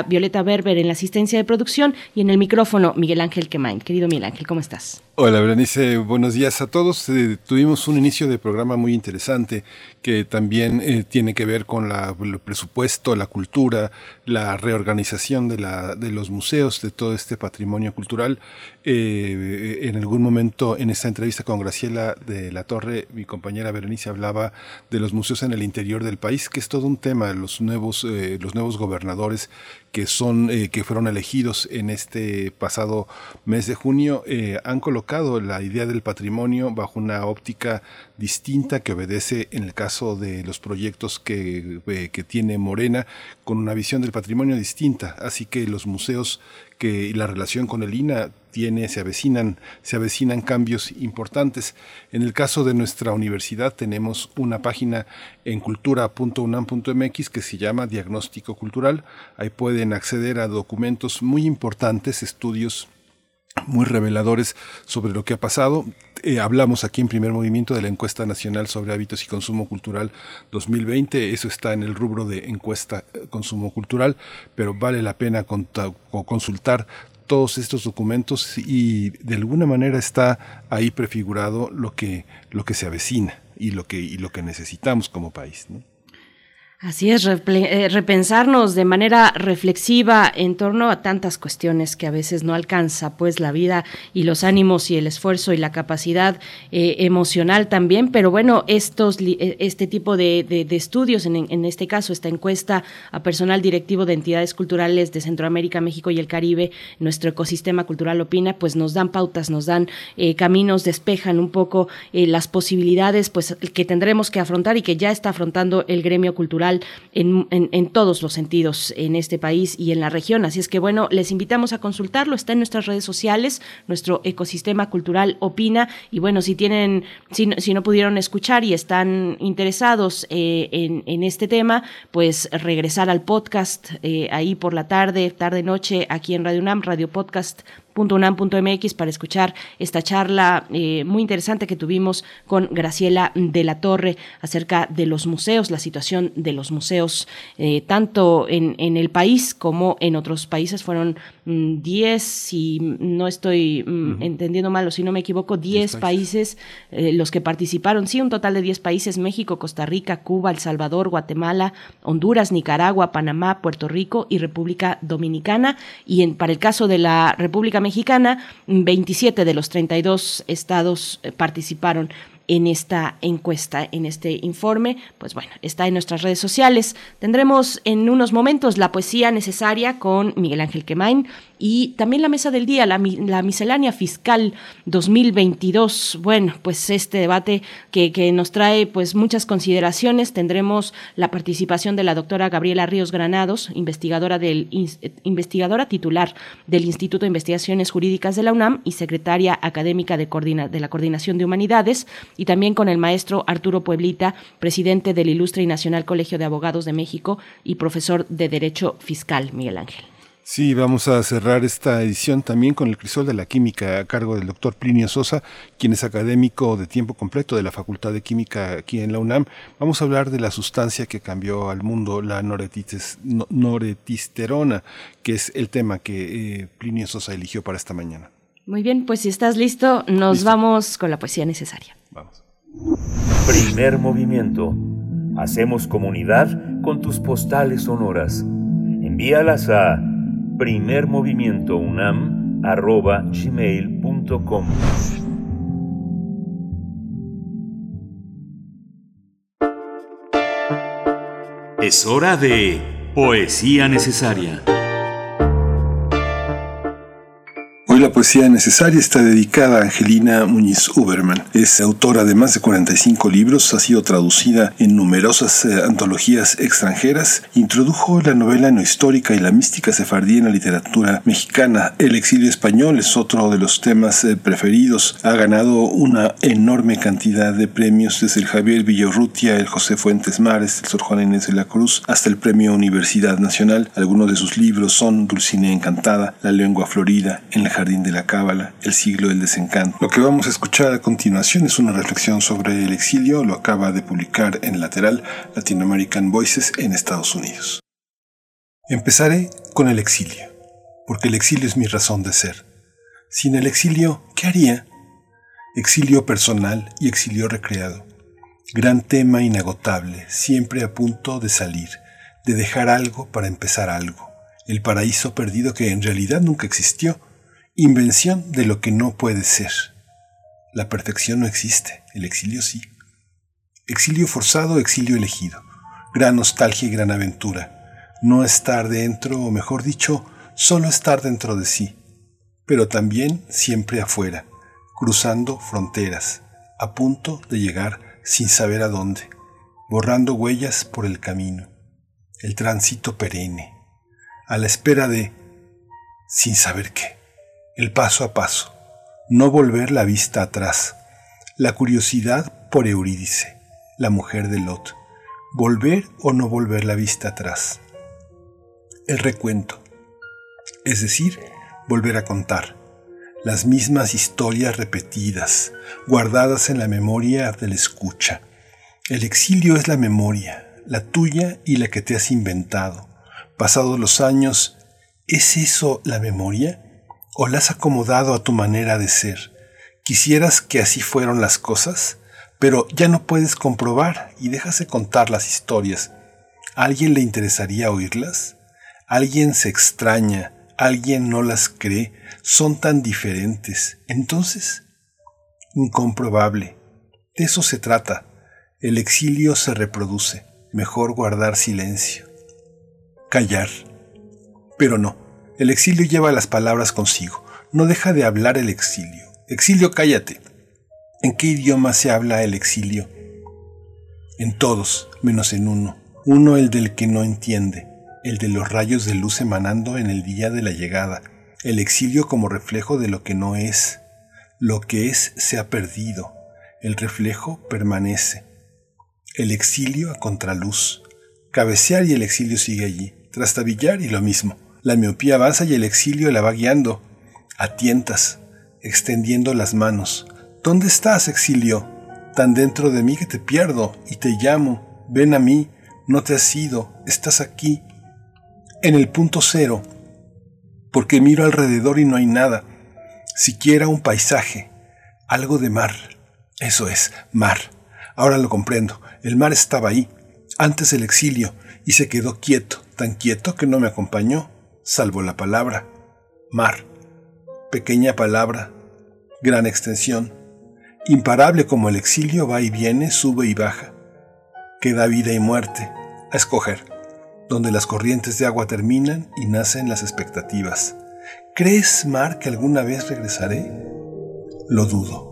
Violeta Berber en la asistencia de producción y en el micrófono Miguel Ángel Quemain. Querido Miguel Ángel, ¿cómo estás? Hola, Berenice, buenos días a todos. Eh, tuvimos un inicio de programa muy interesante que también eh, tiene que ver con la, el presupuesto, la cultura, la reorganización de, los museos, de todo este patrimonio cultural. Eh, en algún momento en esta entrevista con Graciela de la Torre, mi compañera Berenice hablaba de los museos en el interior del país, que es todo un tema, los nuevos, los nuevos gobernadores que son eh, que fueron elegidos en este pasado mes de junio eh, han colocado la idea del patrimonio bajo una óptica distinta que obedece en el caso de los proyectos que, eh, que tiene Morena con una visión del patrimonio distinta. Así que los museos que la relación con el INA tiene, se avecinan, se avecinan cambios importantes. En el caso de nuestra universidad tenemos una página en cultura.unam.mx que se llama Diagnóstico Cultural. Ahí pueden acceder a documentos muy importantes, estudios muy reveladores sobre lo que ha pasado. Eh, hablamos aquí en primer movimiento de la encuesta nacional sobre hábitos y consumo cultural 2020. Eso está en el rubro de encuesta eh, consumo cultural, pero vale la pena consultar todos estos documentos y de alguna manera está ahí prefigurado lo que, lo que se avecina y lo que, y lo que necesitamos como país. ¿no? Así es, eh, repensarnos de manera reflexiva en torno a tantas cuestiones que a veces no alcanza, pues la vida y los ánimos y el esfuerzo y la capacidad eh, emocional también. Pero bueno, estos, eh, este tipo de, de, estudios, en, en, este caso, esta encuesta a personal directivo de entidades culturales de Centroamérica, México y el Caribe, nuestro ecosistema cultural opina, pues nos dan pautas, nos dan caminos, despejan un poco las posibilidades, pues que tendremos que afrontar y que ya está afrontando el gremio cultural en, todos los sentidos en este país y en la región. Así es que bueno, les invitamos a consultarlo, está en nuestras redes sociales, nuestro ecosistema cultural opina. Y bueno, si tienen, si, si no pudieron escuchar y están interesados eh, en, este tema, pues regresar al podcast eh, ahí por la tarde, tarde, noche, aquí en Radio UNAM, Radio Podcast unam.mx para escuchar esta charla eh, muy interesante que tuvimos con Graciela de la Torre acerca de los museos, la situación de los museos, eh, tanto en, en, el país como en otros países. Fueron 10, si no estoy mm, entendiendo mal o si no me equivoco, 10 países, eh, los que participaron, sí, un total de 10 países, México, Costa Rica, Cuba, El Salvador, Guatemala, Honduras, Nicaragua, Panamá, Puerto Rico y República Dominicana. Y en, para el caso de la República Mexicana, 27 de los 32 estados eh, participaron en esta encuesta, en este informe. Pues bueno, está en nuestras redes sociales. Tendremos en unos momentos la poesía necesaria con Miguel Ángel Quemain y también la mesa del día, la, miscelánea fiscal 2022. Bueno, pues este debate que, que, nos trae pues muchas consideraciones. Tendremos la participación de la doctora Gabriela Ríos Granados, investigadora, del, investigadora titular del Instituto de Investigaciones Jurídicas de la UNAM y secretaria académica de, de la Coordinación de Humanidades, y también con el maestro Arturo Pueblita, presidente del Ilustre y Nacional Colegio de Abogados de México y profesor de Derecho Fiscal, Miguel Ángel. Sí, vamos a cerrar esta edición también con el crisol de la química a cargo del doctor Plinio Sosa, quien es académico de tiempo completo de la Facultad de Química aquí en la UNAM. Vamos a hablar de la sustancia que cambió al mundo, la noretisterona, que es el tema que eh, Plinio Sosa eligió para esta mañana. Muy bien, pues si estás listo, nos vamos con la poesía necesaria. Vamos. Primer movimiento. Hacemos comunidad con tus postales sonoras. Envíalas a primermovimientounam.gmail.com Es hora de Poesía Necesaria. La poesía necesaria está dedicada a Angelina Muñiz Uberman. Es autora de más de 45 libros, ha sido traducida en numerosas eh, antologías extranjeras, introdujo la novela no histórica y la mística sefardí en la literatura mexicana. El exilio español es otro de los temas eh, preferidos. Ha ganado una enorme cantidad de premios, desde el Javier Villarrutia, el José Fuentes Mares, el Sor Juan Inés de la Cruz, hasta el Premio Universidad Nacional. Algunos de sus libros son Dulcinea Encantada, La Lengua Florida, En el Jardín de la Cábala, El siglo del desencanto. Lo que vamos a escuchar a continuación es una reflexión sobre el exilio, lo acaba de publicar en Lateral Latin American Voices en Estados Unidos. Empezaré con el exilio, porque el exilio es mi razón de ser. Sin el exilio, ¿qué haría? Exilio personal y exilio recreado. Gran tema inagotable, siempre a punto de salir, de dejar algo para empezar algo. El paraíso perdido que en realidad nunca existió, Invención de lo que no puede ser. La perfección no existe, el exilio sí. Exilio forzado, exilio elegido. Gran nostalgia y gran aventura. No estar dentro, o mejor dicho, solo estar dentro de sí, pero también siempre afuera, cruzando fronteras, a punto de llegar sin saber a dónde, borrando huellas por el camino, el tránsito perenne, a la espera de sin saber qué el paso a paso, no volver la vista atrás, la curiosidad por Eurídice, la mujer de Lot, volver o no volver la vista atrás, el recuento, es decir, volver a contar, las mismas historias repetidas, guardadas en la memoria del escucha. El exilio es la memoria, la tuya y la que te has inventado. Pasados los años, ¿es eso la memoria? O la has acomodado a tu manera de ser. Quisieras que así fueron las cosas, pero ya no puedes comprobar y dejas de contar las historias. ¿A alguien le interesaría oírlas? ¿Alguien se extraña? ¿Alguien no las cree? Son tan diferentes. Entonces, incomprobable. De eso se trata. El exilio se reproduce. Mejor guardar silencio. Callar. Pero no. El exilio lleva las palabras consigo. No deja de hablar el exilio. Exilio, cállate. ¿En qué idioma se habla el exilio? En todos, menos en uno. Uno el del que no entiende, el de los rayos de luz emanando en el día de la llegada. El exilio como reflejo de lo que no es. Lo que es se ha perdido. El reflejo permanece. El exilio a contraluz. Cabecear y el exilio sigue allí. Trastabillar y lo mismo. La miopía avanza y el exilio la va guiando. A tientas, extendiendo las manos. ¿Dónde estás, exilio? Tan dentro de mí que te pierdo y te llamo. Ven a mí, no te has ido, estás aquí. En el punto cero. porque miro alrededor y no hay nada, siquiera un paisaje, algo de mar. Eso es, mar. Ahora lo comprendo, el mar estaba ahí, antes del exilio, y se quedó quieto, tan quieto que no me acompañó, salvo la palabra, mar. Pequeña palabra, gran extensión, imparable como el exilio va y viene, sube y baja. Queda vida y muerte, a escoger, donde las corrientes de agua terminan y nacen las expectativas. ¿Crees, mar, que alguna vez regresaré? Lo dudo.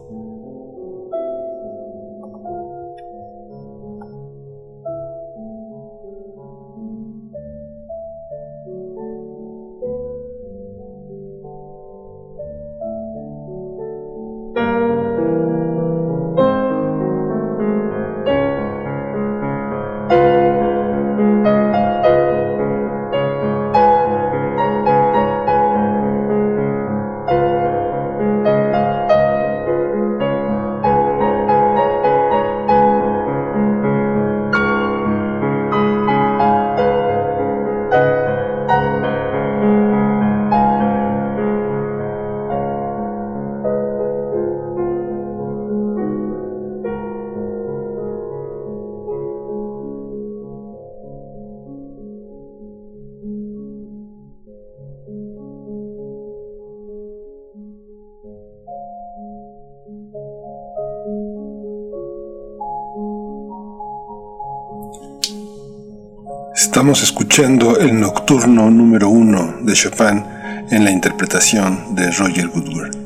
Escuchando el nocturno número uno de Chopin en la interpretación de Roger Woodward.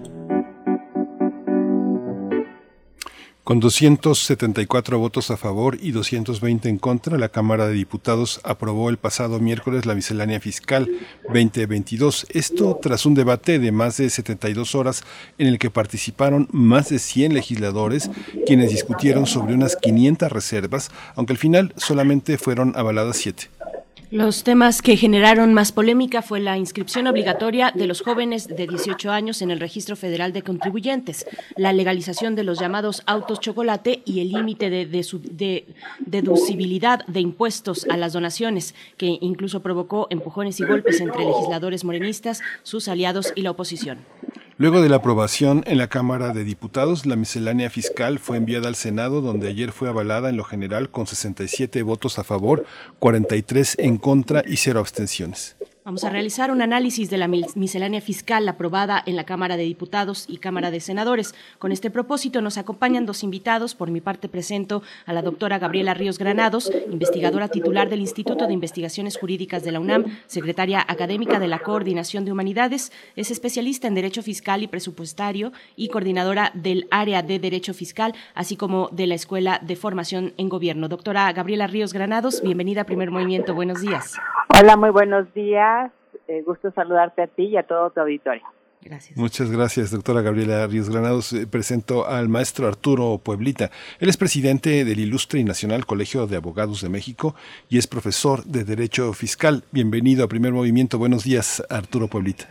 Con 274 votos a favor y 220 en contra, la Cámara de Diputados aprobó el pasado miércoles la miscelánea fiscal 2022. Esto tras un debate de más de 72 horas en el que participaron más de 100 legisladores quienes discutieron sobre unas 500 reservas, aunque al final solamente fueron avaladas 7. Los temas que generaron más polémica fue la inscripción obligatoria de los jóvenes de 18 años en el Registro Federal de Contribuyentes, la legalización de los llamados autos chocolate y el límite de, de, deducibilidad de impuestos a las donaciones, que incluso provocó empujones y golpes entre legisladores morenistas, sus aliados y la oposición. Luego de la aprobación en la Cámara de Diputados, la miscelánea fiscal fue enviada al Senado, donde ayer fue avalada en lo general con 67 votos a favor, 43 en contra y cero abstenciones. Vamos a realizar un análisis de la miscelánea fiscal aprobada en la Cámara de Diputados y Cámara de Senadores. Con este propósito nos acompañan dos invitados. Por mi parte presento a la doctora Gabriela Ríos Granados, investigadora titular del Instituto de Investigaciones Jurídicas de la UNAM, secretaria académica de la Coordinación de Humanidades, es especialista en Derecho Fiscal y Presupuestario y coordinadora del área de Derecho Fiscal, así como de la Escuela de Formación en Gobierno. Doctora Gabriela Ríos Granados, bienvenida a Primer Movimiento. Buenos días. Hola, muy buenos días. Eh, gusto saludarte a ti y a todo tu auditorio. Gracias. Muchas gracias, doctora Gabriela Ríos Granados. Eh, presento al maestro Arturo Pueblita. Él es presidente del Ilustre y Nacional Colegio de Abogados de México y es profesor de Derecho Fiscal. Bienvenido a Primer Movimiento. Buenos días, Arturo Pueblita.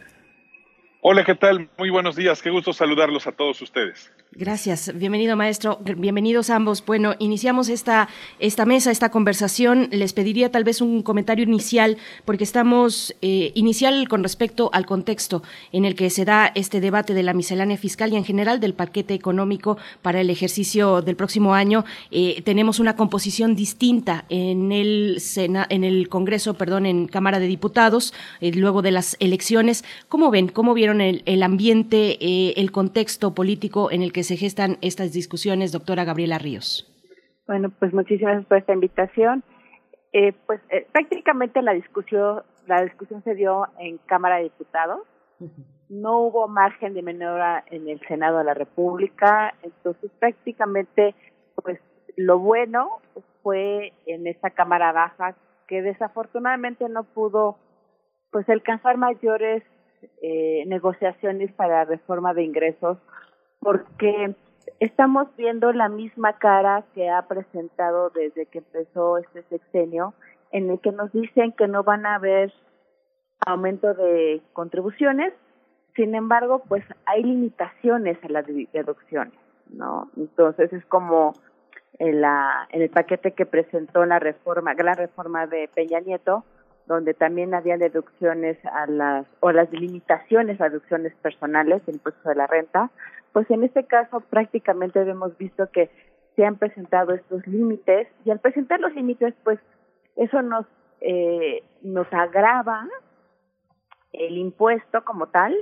Hola, ¿qué tal? Muy buenos días. Qué gusto saludarlos a todos ustedes. Gracias. Bienvenido, maestro. Bienvenidos ambos. Bueno, iniciamos esta, esta mesa, esta conversación. Les pediría tal vez un comentario inicial, porque estamos eh, inicial con respecto al contexto en el que se da este debate de la miscelánea fiscal y en general del paquete económico para el ejercicio del próximo año. Eh, tenemos una composición distinta en el, Sena, en el Congreso, perdón, en Cámara de Diputados, eh, luego de las elecciones. ¿Cómo ven? ¿Cómo vieron el, el ambiente, eh, el contexto político en el que se gestan estas discusiones, doctora Gabriela Ríos. Bueno, pues muchísimas gracias por esta invitación. Eh, pues eh, prácticamente la discusión, la discusión se dio en Cámara de Diputados. No hubo margen de maniobra en el Senado de la República, entonces prácticamente, pues lo bueno fue en esta Cámara Baja que desafortunadamente no pudo, pues alcanzar mayores eh, negociaciones para reforma de ingresos porque estamos viendo la misma cara que ha presentado desde que empezó este sexenio, en el que nos dicen que no van a haber aumento de contribuciones, sin embargo, pues hay limitaciones a las deducciones, ¿no? Entonces es como en, la, en el paquete que presentó la reforma, gran reforma de Peña Nieto, donde también había deducciones a las, o las limitaciones a deducciones personales, el impuesto de la renta, pues en este caso prácticamente hemos visto que se han presentado estos límites y al presentar los límites pues eso nos eh, nos agrava el impuesto como tal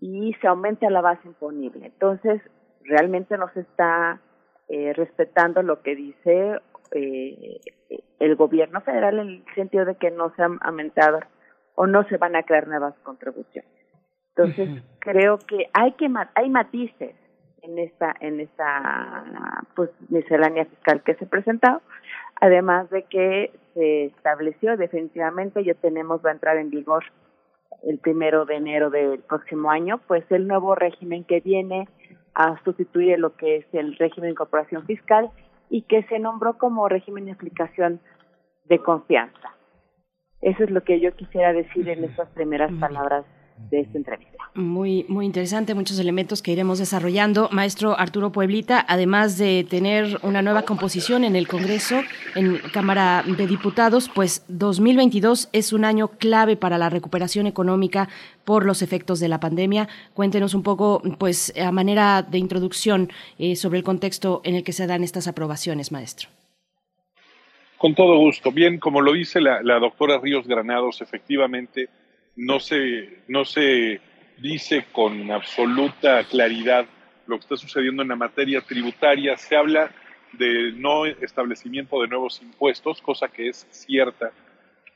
y se aumenta la base imponible. Entonces realmente no se está eh, respetando lo que dice eh, el gobierno federal en el sentido de que no se han aumentado o no se van a crear nuevas contribuciones. Entonces, creo que hay que hay matices en esta en esta pues miscelánea fiscal que se presentó, además de que se estableció definitivamente ya tenemos va a entrar en vigor el primero de enero del próximo año, pues el nuevo régimen que viene a sustituir lo que es el régimen de incorporación fiscal y que se nombró como régimen de aplicación de confianza. Eso es lo que yo quisiera decir en estas primeras palabras de esta entrevista. Muy, muy interesante, muchos elementos que iremos desarrollando. Maestro Arturo Pueblita, además de tener una nueva composición en el Congreso, en Cámara de Diputados, pues 2022 es un año clave para la recuperación económica por los efectos de la pandemia. Cuéntenos un poco, pues, a manera de introducción eh, sobre el contexto en el que se dan estas aprobaciones, maestro. Con todo gusto. Bien, como lo dice la, la doctora Ríos Granados, efectivamente, no se, no se dice con absoluta claridad lo que está sucediendo en la materia tributaria. Se habla de no establecimiento de nuevos impuestos, cosa que es cierta,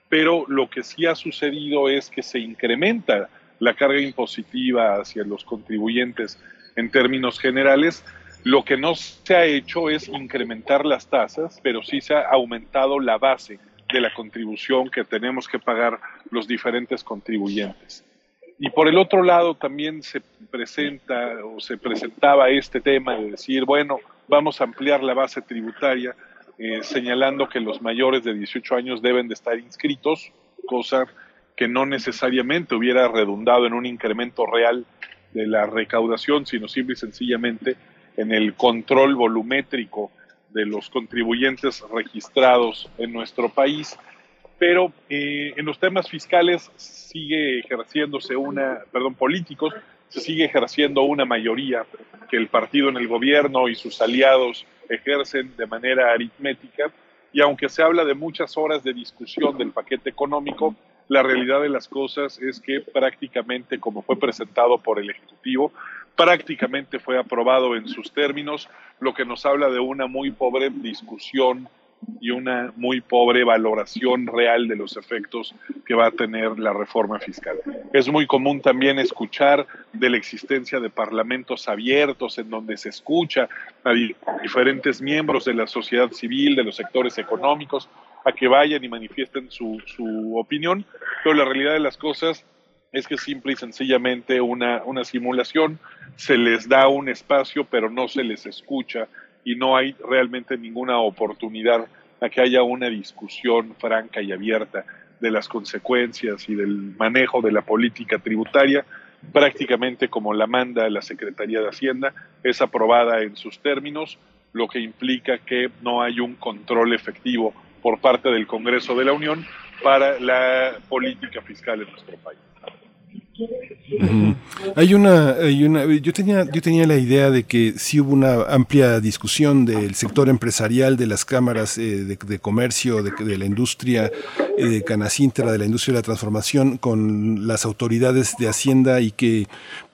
pero lo que sí ha sucedido es que se incrementa la carga impositiva hacia los contribuyentes en términos generales. Lo que no se ha hecho es incrementar las tasas, pero sí se ha aumentado la base de la contribución que tenemos que pagar los diferentes contribuyentes. Y por el otro lado también se presenta o se presentaba este tema de decir, bueno, vamos a ampliar la base tributaria, eh, señalando que los mayores de 18 años deben de estar inscritos, cosa que no necesariamente hubiera redundado en un incremento real de la recaudación, sino simple y sencillamente en el control volumétrico de los contribuyentes registrados en nuestro país, pero eh, en los temas fiscales sigue ejerciéndose una, perdón, políticos, se sigue ejerciendo una mayoría que el partido en el gobierno y sus aliados ejercen de manera aritmética, y aunque se habla de muchas horas de discusión del paquete económico, la realidad de las cosas es que prácticamente como fue presentado por el Ejecutivo, prácticamente fue aprobado en sus términos, lo que nos habla de una muy pobre discusión y una muy pobre valoración real de los efectos que va a tener la reforma fiscal. Es muy común también escuchar de la existencia de parlamentos abiertos en donde se escucha a diferentes miembros de la sociedad civil, de los sectores económicos, a que vayan y manifiesten su, su opinión, pero la realidad de las cosas es que simple y sencillamente una, simulación, se les da un espacio pero no se les escucha y no hay realmente ninguna oportunidad a que haya una discusión franca y abierta de las consecuencias y del manejo de la política tributaria, prácticamente como la manda la Secretaría de Hacienda, es aprobada en sus términos, lo que implica que no hay un control efectivo por parte del Congreso de la Unión para la política fiscal en nuestro país. Hay una, hay una, yo tenía, yo tenía la idea de que sí hubo una amplia discusión del sector empresarial, de las cámaras eh, de, comercio, de, de, la industria eh, de Canacintra, de la industria de la transformación, con las autoridades de Hacienda y que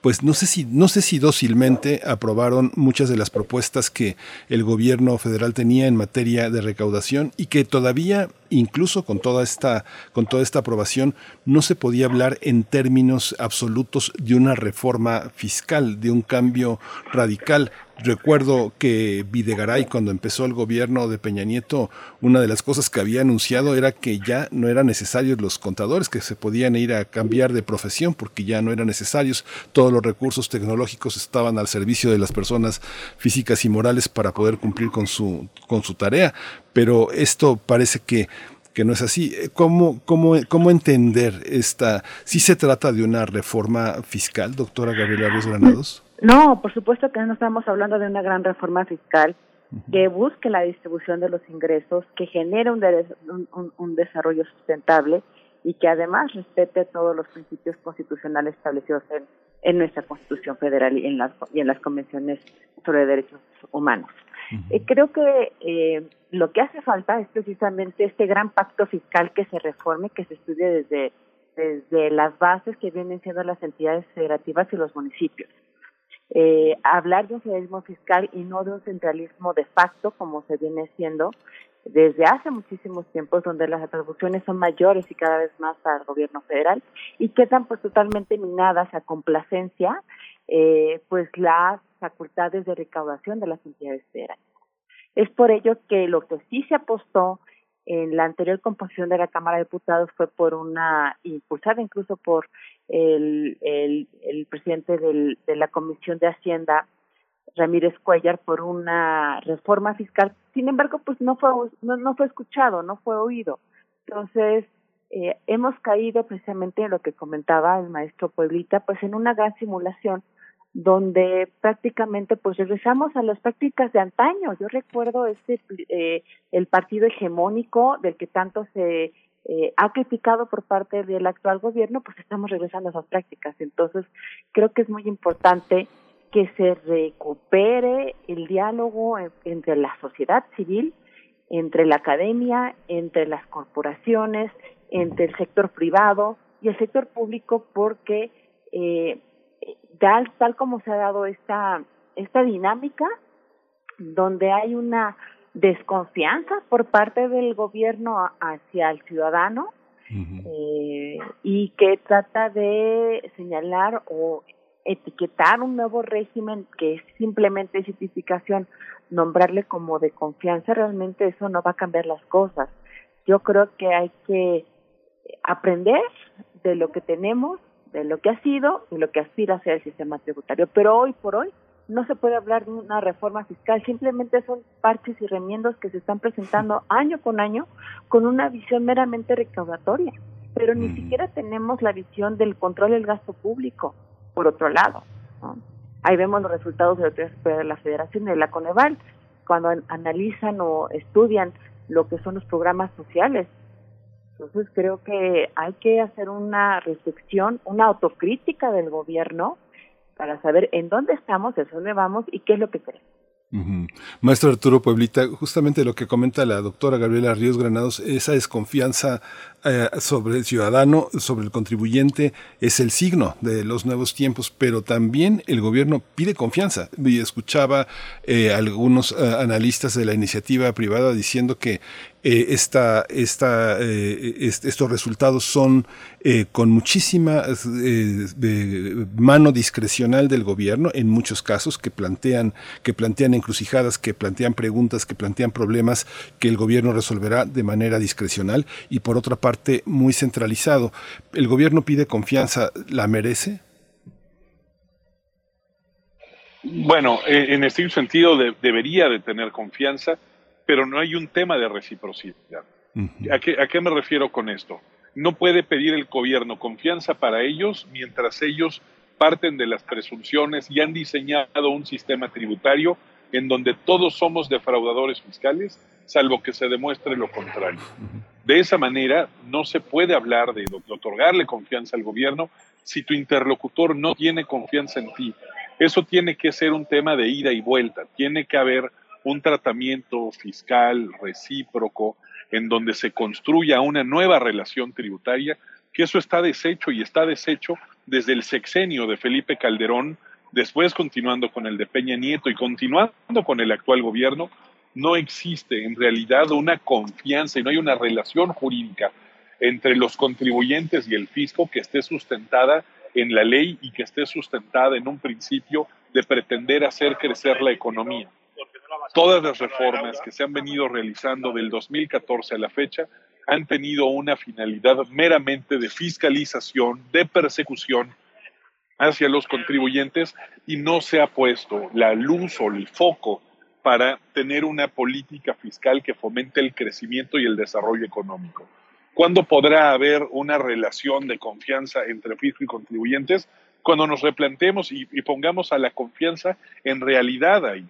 pues no sé si, no sé si dócilmente aprobaron muchas de las propuestas que el gobierno federal tenía en materia de recaudación y que todavía, incluso con toda esta, con toda esta aprobación, no se podía hablar en términos absolutos de una reforma fiscal, de un cambio radical. Recuerdo que Videgaray, cuando empezó el gobierno de Peña Nieto, una de las cosas que había anunciado era que ya no eran necesarios los contadores, que se podían ir a cambiar de profesión porque ya no eran necesarios. Todos los recursos tecnológicos estaban al servicio de las personas físicas y morales para poder cumplir con su, con su tarea. Pero esto parece que que no es así. ¿Cómo, cómo, cómo entender esta? ¿Si se trata de una reforma fiscal, doctora Gabriela Ruiz Granados? No, por supuesto que no estamos hablando de una gran reforma fiscal que busque la distribución de los ingresos, que genere un, un, desarrollo sustentable y que además respete todos los principios constitucionales establecidos en, en nuestra Constitución Federal y en las, y en las convenciones sobre derechos humanos. Eh, creo que eh, lo que hace falta es precisamente este gran pacto fiscal que se reforme, que se estudie desde, desde las bases que vienen siendo las entidades federativas y los municipios eh, hablar de un federalismo fiscal y no de un centralismo de facto, como se viene siendo desde hace muchísimos tiempos, donde las atribuciones son mayores y cada vez más al gobierno federal y quedan pues totalmente minadas a complacencia, eh, pues las facultades de recaudación de las entidades federales. Es por ello que lo que sí se apostó en la anterior composición de la Cámara de Diputados fue por una, impulsada incluso por el, el, presidente de la Comisión de Hacienda, Ramírez Cuellar, por una reforma fiscal. Sin embargo, pues no fue, no, no fue escuchado, no fue oído. Entonces, eh, hemos caído precisamente en lo que comentaba el maestro Pueblita, pues en una gran simulación donde prácticamente pues regresamos a las prácticas de antaño. Yo recuerdo ese eh, el partido hegemónico del que tanto se eh, ha criticado por parte del actual gobierno, pues estamos regresando a esas prácticas. Entonces, creo que es muy importante que se recupere el diálogo entre la sociedad civil, entre la academia, entre las corporaciones, entre el sector privado y el sector público, porque eh, tal, tal como se ha dado esta, esta dinámica, donde hay una desconfianza por parte del gobierno hacia el ciudadano eh, y que trata de señalar o etiquetar un nuevo régimen que es simplemente certificación, nombrarle como de confianza, realmente eso no va a cambiar las cosas. Yo creo que hay que aprender de lo que tenemos, de lo que ha sido y lo que aspira a ser el sistema tributario. Pero hoy por hoy no se puede hablar de una reforma fiscal, simplemente son parches y remiendos que se están presentando año con año con una visión meramente recaudatoria, pero ni siquiera tenemos la visión del control del gasto público, por otro lado. Ahí vemos los resultados de la Federación y de la Coneval, cuando analizan o estudian lo que son los programas sociales. Entonces creo que hay que hacer una reflexión, una autocrítica del gobierno para saber en dónde estamos, de dónde vamos y qué es lo que queremos. Maestro Arturo Pueblita, justamente lo que comenta la doctora Gabriela Ríos Granados, esa desconfianza eh, sobre el ciudadano, sobre el contribuyente, es el signo de los nuevos tiempos, pero también el gobierno pide confianza. Y escuchaba eh, algunos eh, analistas de la iniciativa privada diciendo que esta, esta, estos resultados son con muchísima mano discrecional del gobierno en muchos casos que plantean que plantean encrucijadas que plantean preguntas que plantean problemas que el gobierno resolverá de manera discrecional y por otra parte parte muy centralizado. ¿El gobierno pide confianza? ¿La merece? Bueno, eh, en este sentido debería de tener confianza, pero no hay un tema de reciprocidad. ¿A, qué, ¿A qué me refiero con esto? No puede pedir el gobierno confianza para ellos mientras ellos parten de las presunciones y han diseñado un sistema tributario en donde todos somos defraudadores fiscales, salvo que se demuestre lo contrario. De esa manera, no se puede hablar de, otorgarle confianza al gobierno si tu interlocutor no tiene confianza en ti. Eso tiene que ser un tema de ida y vuelta. Tiene que haber un tratamiento fiscal recíproco en donde se construya una nueva relación tributaria, que eso está deshecho y está deshecho desde el sexenio de Felipe Calderón, después continuando con el de Peña Nieto y continuando con el actual gobierno, no existe en realidad una confianza y no hay una relación jurídica entre los contribuyentes y el fisco que esté sustentada en la ley y que esté sustentada en un principio de pretender hacer crecer la economía. Todas las reformas que se han venido realizando del 2014 a la fecha han tenido una finalidad meramente de fiscalización, de persecución hacia los contribuyentes y no se ha puesto la luz o el foco para tener una política fiscal que fomente el crecimiento y el desarrollo económico. ¿Cuándo podrá haber una relación de confianza entre fisco y contribuyentes? Cuando nos replantemos y, y pongamos a la confianza en realidad ahí.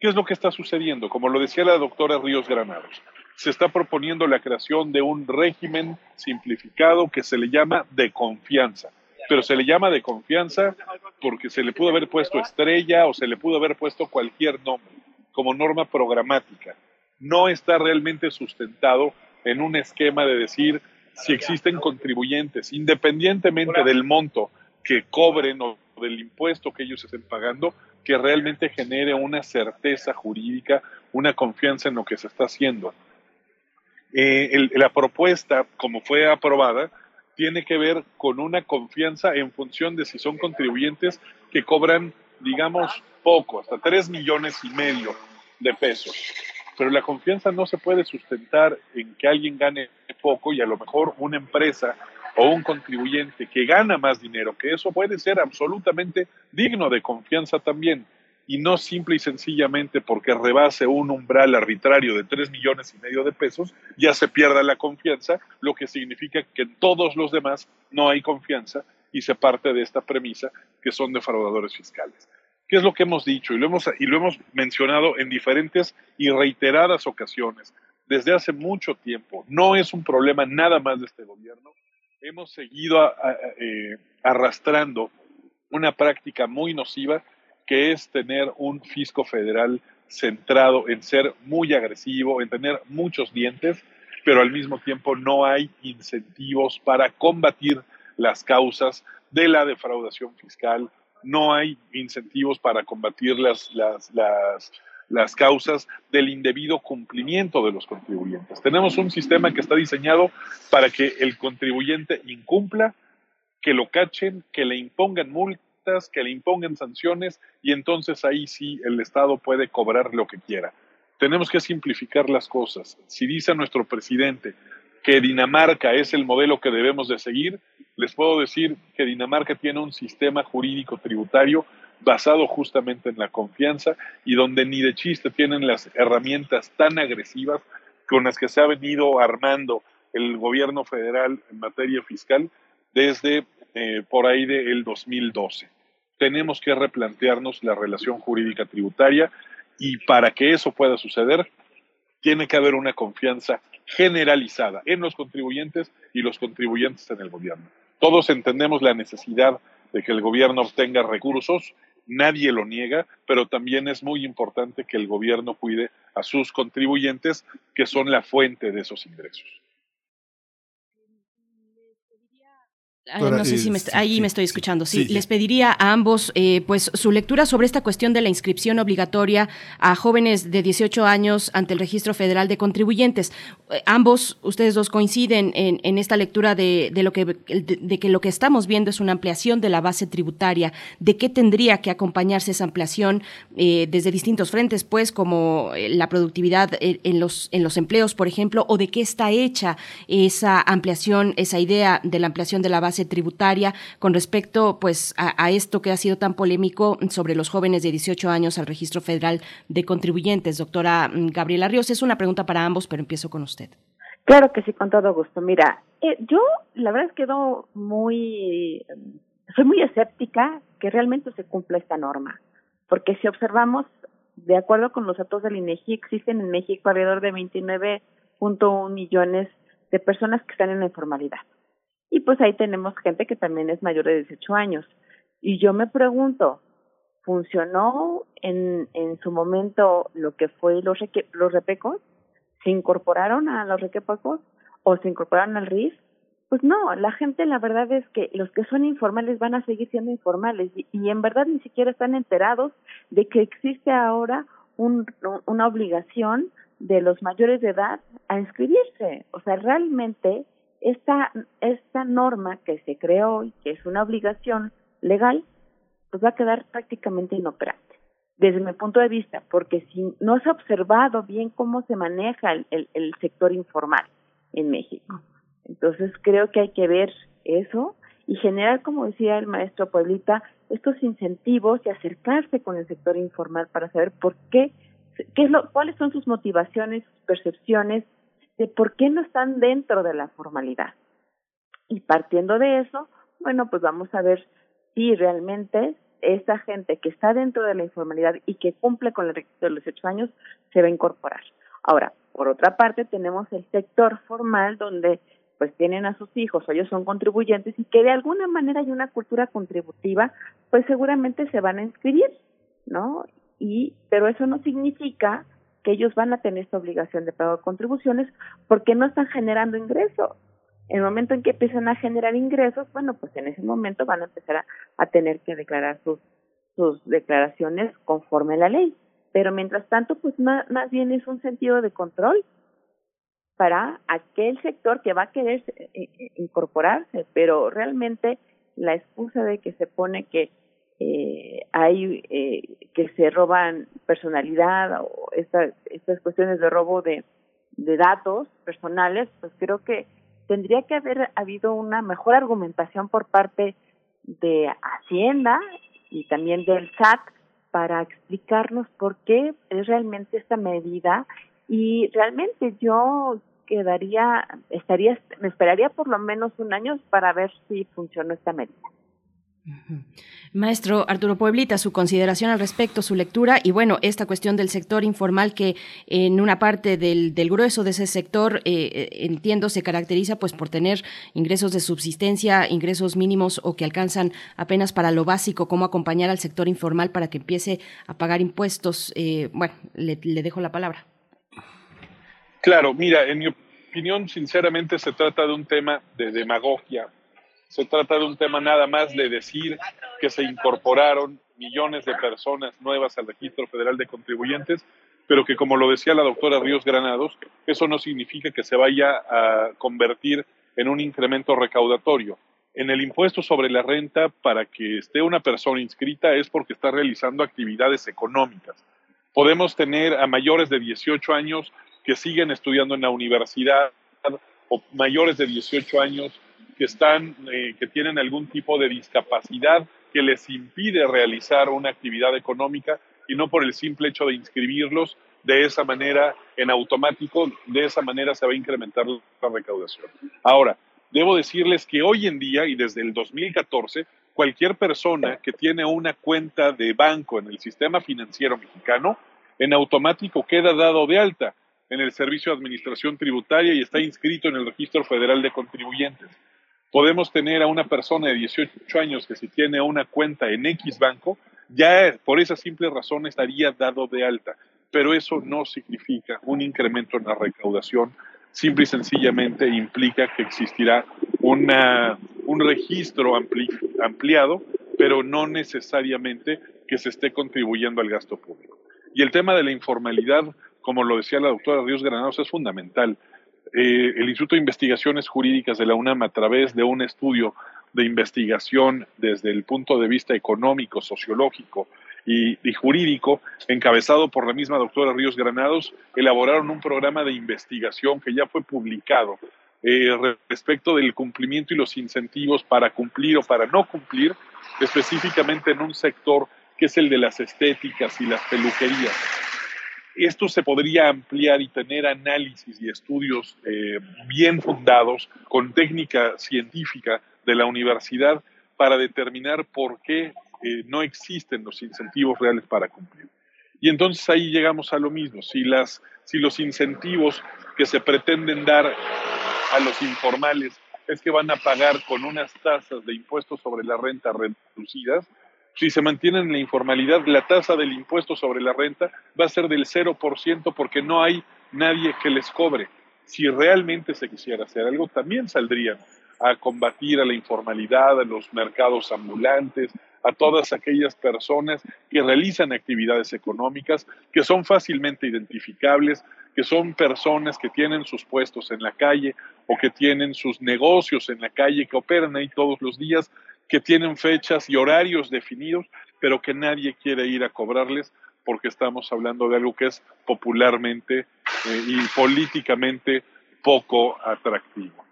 ¿Qué es lo que está sucediendo? Como lo decía la doctora Ríos Granados, se está proponiendo la creación de un régimen simplificado que se le llama de confianza pero se le llama de confianza porque se le pudo haber puesto estrella o se le pudo haber puesto cualquier nombre como norma programática. No está realmente sustentado en un esquema de decir si existen contribuyentes, independientemente del monto que cobren o del impuesto que ellos estén pagando, que realmente genere una certeza jurídica, una confianza en lo que se está haciendo. Eh, la propuesta, como fue aprobada, tiene que ver con una confianza en función de si son contribuyentes que cobran, digamos, poco, hasta 3 millones y medio de pesos. Pero la confianza no se puede sustentar en que alguien gane poco y a lo mejor una empresa o un contribuyente que gana más dinero, que eso puede ser absolutamente digno de confianza también y no simple y sencillamente porque rebase un umbral arbitrario de 3 millones y medio de pesos, ya se pierda la confianza, lo que significa que en todos los demás no hay confianza y se parte de esta premisa que son defraudadores fiscales. ¿Qué es lo que hemos dicho? Y lo hemos, y lo hemos mencionado en diferentes y reiteradas ocasiones desde hace mucho tiempo. No es un problema nada más de este gobierno. Hemos seguido eh, arrastrando una práctica muy nociva que es tener un fisco federal centrado en ser muy agresivo, en tener muchos dientes, pero al mismo tiempo no hay incentivos para combatir las causas de la defraudación fiscal, no hay incentivos para combatir las, las, las, las causas del indebido cumplimiento de los contribuyentes. Tenemos un sistema que está diseñado para que el contribuyente incumpla, que lo cachen, que le impongan multas, que le impongan sanciones y entonces ahí sí el Estado puede cobrar lo que quiera. Tenemos que simplificar las cosas. Si dice nuestro presidente que Dinamarca es el modelo que debemos de seguir, les puedo decir que Dinamarca tiene un sistema jurídico tributario basado justamente en la confianza y donde ni de chiste tienen las herramientas tan agresivas con las que se ha venido armando el gobierno federal en materia fiscal desde eh, por ahí del 2012 tenemos que replantearnos la relación jurídica tributaria y para que eso pueda suceder, tiene que haber una confianza generalizada en los contribuyentes y los contribuyentes en el gobierno. Todos entendemos la necesidad de que el gobierno obtenga recursos, nadie lo niega, pero también es muy importante que el gobierno cuide a sus contribuyentes, que son la fuente de esos ingresos. No sé si me ahí me estoy escuchando. Sí, les pediría a ambos eh, pues su lectura sobre esta cuestión de la inscripción obligatoria a jóvenes de 18 años ante el Registro Federal de Contribuyentes. Eh, ambos, ustedes dos coinciden en, esta lectura de, lo que de, que lo que estamos viendo es una ampliación de la base tributaria. ¿De qué tendría que acompañarse esa ampliación eh, desde distintos frentes, pues como la productividad en los en los empleos, por ejemplo, o de qué está hecha esa ampliación, esa idea de la ampliación de la base tributaria con respecto pues a, esto que ha sido tan polémico sobre los jóvenes de 18 años al registro federal de contribuyentes. Doctora mm, Gabriela Ríos, es una pregunta para ambos, pero empiezo con usted. Claro que sí, con todo gusto. Mira, eh, yo la verdad es que quedo muy, soy muy escéptica que realmente se cumpla esta norma, porque si observamos, de acuerdo con los datos del INEGI, existen en México alrededor de 29.1 millones de personas que están en la informalidad. Y pues ahí tenemos gente que también es mayor de 18 años. Y yo me pregunto, ¿funcionó en, en su momento lo que fue los, los repecos? ¿Se incorporaron a los repecos o se incorporaron al RIF? Pues no, la gente la verdad es que los que son informales van a seguir siendo informales y, y en verdad ni siquiera están enterados de que existe ahora un, una obligación de los mayores de edad a inscribirse. O sea, realmente esta, esta norma que se creó y que es una obligación legal, pues va a quedar prácticamente inoperante, desde mi punto de vista, porque si no se ha observado bien cómo se maneja el, el, sector informal en México. Entonces creo que hay que ver eso y generar, como decía el maestro Pueblita, estos incentivos y acercarse con el sector informal para saber por qué, qué es lo, cuáles son sus motivaciones, sus percepciones, de por qué no están dentro de la formalidad. Y partiendo de eso, bueno, pues vamos a ver si realmente esa gente que está dentro de la informalidad y que cumple con el requisito de los ocho años se va a incorporar. Ahora, por otra parte, tenemos el sector formal donde pues tienen a sus hijos ellos son contribuyentes y que de alguna manera hay una cultura contributiva, pues seguramente se van a inscribir, ¿no? Y pero eso no significa que ellos van a tener esta obligación de pago de contribuciones porque no están generando ingresos. En el momento en que empiezan a generar ingresos, bueno, pues en ese momento van a empezar a, tener que declarar sus, sus declaraciones conforme a la ley. Pero mientras tanto, pues más, más bien es un sentido de control para aquel sector que va a querer eh, eh, incorporarse, pero realmente la excusa de que se pone que eh, hay eh, que se roban personalidad o estas cuestiones de robo de, de datos personales, pues creo que tendría que haber habido una mejor argumentación por parte de Hacienda y también del SAT para explicarnos por qué es realmente esta medida y realmente yo quedaría estaría me esperaría por lo menos un año para ver si funcionó esta medida. Maestro Arturo Pueblita, su consideración al respecto, su lectura y bueno, esta cuestión del sector informal que en una parte del, grueso de ese sector, eh, eh, entiendo, se caracteriza pues por tener ingresos de subsistencia, ingresos mínimos o que alcanzan apenas para lo básico, cómo acompañar al sector informal para que empiece a pagar impuestos. Eh, bueno, le, le dejo la palabra. Claro, mira, en mi opinión, sinceramente, se trata de un tema de demagogia se trata de un tema nada más de decir que se incorporaron millones de personas nuevas al registro federal de contribuyentes, pero que como lo decía la doctora Ríos Granados, eso no significa que se vaya a convertir en un incremento recaudatorio. En el impuesto sobre la renta, para que esté una persona inscrita es porque está realizando actividades económicas. Podemos tener a mayores de 18 años que siguen estudiando en la universidad o mayores de 18 años que están, eh, que tienen algún tipo de discapacidad que les impide realizar una actividad económica y no por el simple hecho de inscribirlos de esa manera en automático, de esa manera se va a incrementar la recaudación. Ahora, debo decirles que hoy en día y desde el 2014, cualquier persona que tiene una cuenta de banco en el sistema financiero mexicano, en automático queda dado de alta en el Servicio de Administración Tributaria y está inscrito en el Registro Federal de Contribuyentes. Podemos tener a una persona de 18 años que si tiene una cuenta en X banco, ya por esa simple razón estaría dado de alta, pero eso no significa un incremento en la recaudación, simple y sencillamente implica que existirá una, un registro ampliado, pero no necesariamente que se esté contribuyendo al gasto público. Y el tema de la informalidad, como lo decía la doctora Ríos Granados, es fundamental. Eh, el Instituto de Investigaciones Jurídicas de la UNAM, a través de un estudio de investigación desde el punto de vista económico, sociológico y, jurídico, encabezado por la misma doctora Ríos Granados, elaboraron un programa de investigación que ya fue publicado eh, respecto del cumplimiento y los incentivos para cumplir o para no cumplir, específicamente en un sector que es el de las estéticas y las peluquerías. Esto se podría ampliar y tener análisis y estudios eh, bien fundados con técnica científica de la universidad para determinar por qué eh, no existen los incentivos reales para cumplir. Y entonces ahí llegamos a lo mismo. Si, las, si los incentivos que se pretenden dar a los informales es que van a pagar con unas tasas de impuestos sobre la renta reducidas, si se mantienen en la informalidad, la tasa del impuesto sobre la renta va a ser del 0% porque no hay nadie que les cobre. Si realmente se quisiera hacer algo, también saldrían a combatir a la informalidad, a los mercados ambulantes, a todas aquellas personas que realizan actividades económicas que son fácilmente identificables, que son personas que tienen sus puestos en la calle o que tienen sus negocios en la calle, que operan ahí todos los días, que tienen fechas y horarios definidos, pero que nadie quiere ir a cobrarles porque estamos hablando de algo que es popularmente eh, y políticamente poco atractivo.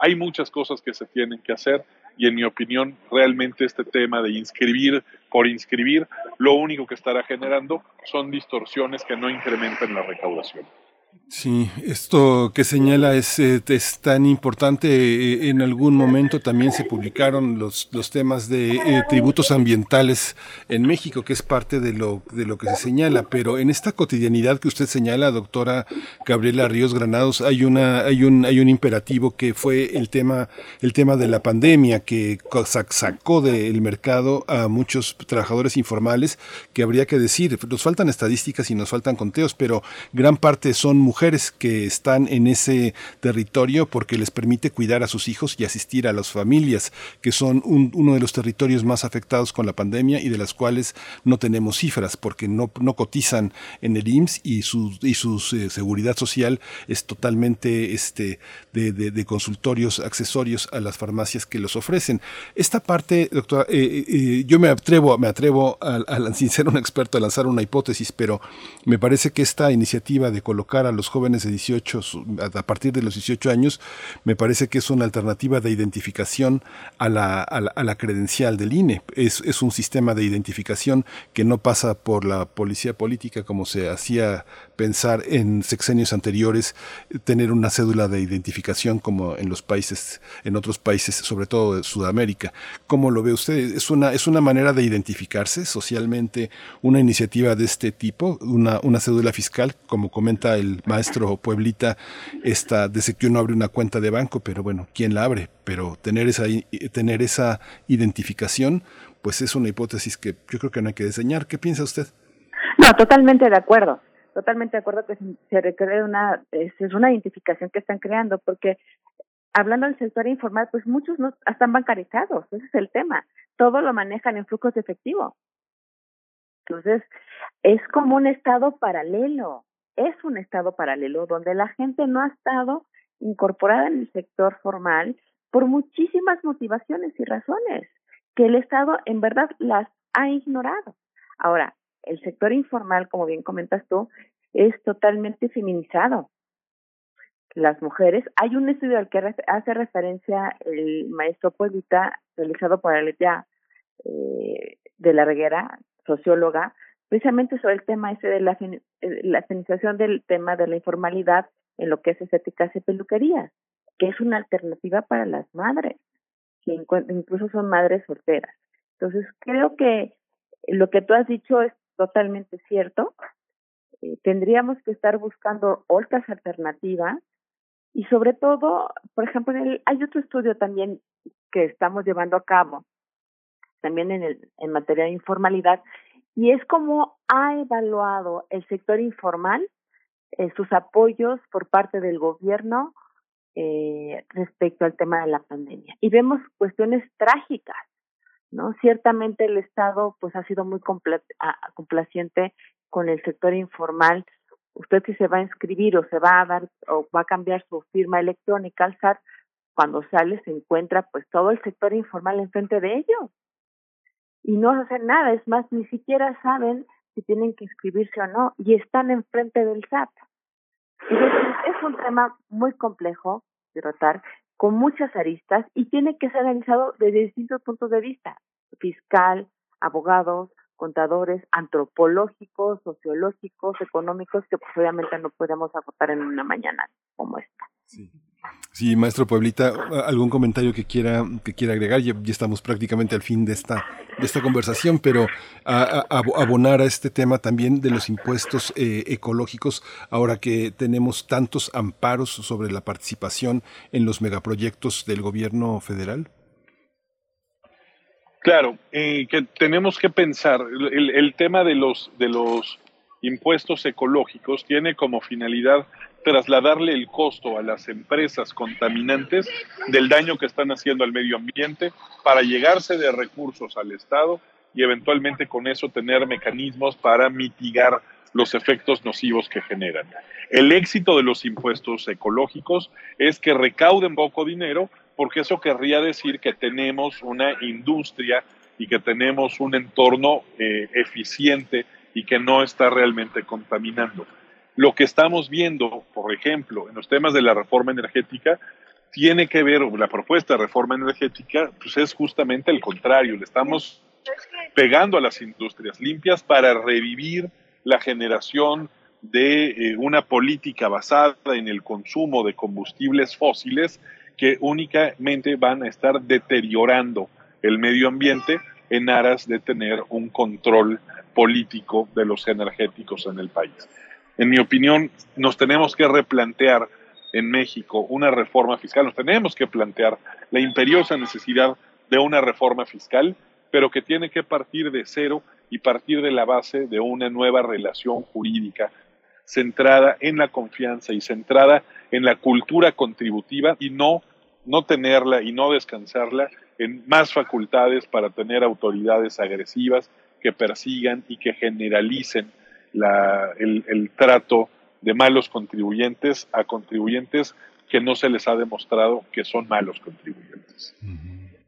Hay muchas cosas que se tienen que hacer y en mi opinión realmente este tema de inscribir por inscribir lo único que estará generando son distorsiones que no incrementan la recaudación. Sí, esto que señala es, eh, es tan importante. Eh, en algún momento también se publicaron los, los temas de eh, tributos ambientales en México, que es parte de lo, de lo que se señala. Pero en esta cotidianidad que usted señala, doctora Gabriela Ríos Granados, hay una, hay un, hay un imperativo que fue el tema, el tema de la pandemia, que sacó del mercado a muchos trabajadores informales, que habría que decir, nos faltan estadísticas y nos faltan conteos, pero gran parte son mujeres que están en ese territorio porque les permite cuidar a sus hijos y asistir a las familias, que son uno de los territorios más afectados con la pandemia y de las cuales no tenemos cifras porque no, cotizan en el IMSS y su, y su eh, seguridad social es totalmente este, de, consultorios accesorios a las farmacias que los ofrecen. Esta parte, doctora, eh, eh, yo me atrevo, me atrevo a, sin ser un experto a lanzar una hipótesis, pero me parece que esta iniciativa de colocar a los jóvenes de 18, a partir de los 18 años, me parece que es una alternativa de identificación a la, a la, credencial del INE. Es, es, un sistema de identificación que no pasa por la policía política como se hacía pensar en sexenios anteriores, tener una cédula de identificación como en los países, en otros países, sobre todo de Sudamérica. ¿Cómo lo ve usted? ¿Es una, es una manera de identificarse socialmente una iniciativa de este tipo, una, una cédula fiscal, como comenta el maestro Pueblita, esta, desde que uno abre una cuenta de banco, pero bueno, ¿quién la abre? Pero tener esa, tener esa identificación, pues es una hipótesis que yo creo que no hay que diseñar. ¿Qué piensa usted? No, totalmente de acuerdo. Totalmente de acuerdo que se requiere una, es, una identificación que están creando, porque hablando del sector informal, pues muchos no están bancarizados, ese es el tema. Todo lo manejan en flujos de efectivo. Entonces, es como un estado paralelo es un estado paralelo donde la gente no ha estado incorporada en el sector formal por muchísimas motivaciones y razones que el Estado en verdad las ha ignorado. Ahora, el sector informal, como bien comentas tú, es totalmente feminizado. Las mujeres, hay un estudio al que hace referencia el maestro Pueblita, realizado por Aletia eh, de la Reguera, socióloga, precisamente sobre el tema ese de la, eh, la feminización del tema de la informalidad en lo que es estéticas y peluquerías, que es una alternativa para las madres, que incluso son madres solteras. Entonces, creo que lo que tú has dicho es totalmente cierto. Eh, tendríamos que estar buscando otras alternativas y sobre todo, por ejemplo, hay otro estudio también que estamos llevando a cabo, también en, el, en materia de informalidad, y es como ha evaluado el sector informal eh, sus apoyos por parte del gobierno eh, respecto al tema de la pandemia. Y vemos cuestiones trágicas, ¿no? Ciertamente el Estado pues ha sido muy complaciente con el sector informal. Usted si se va a inscribir o se va a dar o va a cambiar su firma electrónica al SAT, cuando sale se encuentra pues todo el sector informal enfrente de ellos. Y no hacen nada, es más, ni siquiera saben si tienen que inscribirse o no, y están enfrente del SAT. Entonces, es un tema muy complejo de tratar, con muchas aristas, y tiene que ser analizado desde distintos puntos de vista, fiscal, abogados, contadores, antropológicos, sociológicos, económicos, que pues obviamente no podemos agotar en una mañana como esta. Sí. Sí, maestro Pueblita, algún comentario que quiera que quiera agregar. Ya, estamos prácticamente al fin de esta de esta conversación, pero a, abonar a este tema también de los impuestos eh, ecológicos, ahora que tenemos tantos amparos sobre la participación en los megaproyectos del gobierno federal. Claro, eh, que tenemos que pensar el, el tema de los de los impuestos ecológicos tiene como finalidad trasladarle el costo a las empresas contaminantes del daño que están haciendo al medio ambiente para llegarse de recursos al Estado y eventualmente con eso tener mecanismos para mitigar los efectos nocivos que generan. El éxito de los impuestos ecológicos es que recauden poco dinero porque eso querría decir que tenemos una industria y que tenemos un entorno eh, eficiente y que no está realmente contaminando. Lo que estamos viendo, por ejemplo, en los temas de la reforma energética, tiene que ver, la propuesta de reforma energética, pues es justamente el contrario, le estamos pegando a las industrias limpias para revivir la generación de eh, una política basada en el consumo de combustibles fósiles que únicamente van a estar deteriorando el medio ambiente en aras de tener un control político de los energéticos en el país. En mi opinión, nos tenemos que replantear en México una reforma fiscal, nos tenemos que plantear la imperiosa necesidad de una reforma fiscal, pero que tiene que partir de cero y partir de la base de una nueva relación jurídica centrada en la confianza y centrada en la cultura contributiva y no, no tenerla y no descansarla en más facultades para tener autoridades agresivas que persigan y que generalicen el, el trato de malos contribuyentes a contribuyentes que no se les ha demostrado que son malos contribuyentes.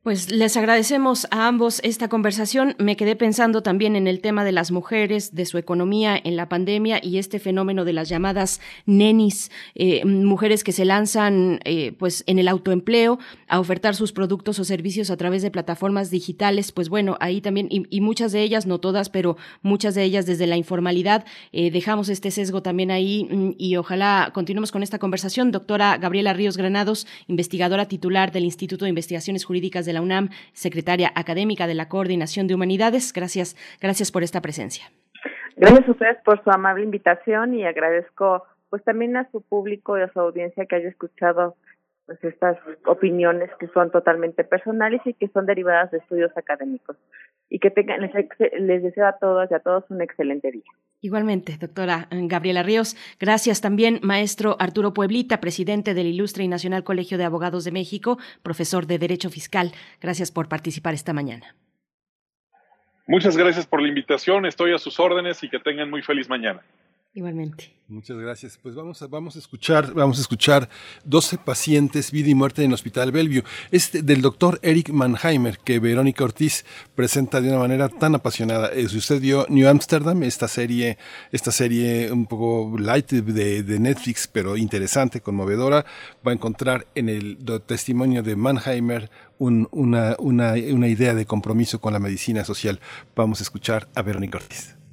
Pues les agradecemos a ambos esta conversación. Me quedé pensando también en el tema de las mujeres, de su economía en la pandemia y este fenómeno de las llamadas nenis, eh, mujeres que se lanzan eh, pues en el autoempleo a ofertar sus productos o servicios a través de plataformas digitales. Pues bueno, ahí también, y, muchas de ellas, no todas, pero muchas de ellas desde la informalidad, eh, dejamos este sesgo también ahí mm, y ojalá continuemos con esta conversación. Doctora Gabriela Ríos Granados, investigadora titular del Instituto de Investigaciones Jurídicas de la UNAM, secretaria académica de la Coordinación de Humanidades. Gracias, gracias por esta presencia. Gracias a ustedes por su amable invitación y agradezco pues también a su público y a su audiencia que haya escuchado pues estas opiniones que son totalmente personales y que son derivadas de estudios académicos. Y que tengan, les, deseo a todos y a todos un excelente día. Igualmente, doctora Gabriela Ríos. Gracias también, maestro Arturo Pueblita, presidente del Ilustre y Nacional Colegio de Abogados de México, profesor de Derecho Fiscal. Gracias por participar esta mañana. Muchas gracias por la invitación. Estoy a sus órdenes y que tengan muy feliz mañana. Igualmente. Muchas gracias. Pues vamos a, vamos a escuchar, vamos a escuchar 12 pacientes, vida y muerte en el Hospital Bellevue. Este del doctor Eric Mannheimer, que Verónica Ortiz presenta de una manera tan apasionada. Eh, si usted vio New Amsterdam, esta serie, esta serie un poco light de, de Netflix, pero interesante, conmovedora, va a encontrar en el testimonio de Mannheimer una, una, una idea de compromiso con la medicina social. Vamos a escuchar a Verónica Ortiz.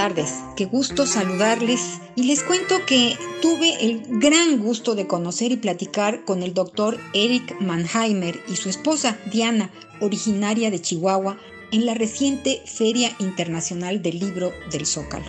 Tardes, qué gusto saludarles y les cuento que tuve el gran gusto de conocer y platicar con el doctor Eric Mannheimer y su esposa Diana, originaria de Chihuahua, en la reciente Feria Internacional del Libro del Zócalo.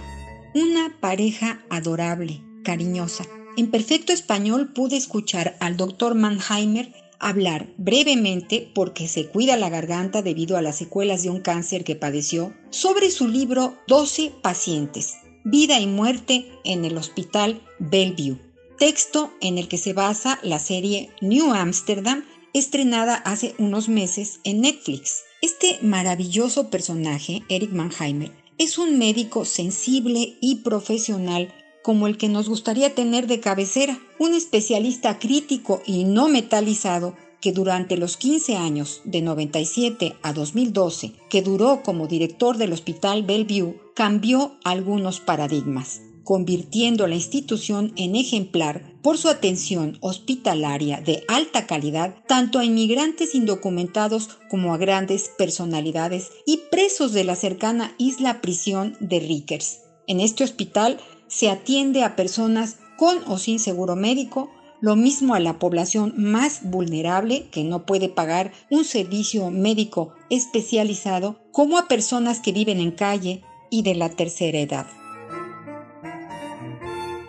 Una pareja adorable, cariñosa. En perfecto español pude escuchar al doctor Mannheimer hablar brevemente, porque se cuida la garganta debido a las secuelas de un cáncer que padeció, sobre su libro 12 pacientes, vida y muerte en el Hospital Bellevue, texto en el que se basa la serie New Amsterdam, estrenada hace unos meses en Netflix. Este maravilloso personaje, Eric Mannheimer, es un médico sensible y profesional como el que nos gustaría tener de cabecera, un especialista crítico y no metalizado que durante los 15 años de 97 a 2012 que duró como director del Hospital Bellevue cambió algunos paradigmas, convirtiendo la institución en ejemplar por su atención hospitalaria de alta calidad tanto a inmigrantes indocumentados como a grandes personalidades y presos de la cercana isla prisión de Rickers. En este hospital se atiende a personas con o sin seguro médico, lo mismo a la población más vulnerable que no puede pagar un servicio médico especializado, como a personas que viven en calle y de la tercera edad.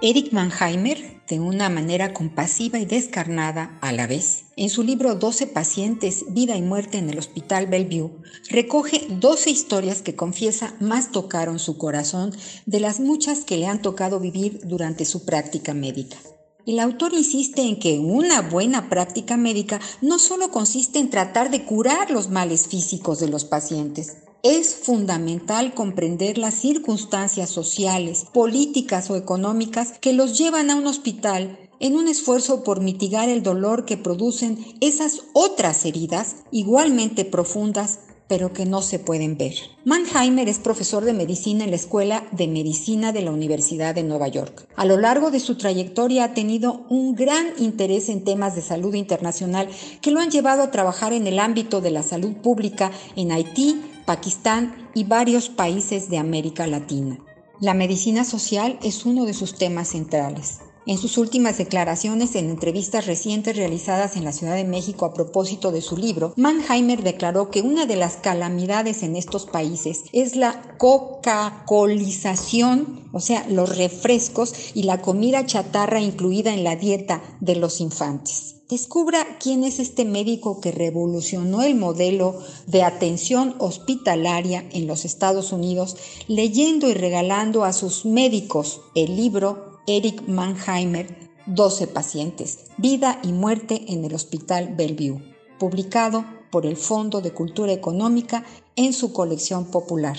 Eric Mannheimer, de una manera compasiva y descarnada a la vez, en su libro 12 pacientes, vida y muerte en el Hospital Bellevue, recoge 12 historias que confiesa más tocaron su corazón de las muchas que le han tocado vivir durante su práctica médica. El autor insiste en que una buena práctica médica no solo consiste en tratar de curar los males físicos de los pacientes, es fundamental comprender las circunstancias sociales, políticas o económicas que los llevan a un hospital en un esfuerzo por mitigar el dolor que producen esas otras heridas igualmente profundas pero que no se pueden ver. Mannheimer es profesor de medicina en la Escuela de Medicina de la Universidad de Nueva York. A lo largo de su trayectoria ha tenido un gran interés en temas de salud internacional que lo han llevado a trabajar en el ámbito de la salud pública en Haití, Pakistán y varios países de América Latina. La medicina social es uno de sus temas centrales. En sus últimas declaraciones en entrevistas recientes realizadas en la Ciudad de México a propósito de su libro, Mannheimer declaró que una de las calamidades en estos países es la coca-colización, o sea, los refrescos y la comida chatarra incluida en la dieta de los infantes. Descubra quién es este médico que revolucionó el modelo de atención hospitalaria en los Estados Unidos, leyendo y regalando a sus médicos el libro Eric Mannheimer, 12 pacientes, vida y muerte en el Hospital Bellevue, publicado por el Fondo de Cultura Económica en su colección popular,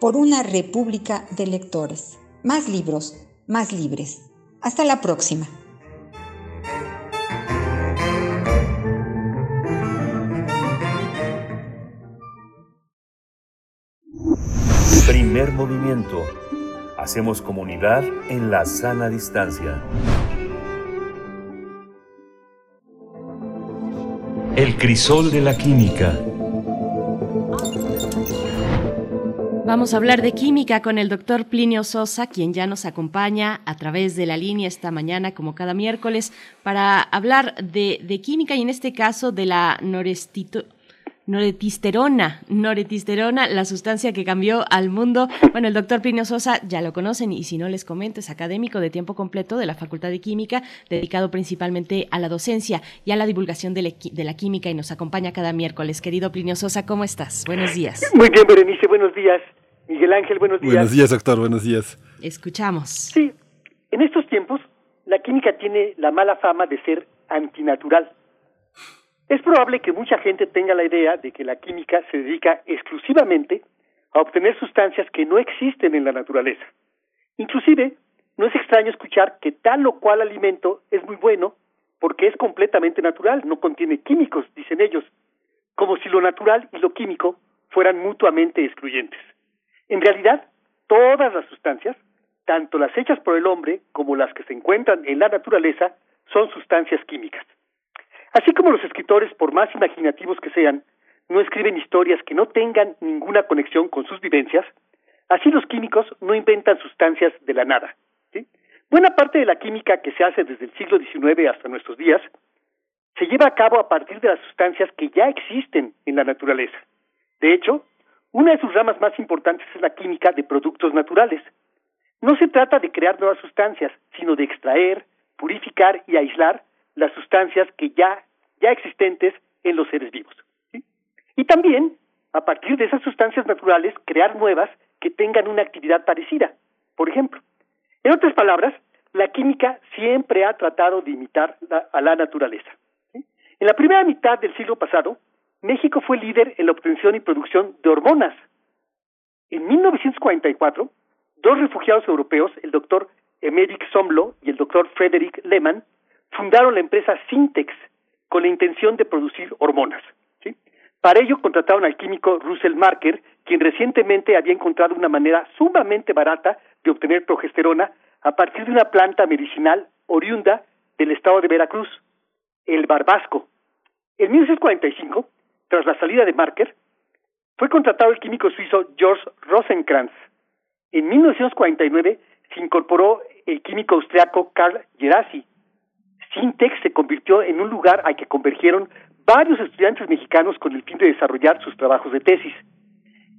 por una república de lectores. Más libros, más libres. Hasta la próxima. Primer movimiento Hacemos comunidad en la sana distancia. El crisol de la química. Vamos a hablar de química con el doctor Plinio Sosa, quien ya nos acompaña a través de la línea esta mañana, como cada miércoles, para hablar de, química y en este caso de la norestito Noretisterona, noretisterona, la sustancia que cambió al mundo. Bueno, el doctor Plinio Sosa ya lo conocen y si no les comento, es académico de tiempo completo de la Facultad de Química, dedicado principalmente a la docencia y a la divulgación de, la química y nos acompaña cada miércoles. Querido Plinio Sosa, ¿cómo estás? Buenos días. Muy bien, Berenice, buenos días. Miguel Ángel, buenos días. Buenos días, doctor, buenos días. Escuchamos. Sí, en estos tiempos la química tiene la mala fama de ser antinatural es probable que mucha gente tenga la idea de que la química se dedica exclusivamente a obtener sustancias que no existen en la naturaleza. Inclusive, no es extraño escuchar que tal o cual alimento es muy bueno porque es completamente natural, no contiene químicos, dicen ellos, como si lo natural y lo químico fueran mutuamente excluyentes. En realidad, todas las sustancias, tanto las hechas por el hombre como las que se encuentran en la naturaleza, son sustancias químicas. Así como los escritores, por más imaginativos que sean, no escriben historias que no tengan ninguna conexión con sus vivencias, así los químicos no inventan sustancias de la nada. Buena parte de la química que se hace desde el siglo XIX hasta nuestros días se lleva a cabo a partir de las sustancias que ya existen en la naturaleza. De hecho, Una de sus ramas más importantes es la química de productos naturales. No se trata de crear nuevas sustancias, sino de extraer, purificar y aislar las sustancias que ya, ya existentes en los seres vivos. Y también, a partir de esas sustancias naturales, crear nuevas que tengan una actividad parecida. Por ejemplo, en otras palabras, la química siempre ha tratado de imitar a la naturaleza. En la primera mitad del siglo pasado, México fue líder en la obtención y producción de hormonas. En 1944, dos refugiados europeos, el doctor Emerick Somlo y el doctor Frederick Lehmann, fundaron la empresa Syntex con la intención de producir hormonas. Para ello contrataron al químico Russell Marker, quien recientemente había encontrado una manera sumamente barata de obtener progesterona a partir de una planta medicinal oriunda del estado de Veracruz, el barbasco. En 1945, tras la salida de Marker, fue contratado el químico suizo George Rosenkrantz. En 1949 se incorporó el químico austriaco Karl Gerasi. Sintex se convirtió en un lugar al que convergieron varios estudiantes mexicanos con el fin de desarrollar sus trabajos de tesis.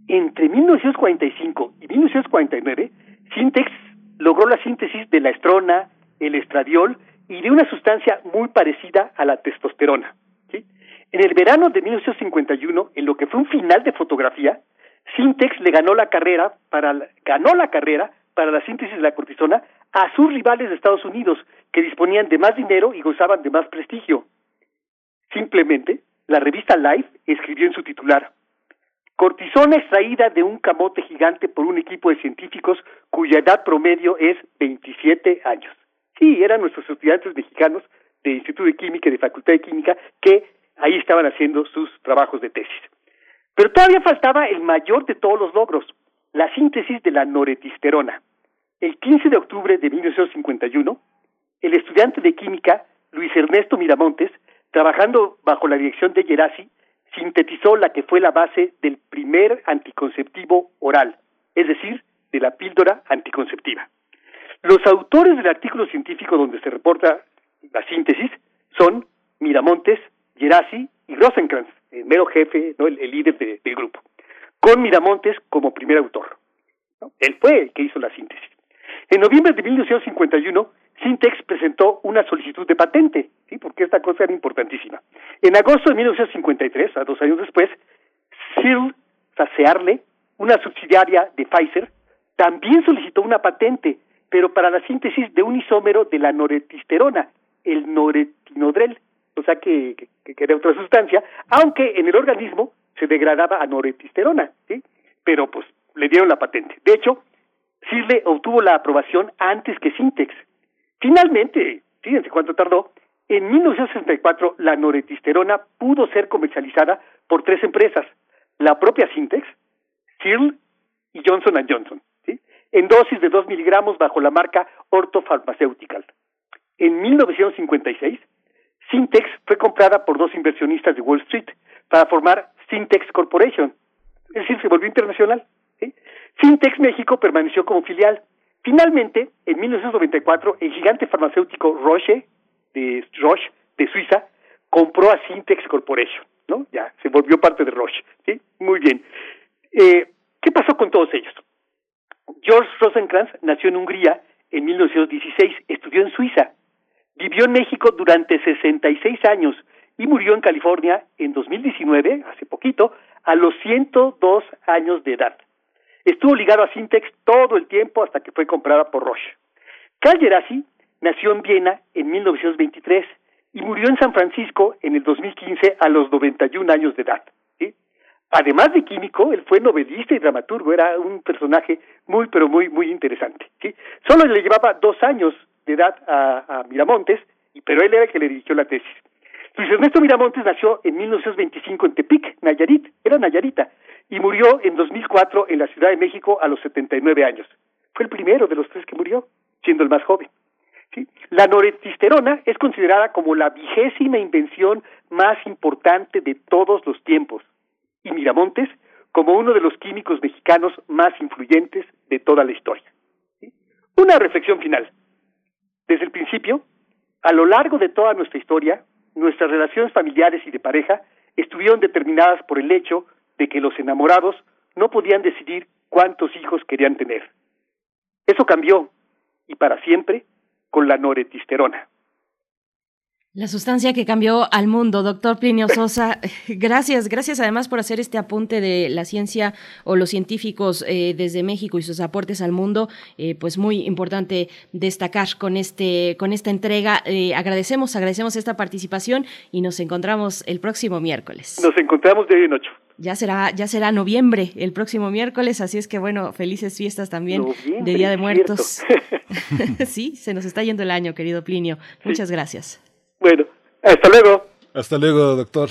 Entre 1945 y 1949, Sintex logró la síntesis de la estrona, el estradiol y de una sustancia muy parecida a la testosterona. En el verano de 1951, en lo que fue un final de fotografía, Sintex le ganó la carrera para ganó la carrera para la síntesis de la cortisona a sus rivales de Estados Unidos, que disponían de más dinero y gozaban de más prestigio. Simplemente, la revista Life escribió en su titular, Cortisona extraída de un camote gigante por un equipo de científicos cuya edad promedio es 27 años. Sí, eran nuestros estudiantes mexicanos de Instituto de Química y de Facultad de Química que ahí estaban haciendo sus trabajos de tesis. Pero todavía faltaba el mayor de todos los logros, la síntesis de la noretisterona. El 15 de octubre de 1951, el estudiante de química Luis Ernesto Miramontes trabajando bajo la dirección de Gerasi, sintetizó la que fue la base del primer anticonceptivo oral, es decir, de la píldora anticonceptiva. Los autores del artículo científico donde se reporta la síntesis son Miramontes, Gerasi y Rosenkrantz, el mero jefe, ¿no? el, líder del grupo, con Miramontes como primer autor. Él fue el que hizo la síntesis. En noviembre de 1951, Syntex presentó una solicitud de patente, ¿sí? porque esta cosa era importantísima. En agosto de 1953, a dos años después, Searle, Searle, una subsidiaria de Pfizer, también solicitó una patente, pero para la síntesis de un isómero de la noretisterona, el noretinodrel, o sea que, que, era otra sustancia, aunque en el organismo se degradaba a noretisterona, ¿sí? pero pues le dieron la patente. De hecho, Sirle obtuvo la aprobación antes que Syntex, Finalmente, fíjense cuánto tardó, en 1964 la noretisterona pudo ser comercializada por tres empresas, la propia Syntex, Searle y Johnson Johnson, en dosis de 2 miligramos bajo la marca Ortho Pharmaceutical. En 1956, Syntex fue comprada por dos inversionistas de Wall Street para formar Syntex Corporation, es decir, se volvió internacional. ¿sí? Syntex México permaneció como filial Finalmente, en 1994, el gigante farmacéutico Roche de Roche de Suiza compró a Syntex Corporation, ¿no? Ya se volvió parte de Roche, ¿sí? Muy bien. Eh, ¿Qué pasó con todos ellos? George Rosenkrantz nació en Hungría en 1916, estudió en Suiza, vivió en México durante 66 años y murió en California en 2019, hace poquito, a los 102 años de edad. Estuvo ligado a Syntex todo el tiempo hasta que fue comprada por Roche. Carl Gerasi nació en Viena en 1923 y murió en San Francisco en el 2015 a los 91 años de edad. Además de químico, él fue novelista y dramaturgo, era un personaje muy, pero muy, muy interesante. ¿sí? Solo le llevaba dos años de edad a Miramontes, pero él era el que le dirigió la tesis. Luis Ernesto Miramontes nació en 1925 en Tepic, Nayarit, era Nayarita, y murió en 2004 en la Ciudad de México a los 79 años. Fue el primero de los tres que murió, siendo el más joven. La noretisterona es considerada como la vigésima invención más importante de todos los tiempos, y Miramontes como uno de los químicos mexicanos más influyentes de toda la historia. Una reflexión final. Desde el principio, a lo largo de toda nuestra historia, nuestras relaciones familiares y de pareja estuvieron determinadas por el hecho de que los enamorados no podían decidir cuántos hijos querían tener. Eso cambió, y para siempre, con la noretisterona. La sustancia que cambió al mundo, doctor Plinio Sosa. Gracias, gracias además por hacer este apunte de la ciencia o los científicos eh, desde México y sus aportes al mundo. Eh, pues muy importante destacar con este, con esta entrega. Eh, agradecemos, agradecemos esta participación y nos encontramos el próximo miércoles. Nos encontramos de hoy en ocho. Ya será, ya será noviembre el próximo miércoles, así es que bueno, felices fiestas también de Día de Muertos. sí, se nos está yendo el año, querido Plinio. Muchas gracias. Bueno, hasta luego. Hasta luego, doctor.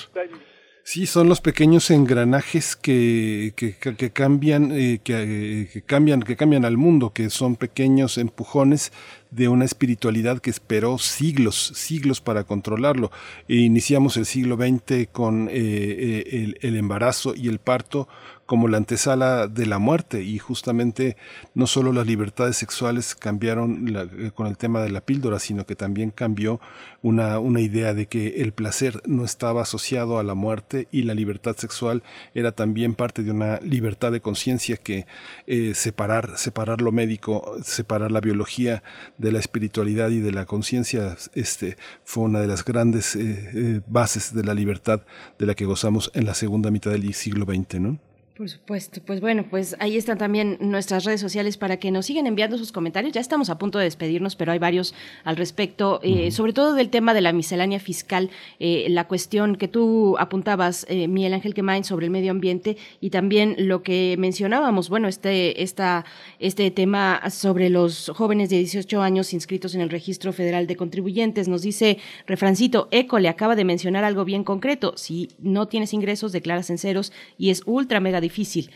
Sí, son los pequeños engranajes que, que, cambian, eh, que, que, cambian, que cambian al mundo, que son pequeños empujones de una espiritualidad que esperó siglos, siglos para controlarlo. Iniciamos el siglo XX con eh, eh, el, embarazo y el parto como la antesala de la muerte y justamente no solo las libertades sexuales cambiaron eh, con el tema de la píldora, sino que también cambió una, una idea de que el placer no estaba asociado a la muerte y la libertad sexual era también parte de una libertad de conciencia que eh, separar, separar lo médico, separar la biología de la espiritualidad y de la conciencia, este fue una de las grandes eh, bases de la libertad de la que gozamos en la segunda mitad del siglo XX, ¿no? Por supuesto, pues bueno, pues ahí están también nuestras redes sociales para que nos sigan enviando sus comentarios. Ya estamos a punto de despedirnos, pero hay varios al respecto, eh, sobre todo del tema de la miscelánea fiscal, eh, la cuestión que tú apuntabas, eh, Miguel Ángel Quemain, sobre el medio ambiente y también lo que mencionábamos, bueno, este, esta, este tema sobre los jóvenes de 18 años inscritos en el Registro Federal de Contribuyentes. Nos dice Refrancito, ECO le acaba de mencionar algo bien concreto. Si no tienes ingresos, declaras en ceros y es ultra mega difícil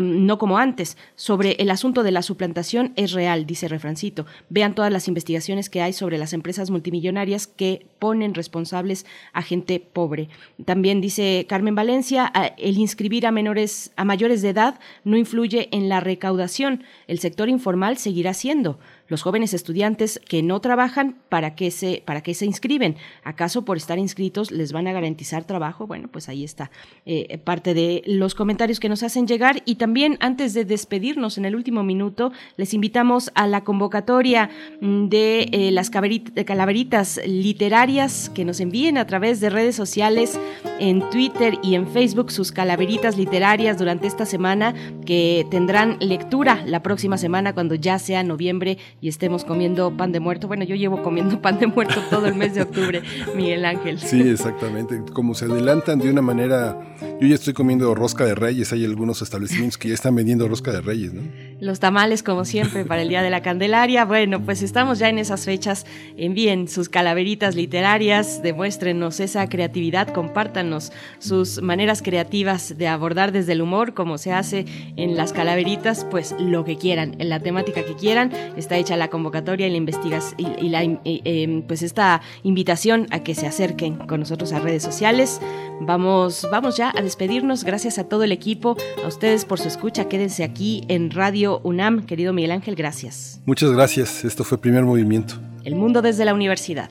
no como antes. Sobre el asunto de la suplantación es real, dice Refrancito. Vean todas las investigaciones que hay sobre las empresas multimillonarias que ponen responsables a gente pobre. También dice Carmen Valencia, el inscribir a menores, a mayores de edad no influye en la recaudación. El sector informal seguirá siendo. Los jóvenes estudiantes que no trabajan, ¿para qué se, para qué se inscriben? ¿Acaso por estar inscritos les van a garantizar trabajo? Bueno, pues ahí está eh, parte de los comentarios que nos hacen llegar. Y también, antes de despedirnos en el último minuto, les invitamos a la convocatoria mm, de eh, las calaveritas literarias que nos envíen a través de redes sociales, en Twitter y en Facebook, sus calaveritas literarias durante esta semana, que tendrán lectura la próxima semana cuando ya sea noviembre y estemos comiendo pan de muerto. Bueno, yo llevo comiendo pan de muerto todo el mes de octubre, Miguel Ángel. Sí, exactamente. Como se adelantan de una manera, yo ya estoy comiendo rosca de reyes, hay algunos establecimientos que ya están vendiendo rosca de reyes, ¿no? Los tamales, como siempre, para el Día de la Candelaria. Bueno, pues estamos ya en esas fechas. Envíen sus calaveritas literarias, demuéstrenos esa creatividad, compártanos sus maneras creativas de abordar desde el humor, como se hace en las calaveritas, pues lo que quieran, en la temática que quieran. Está hecha la convocatoria y la investigación y, la, em, pues esta invitación a que se acerquen con nosotros a redes sociales. Vamos, vamos ya a despedirnos. Gracias a todo el equipo, a ustedes por su escucha. Quédense aquí en Radio UNAM. Querido Miguel Ángel, gracias. Muchas gracias. Esto fue Primer Movimiento. El mundo desde la universidad.